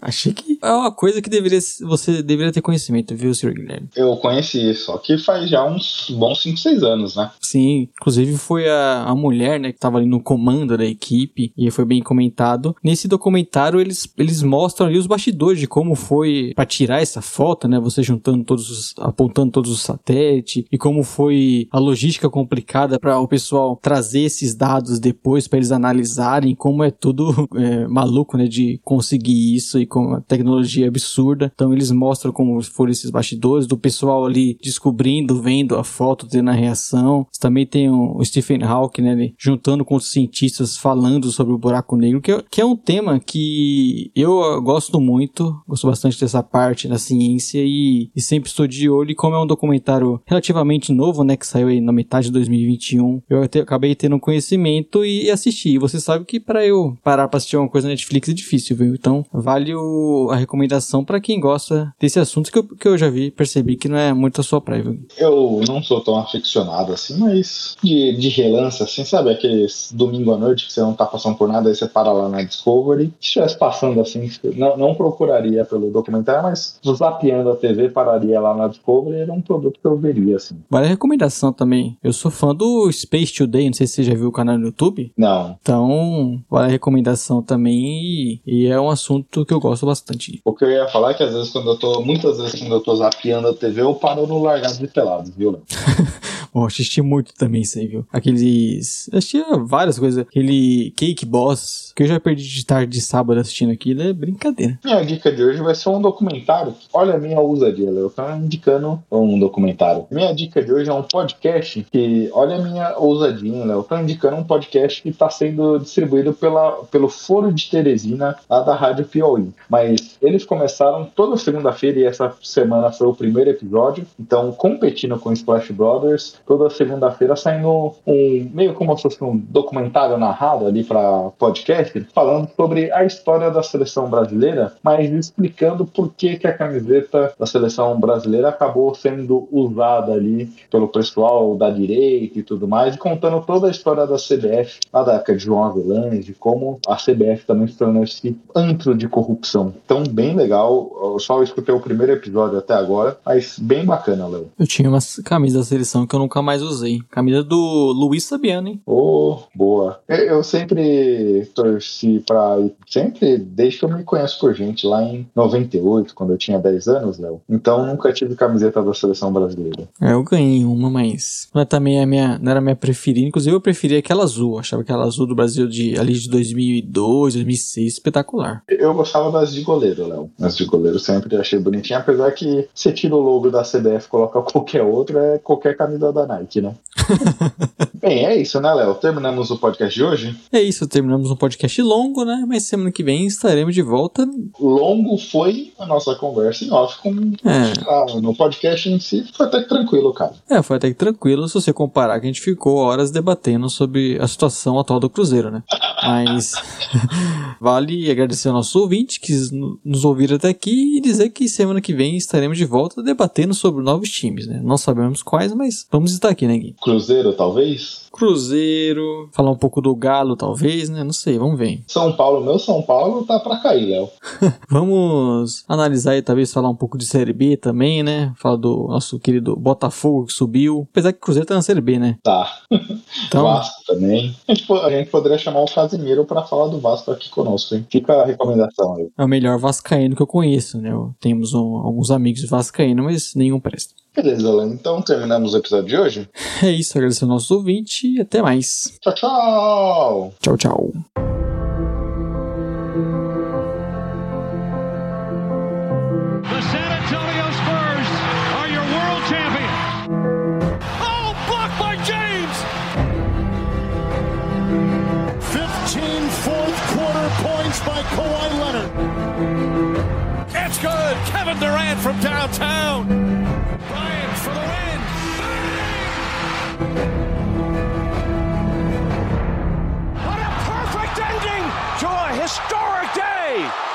Achei que é uma coisa que deveria, você deveria ter conhecimento, viu, Sr. Guilherme?
Eu conheci, só que faz já uns bons 5, 6 anos, né?
Sim, inclusive foi a a, mulher, né, que tava ali no comando da equipe, e foi bem comentado. Nesse documentário, eles, eles mostram ali os bastidores de como foi para tirar essa foto, né, você juntando todos os, apontando todos os satélites, e como foi a logística complicada para o pessoal trazer esses dados depois para eles analisarem, como é tudo é, maluco, né, de conseguir isso e com a tecnologia absurda. Então eles mostram como foram esses bastidores, do pessoal ali descobrindo, vendo a foto, tendo a reação. Também tem o Stephen Hawking Né, juntando com os cientistas falando sobre o buraco negro, que é, que é um tema que eu gosto muito, gosto bastante dessa parte da ciência e, e sempre estou de olho. E como é um documentário relativamente novo, né, que saiu aí na metade de 2021, eu até, acabei tendo conhecimento e, e assisti. E você sabe que para eu parar para assistir uma coisa na Netflix é difícil, viu? Então vale o, a recomendação para quem gosta desse assunto que eu, que eu já vi, percebi que não é muito a sua praia, viu?
Eu não sou tão aficionado assim, mas de, de relance assim, sabe? Aqueles domingo à noite que você não tá passando por nada, aí você para lá na Discovery. Se estivesse passando assim, não, não procuraria pelo documentário, mas zapeando a TV, pararia lá na Discovery, era um produto que eu veria, assim.
Vale a recomendação também. Eu sou fã do Space Today, não sei se você já viu o canal no YouTube.
Não.
Então, vale a recomendação também e, é um assunto que eu gosto bastante.
O que eu ia falar é que às vezes quando eu tô, muitas vezes quando eu tô zapeando a TV, eu paro no largado de pelados, viu,
Oh, assisti muito também isso aí, viu? Aqueles. Assistia várias coisas. Aquele Cake Boss, que eu já perdi de tarde de sábado assistindo aquilo, é brincadeira.
Minha dica de hoje vai ser um documentário. Olha a minha ousadia, Léo. Tá indicando um documentário. Minha dica de hoje é um podcast que, olha a minha ousadia, Léo. Tá indicando um podcast que está sendo distribuído pela, pelo Foro de Teresina, lá da Rádio Piauí. Mas eles começaram toda segunda-feira e essa semana foi o primeiro episódio. Então, competindo com Splash Brothers, toda segunda-feira saindo um meio como se fosse um documentário narrado ali para podcast, falando sobre a história da seleção brasileira, mas explicando por que, que a camiseta da seleção brasileira acabou sendo usada ali pelo pessoal da direita e tudo mais, e contando toda a história da CBF, lá da época de João Avelange, como a CBF também se tornou esse antro de corrupção. Então, bem legal. Eu só escutei o primeiro episódio até agora, mas bem bacana, Léo.
Eu tinha uma camisa da seleção que eu nunca mais usei. Camisa do Luiz Sabiano, hein?
Oh, boa. Eu sempre torci pra. Sempre, desde que eu me conheço por gente, lá em 98, quando eu tinha 10 anos, Léo. Então nunca tive camiseta da seleção brasileira.
É, eu ganhei uma, mas não é também a minha, não era a minha preferida. Inclusive eu preferia aquela azul. Achava aquela azul do Brasil de ali de 2002, 2006 espetacular.
Eu gostava das de goleiro, Léo. As de goleiro sempre achei bonitinha, apesar que você tira o logo da CBF e coloca qualquer outro, é qualquer camisa da Nike, né? Bem, é isso, né, Léo? Terminamos o podcast de hoje?
É isso, terminamos um podcast longo, né? Mas semana que vem estaremos de volta.
Longo foi a nossa conversa em off com.
É.
Ah, no podcast em si foi até que tranquilo, cara.
É, foi até que tranquilo se você comparar que a gente ficou horas debatendo sobre a situação atual do Cruzeiro, né? Mas vale agradecer ao nosso ouvinte que nos ouviram até aqui e dizer que semana que vem estaremos de volta debatendo sobre novos times, né? Não sabemos quais, mas vamos estar aqui, né, Gui?
Cruzeiro, talvez?
Cruzeiro, falar um pouco do Galo, talvez, né? Não sei, vamos ver.
São Paulo, meu São Paulo tá pra cair, Léo.
vamos analisar e talvez falar um pouco de Série B também, né? Falar do nosso querido Botafogo que subiu. Apesar que o Cruzeiro tá na Série B, né?
Tá.
Então-
Vasco também. A gente, a gente poderia chamar o Casimiro pra falar do Vasco aqui conosco, hein? Fica a recomendação aí.
É o melhor vascaíno que eu conheço, né? Eu- Temos um- alguns amigos vascaínos, mas nenhum presta.
Beleza, Léo. Então terminamos o episódio de hoje.
É isso, agradecer ao nosso ouvinte e até mais.
Tchau, tchau!
Tchau, tchau.
The San Antonio Spurs are your world champions. Oh, blocked by James.
15 fourth quarter points by Kawhi Leonard.
It's good. Kevin Durant from downtown. What a perfect ending to a historic day!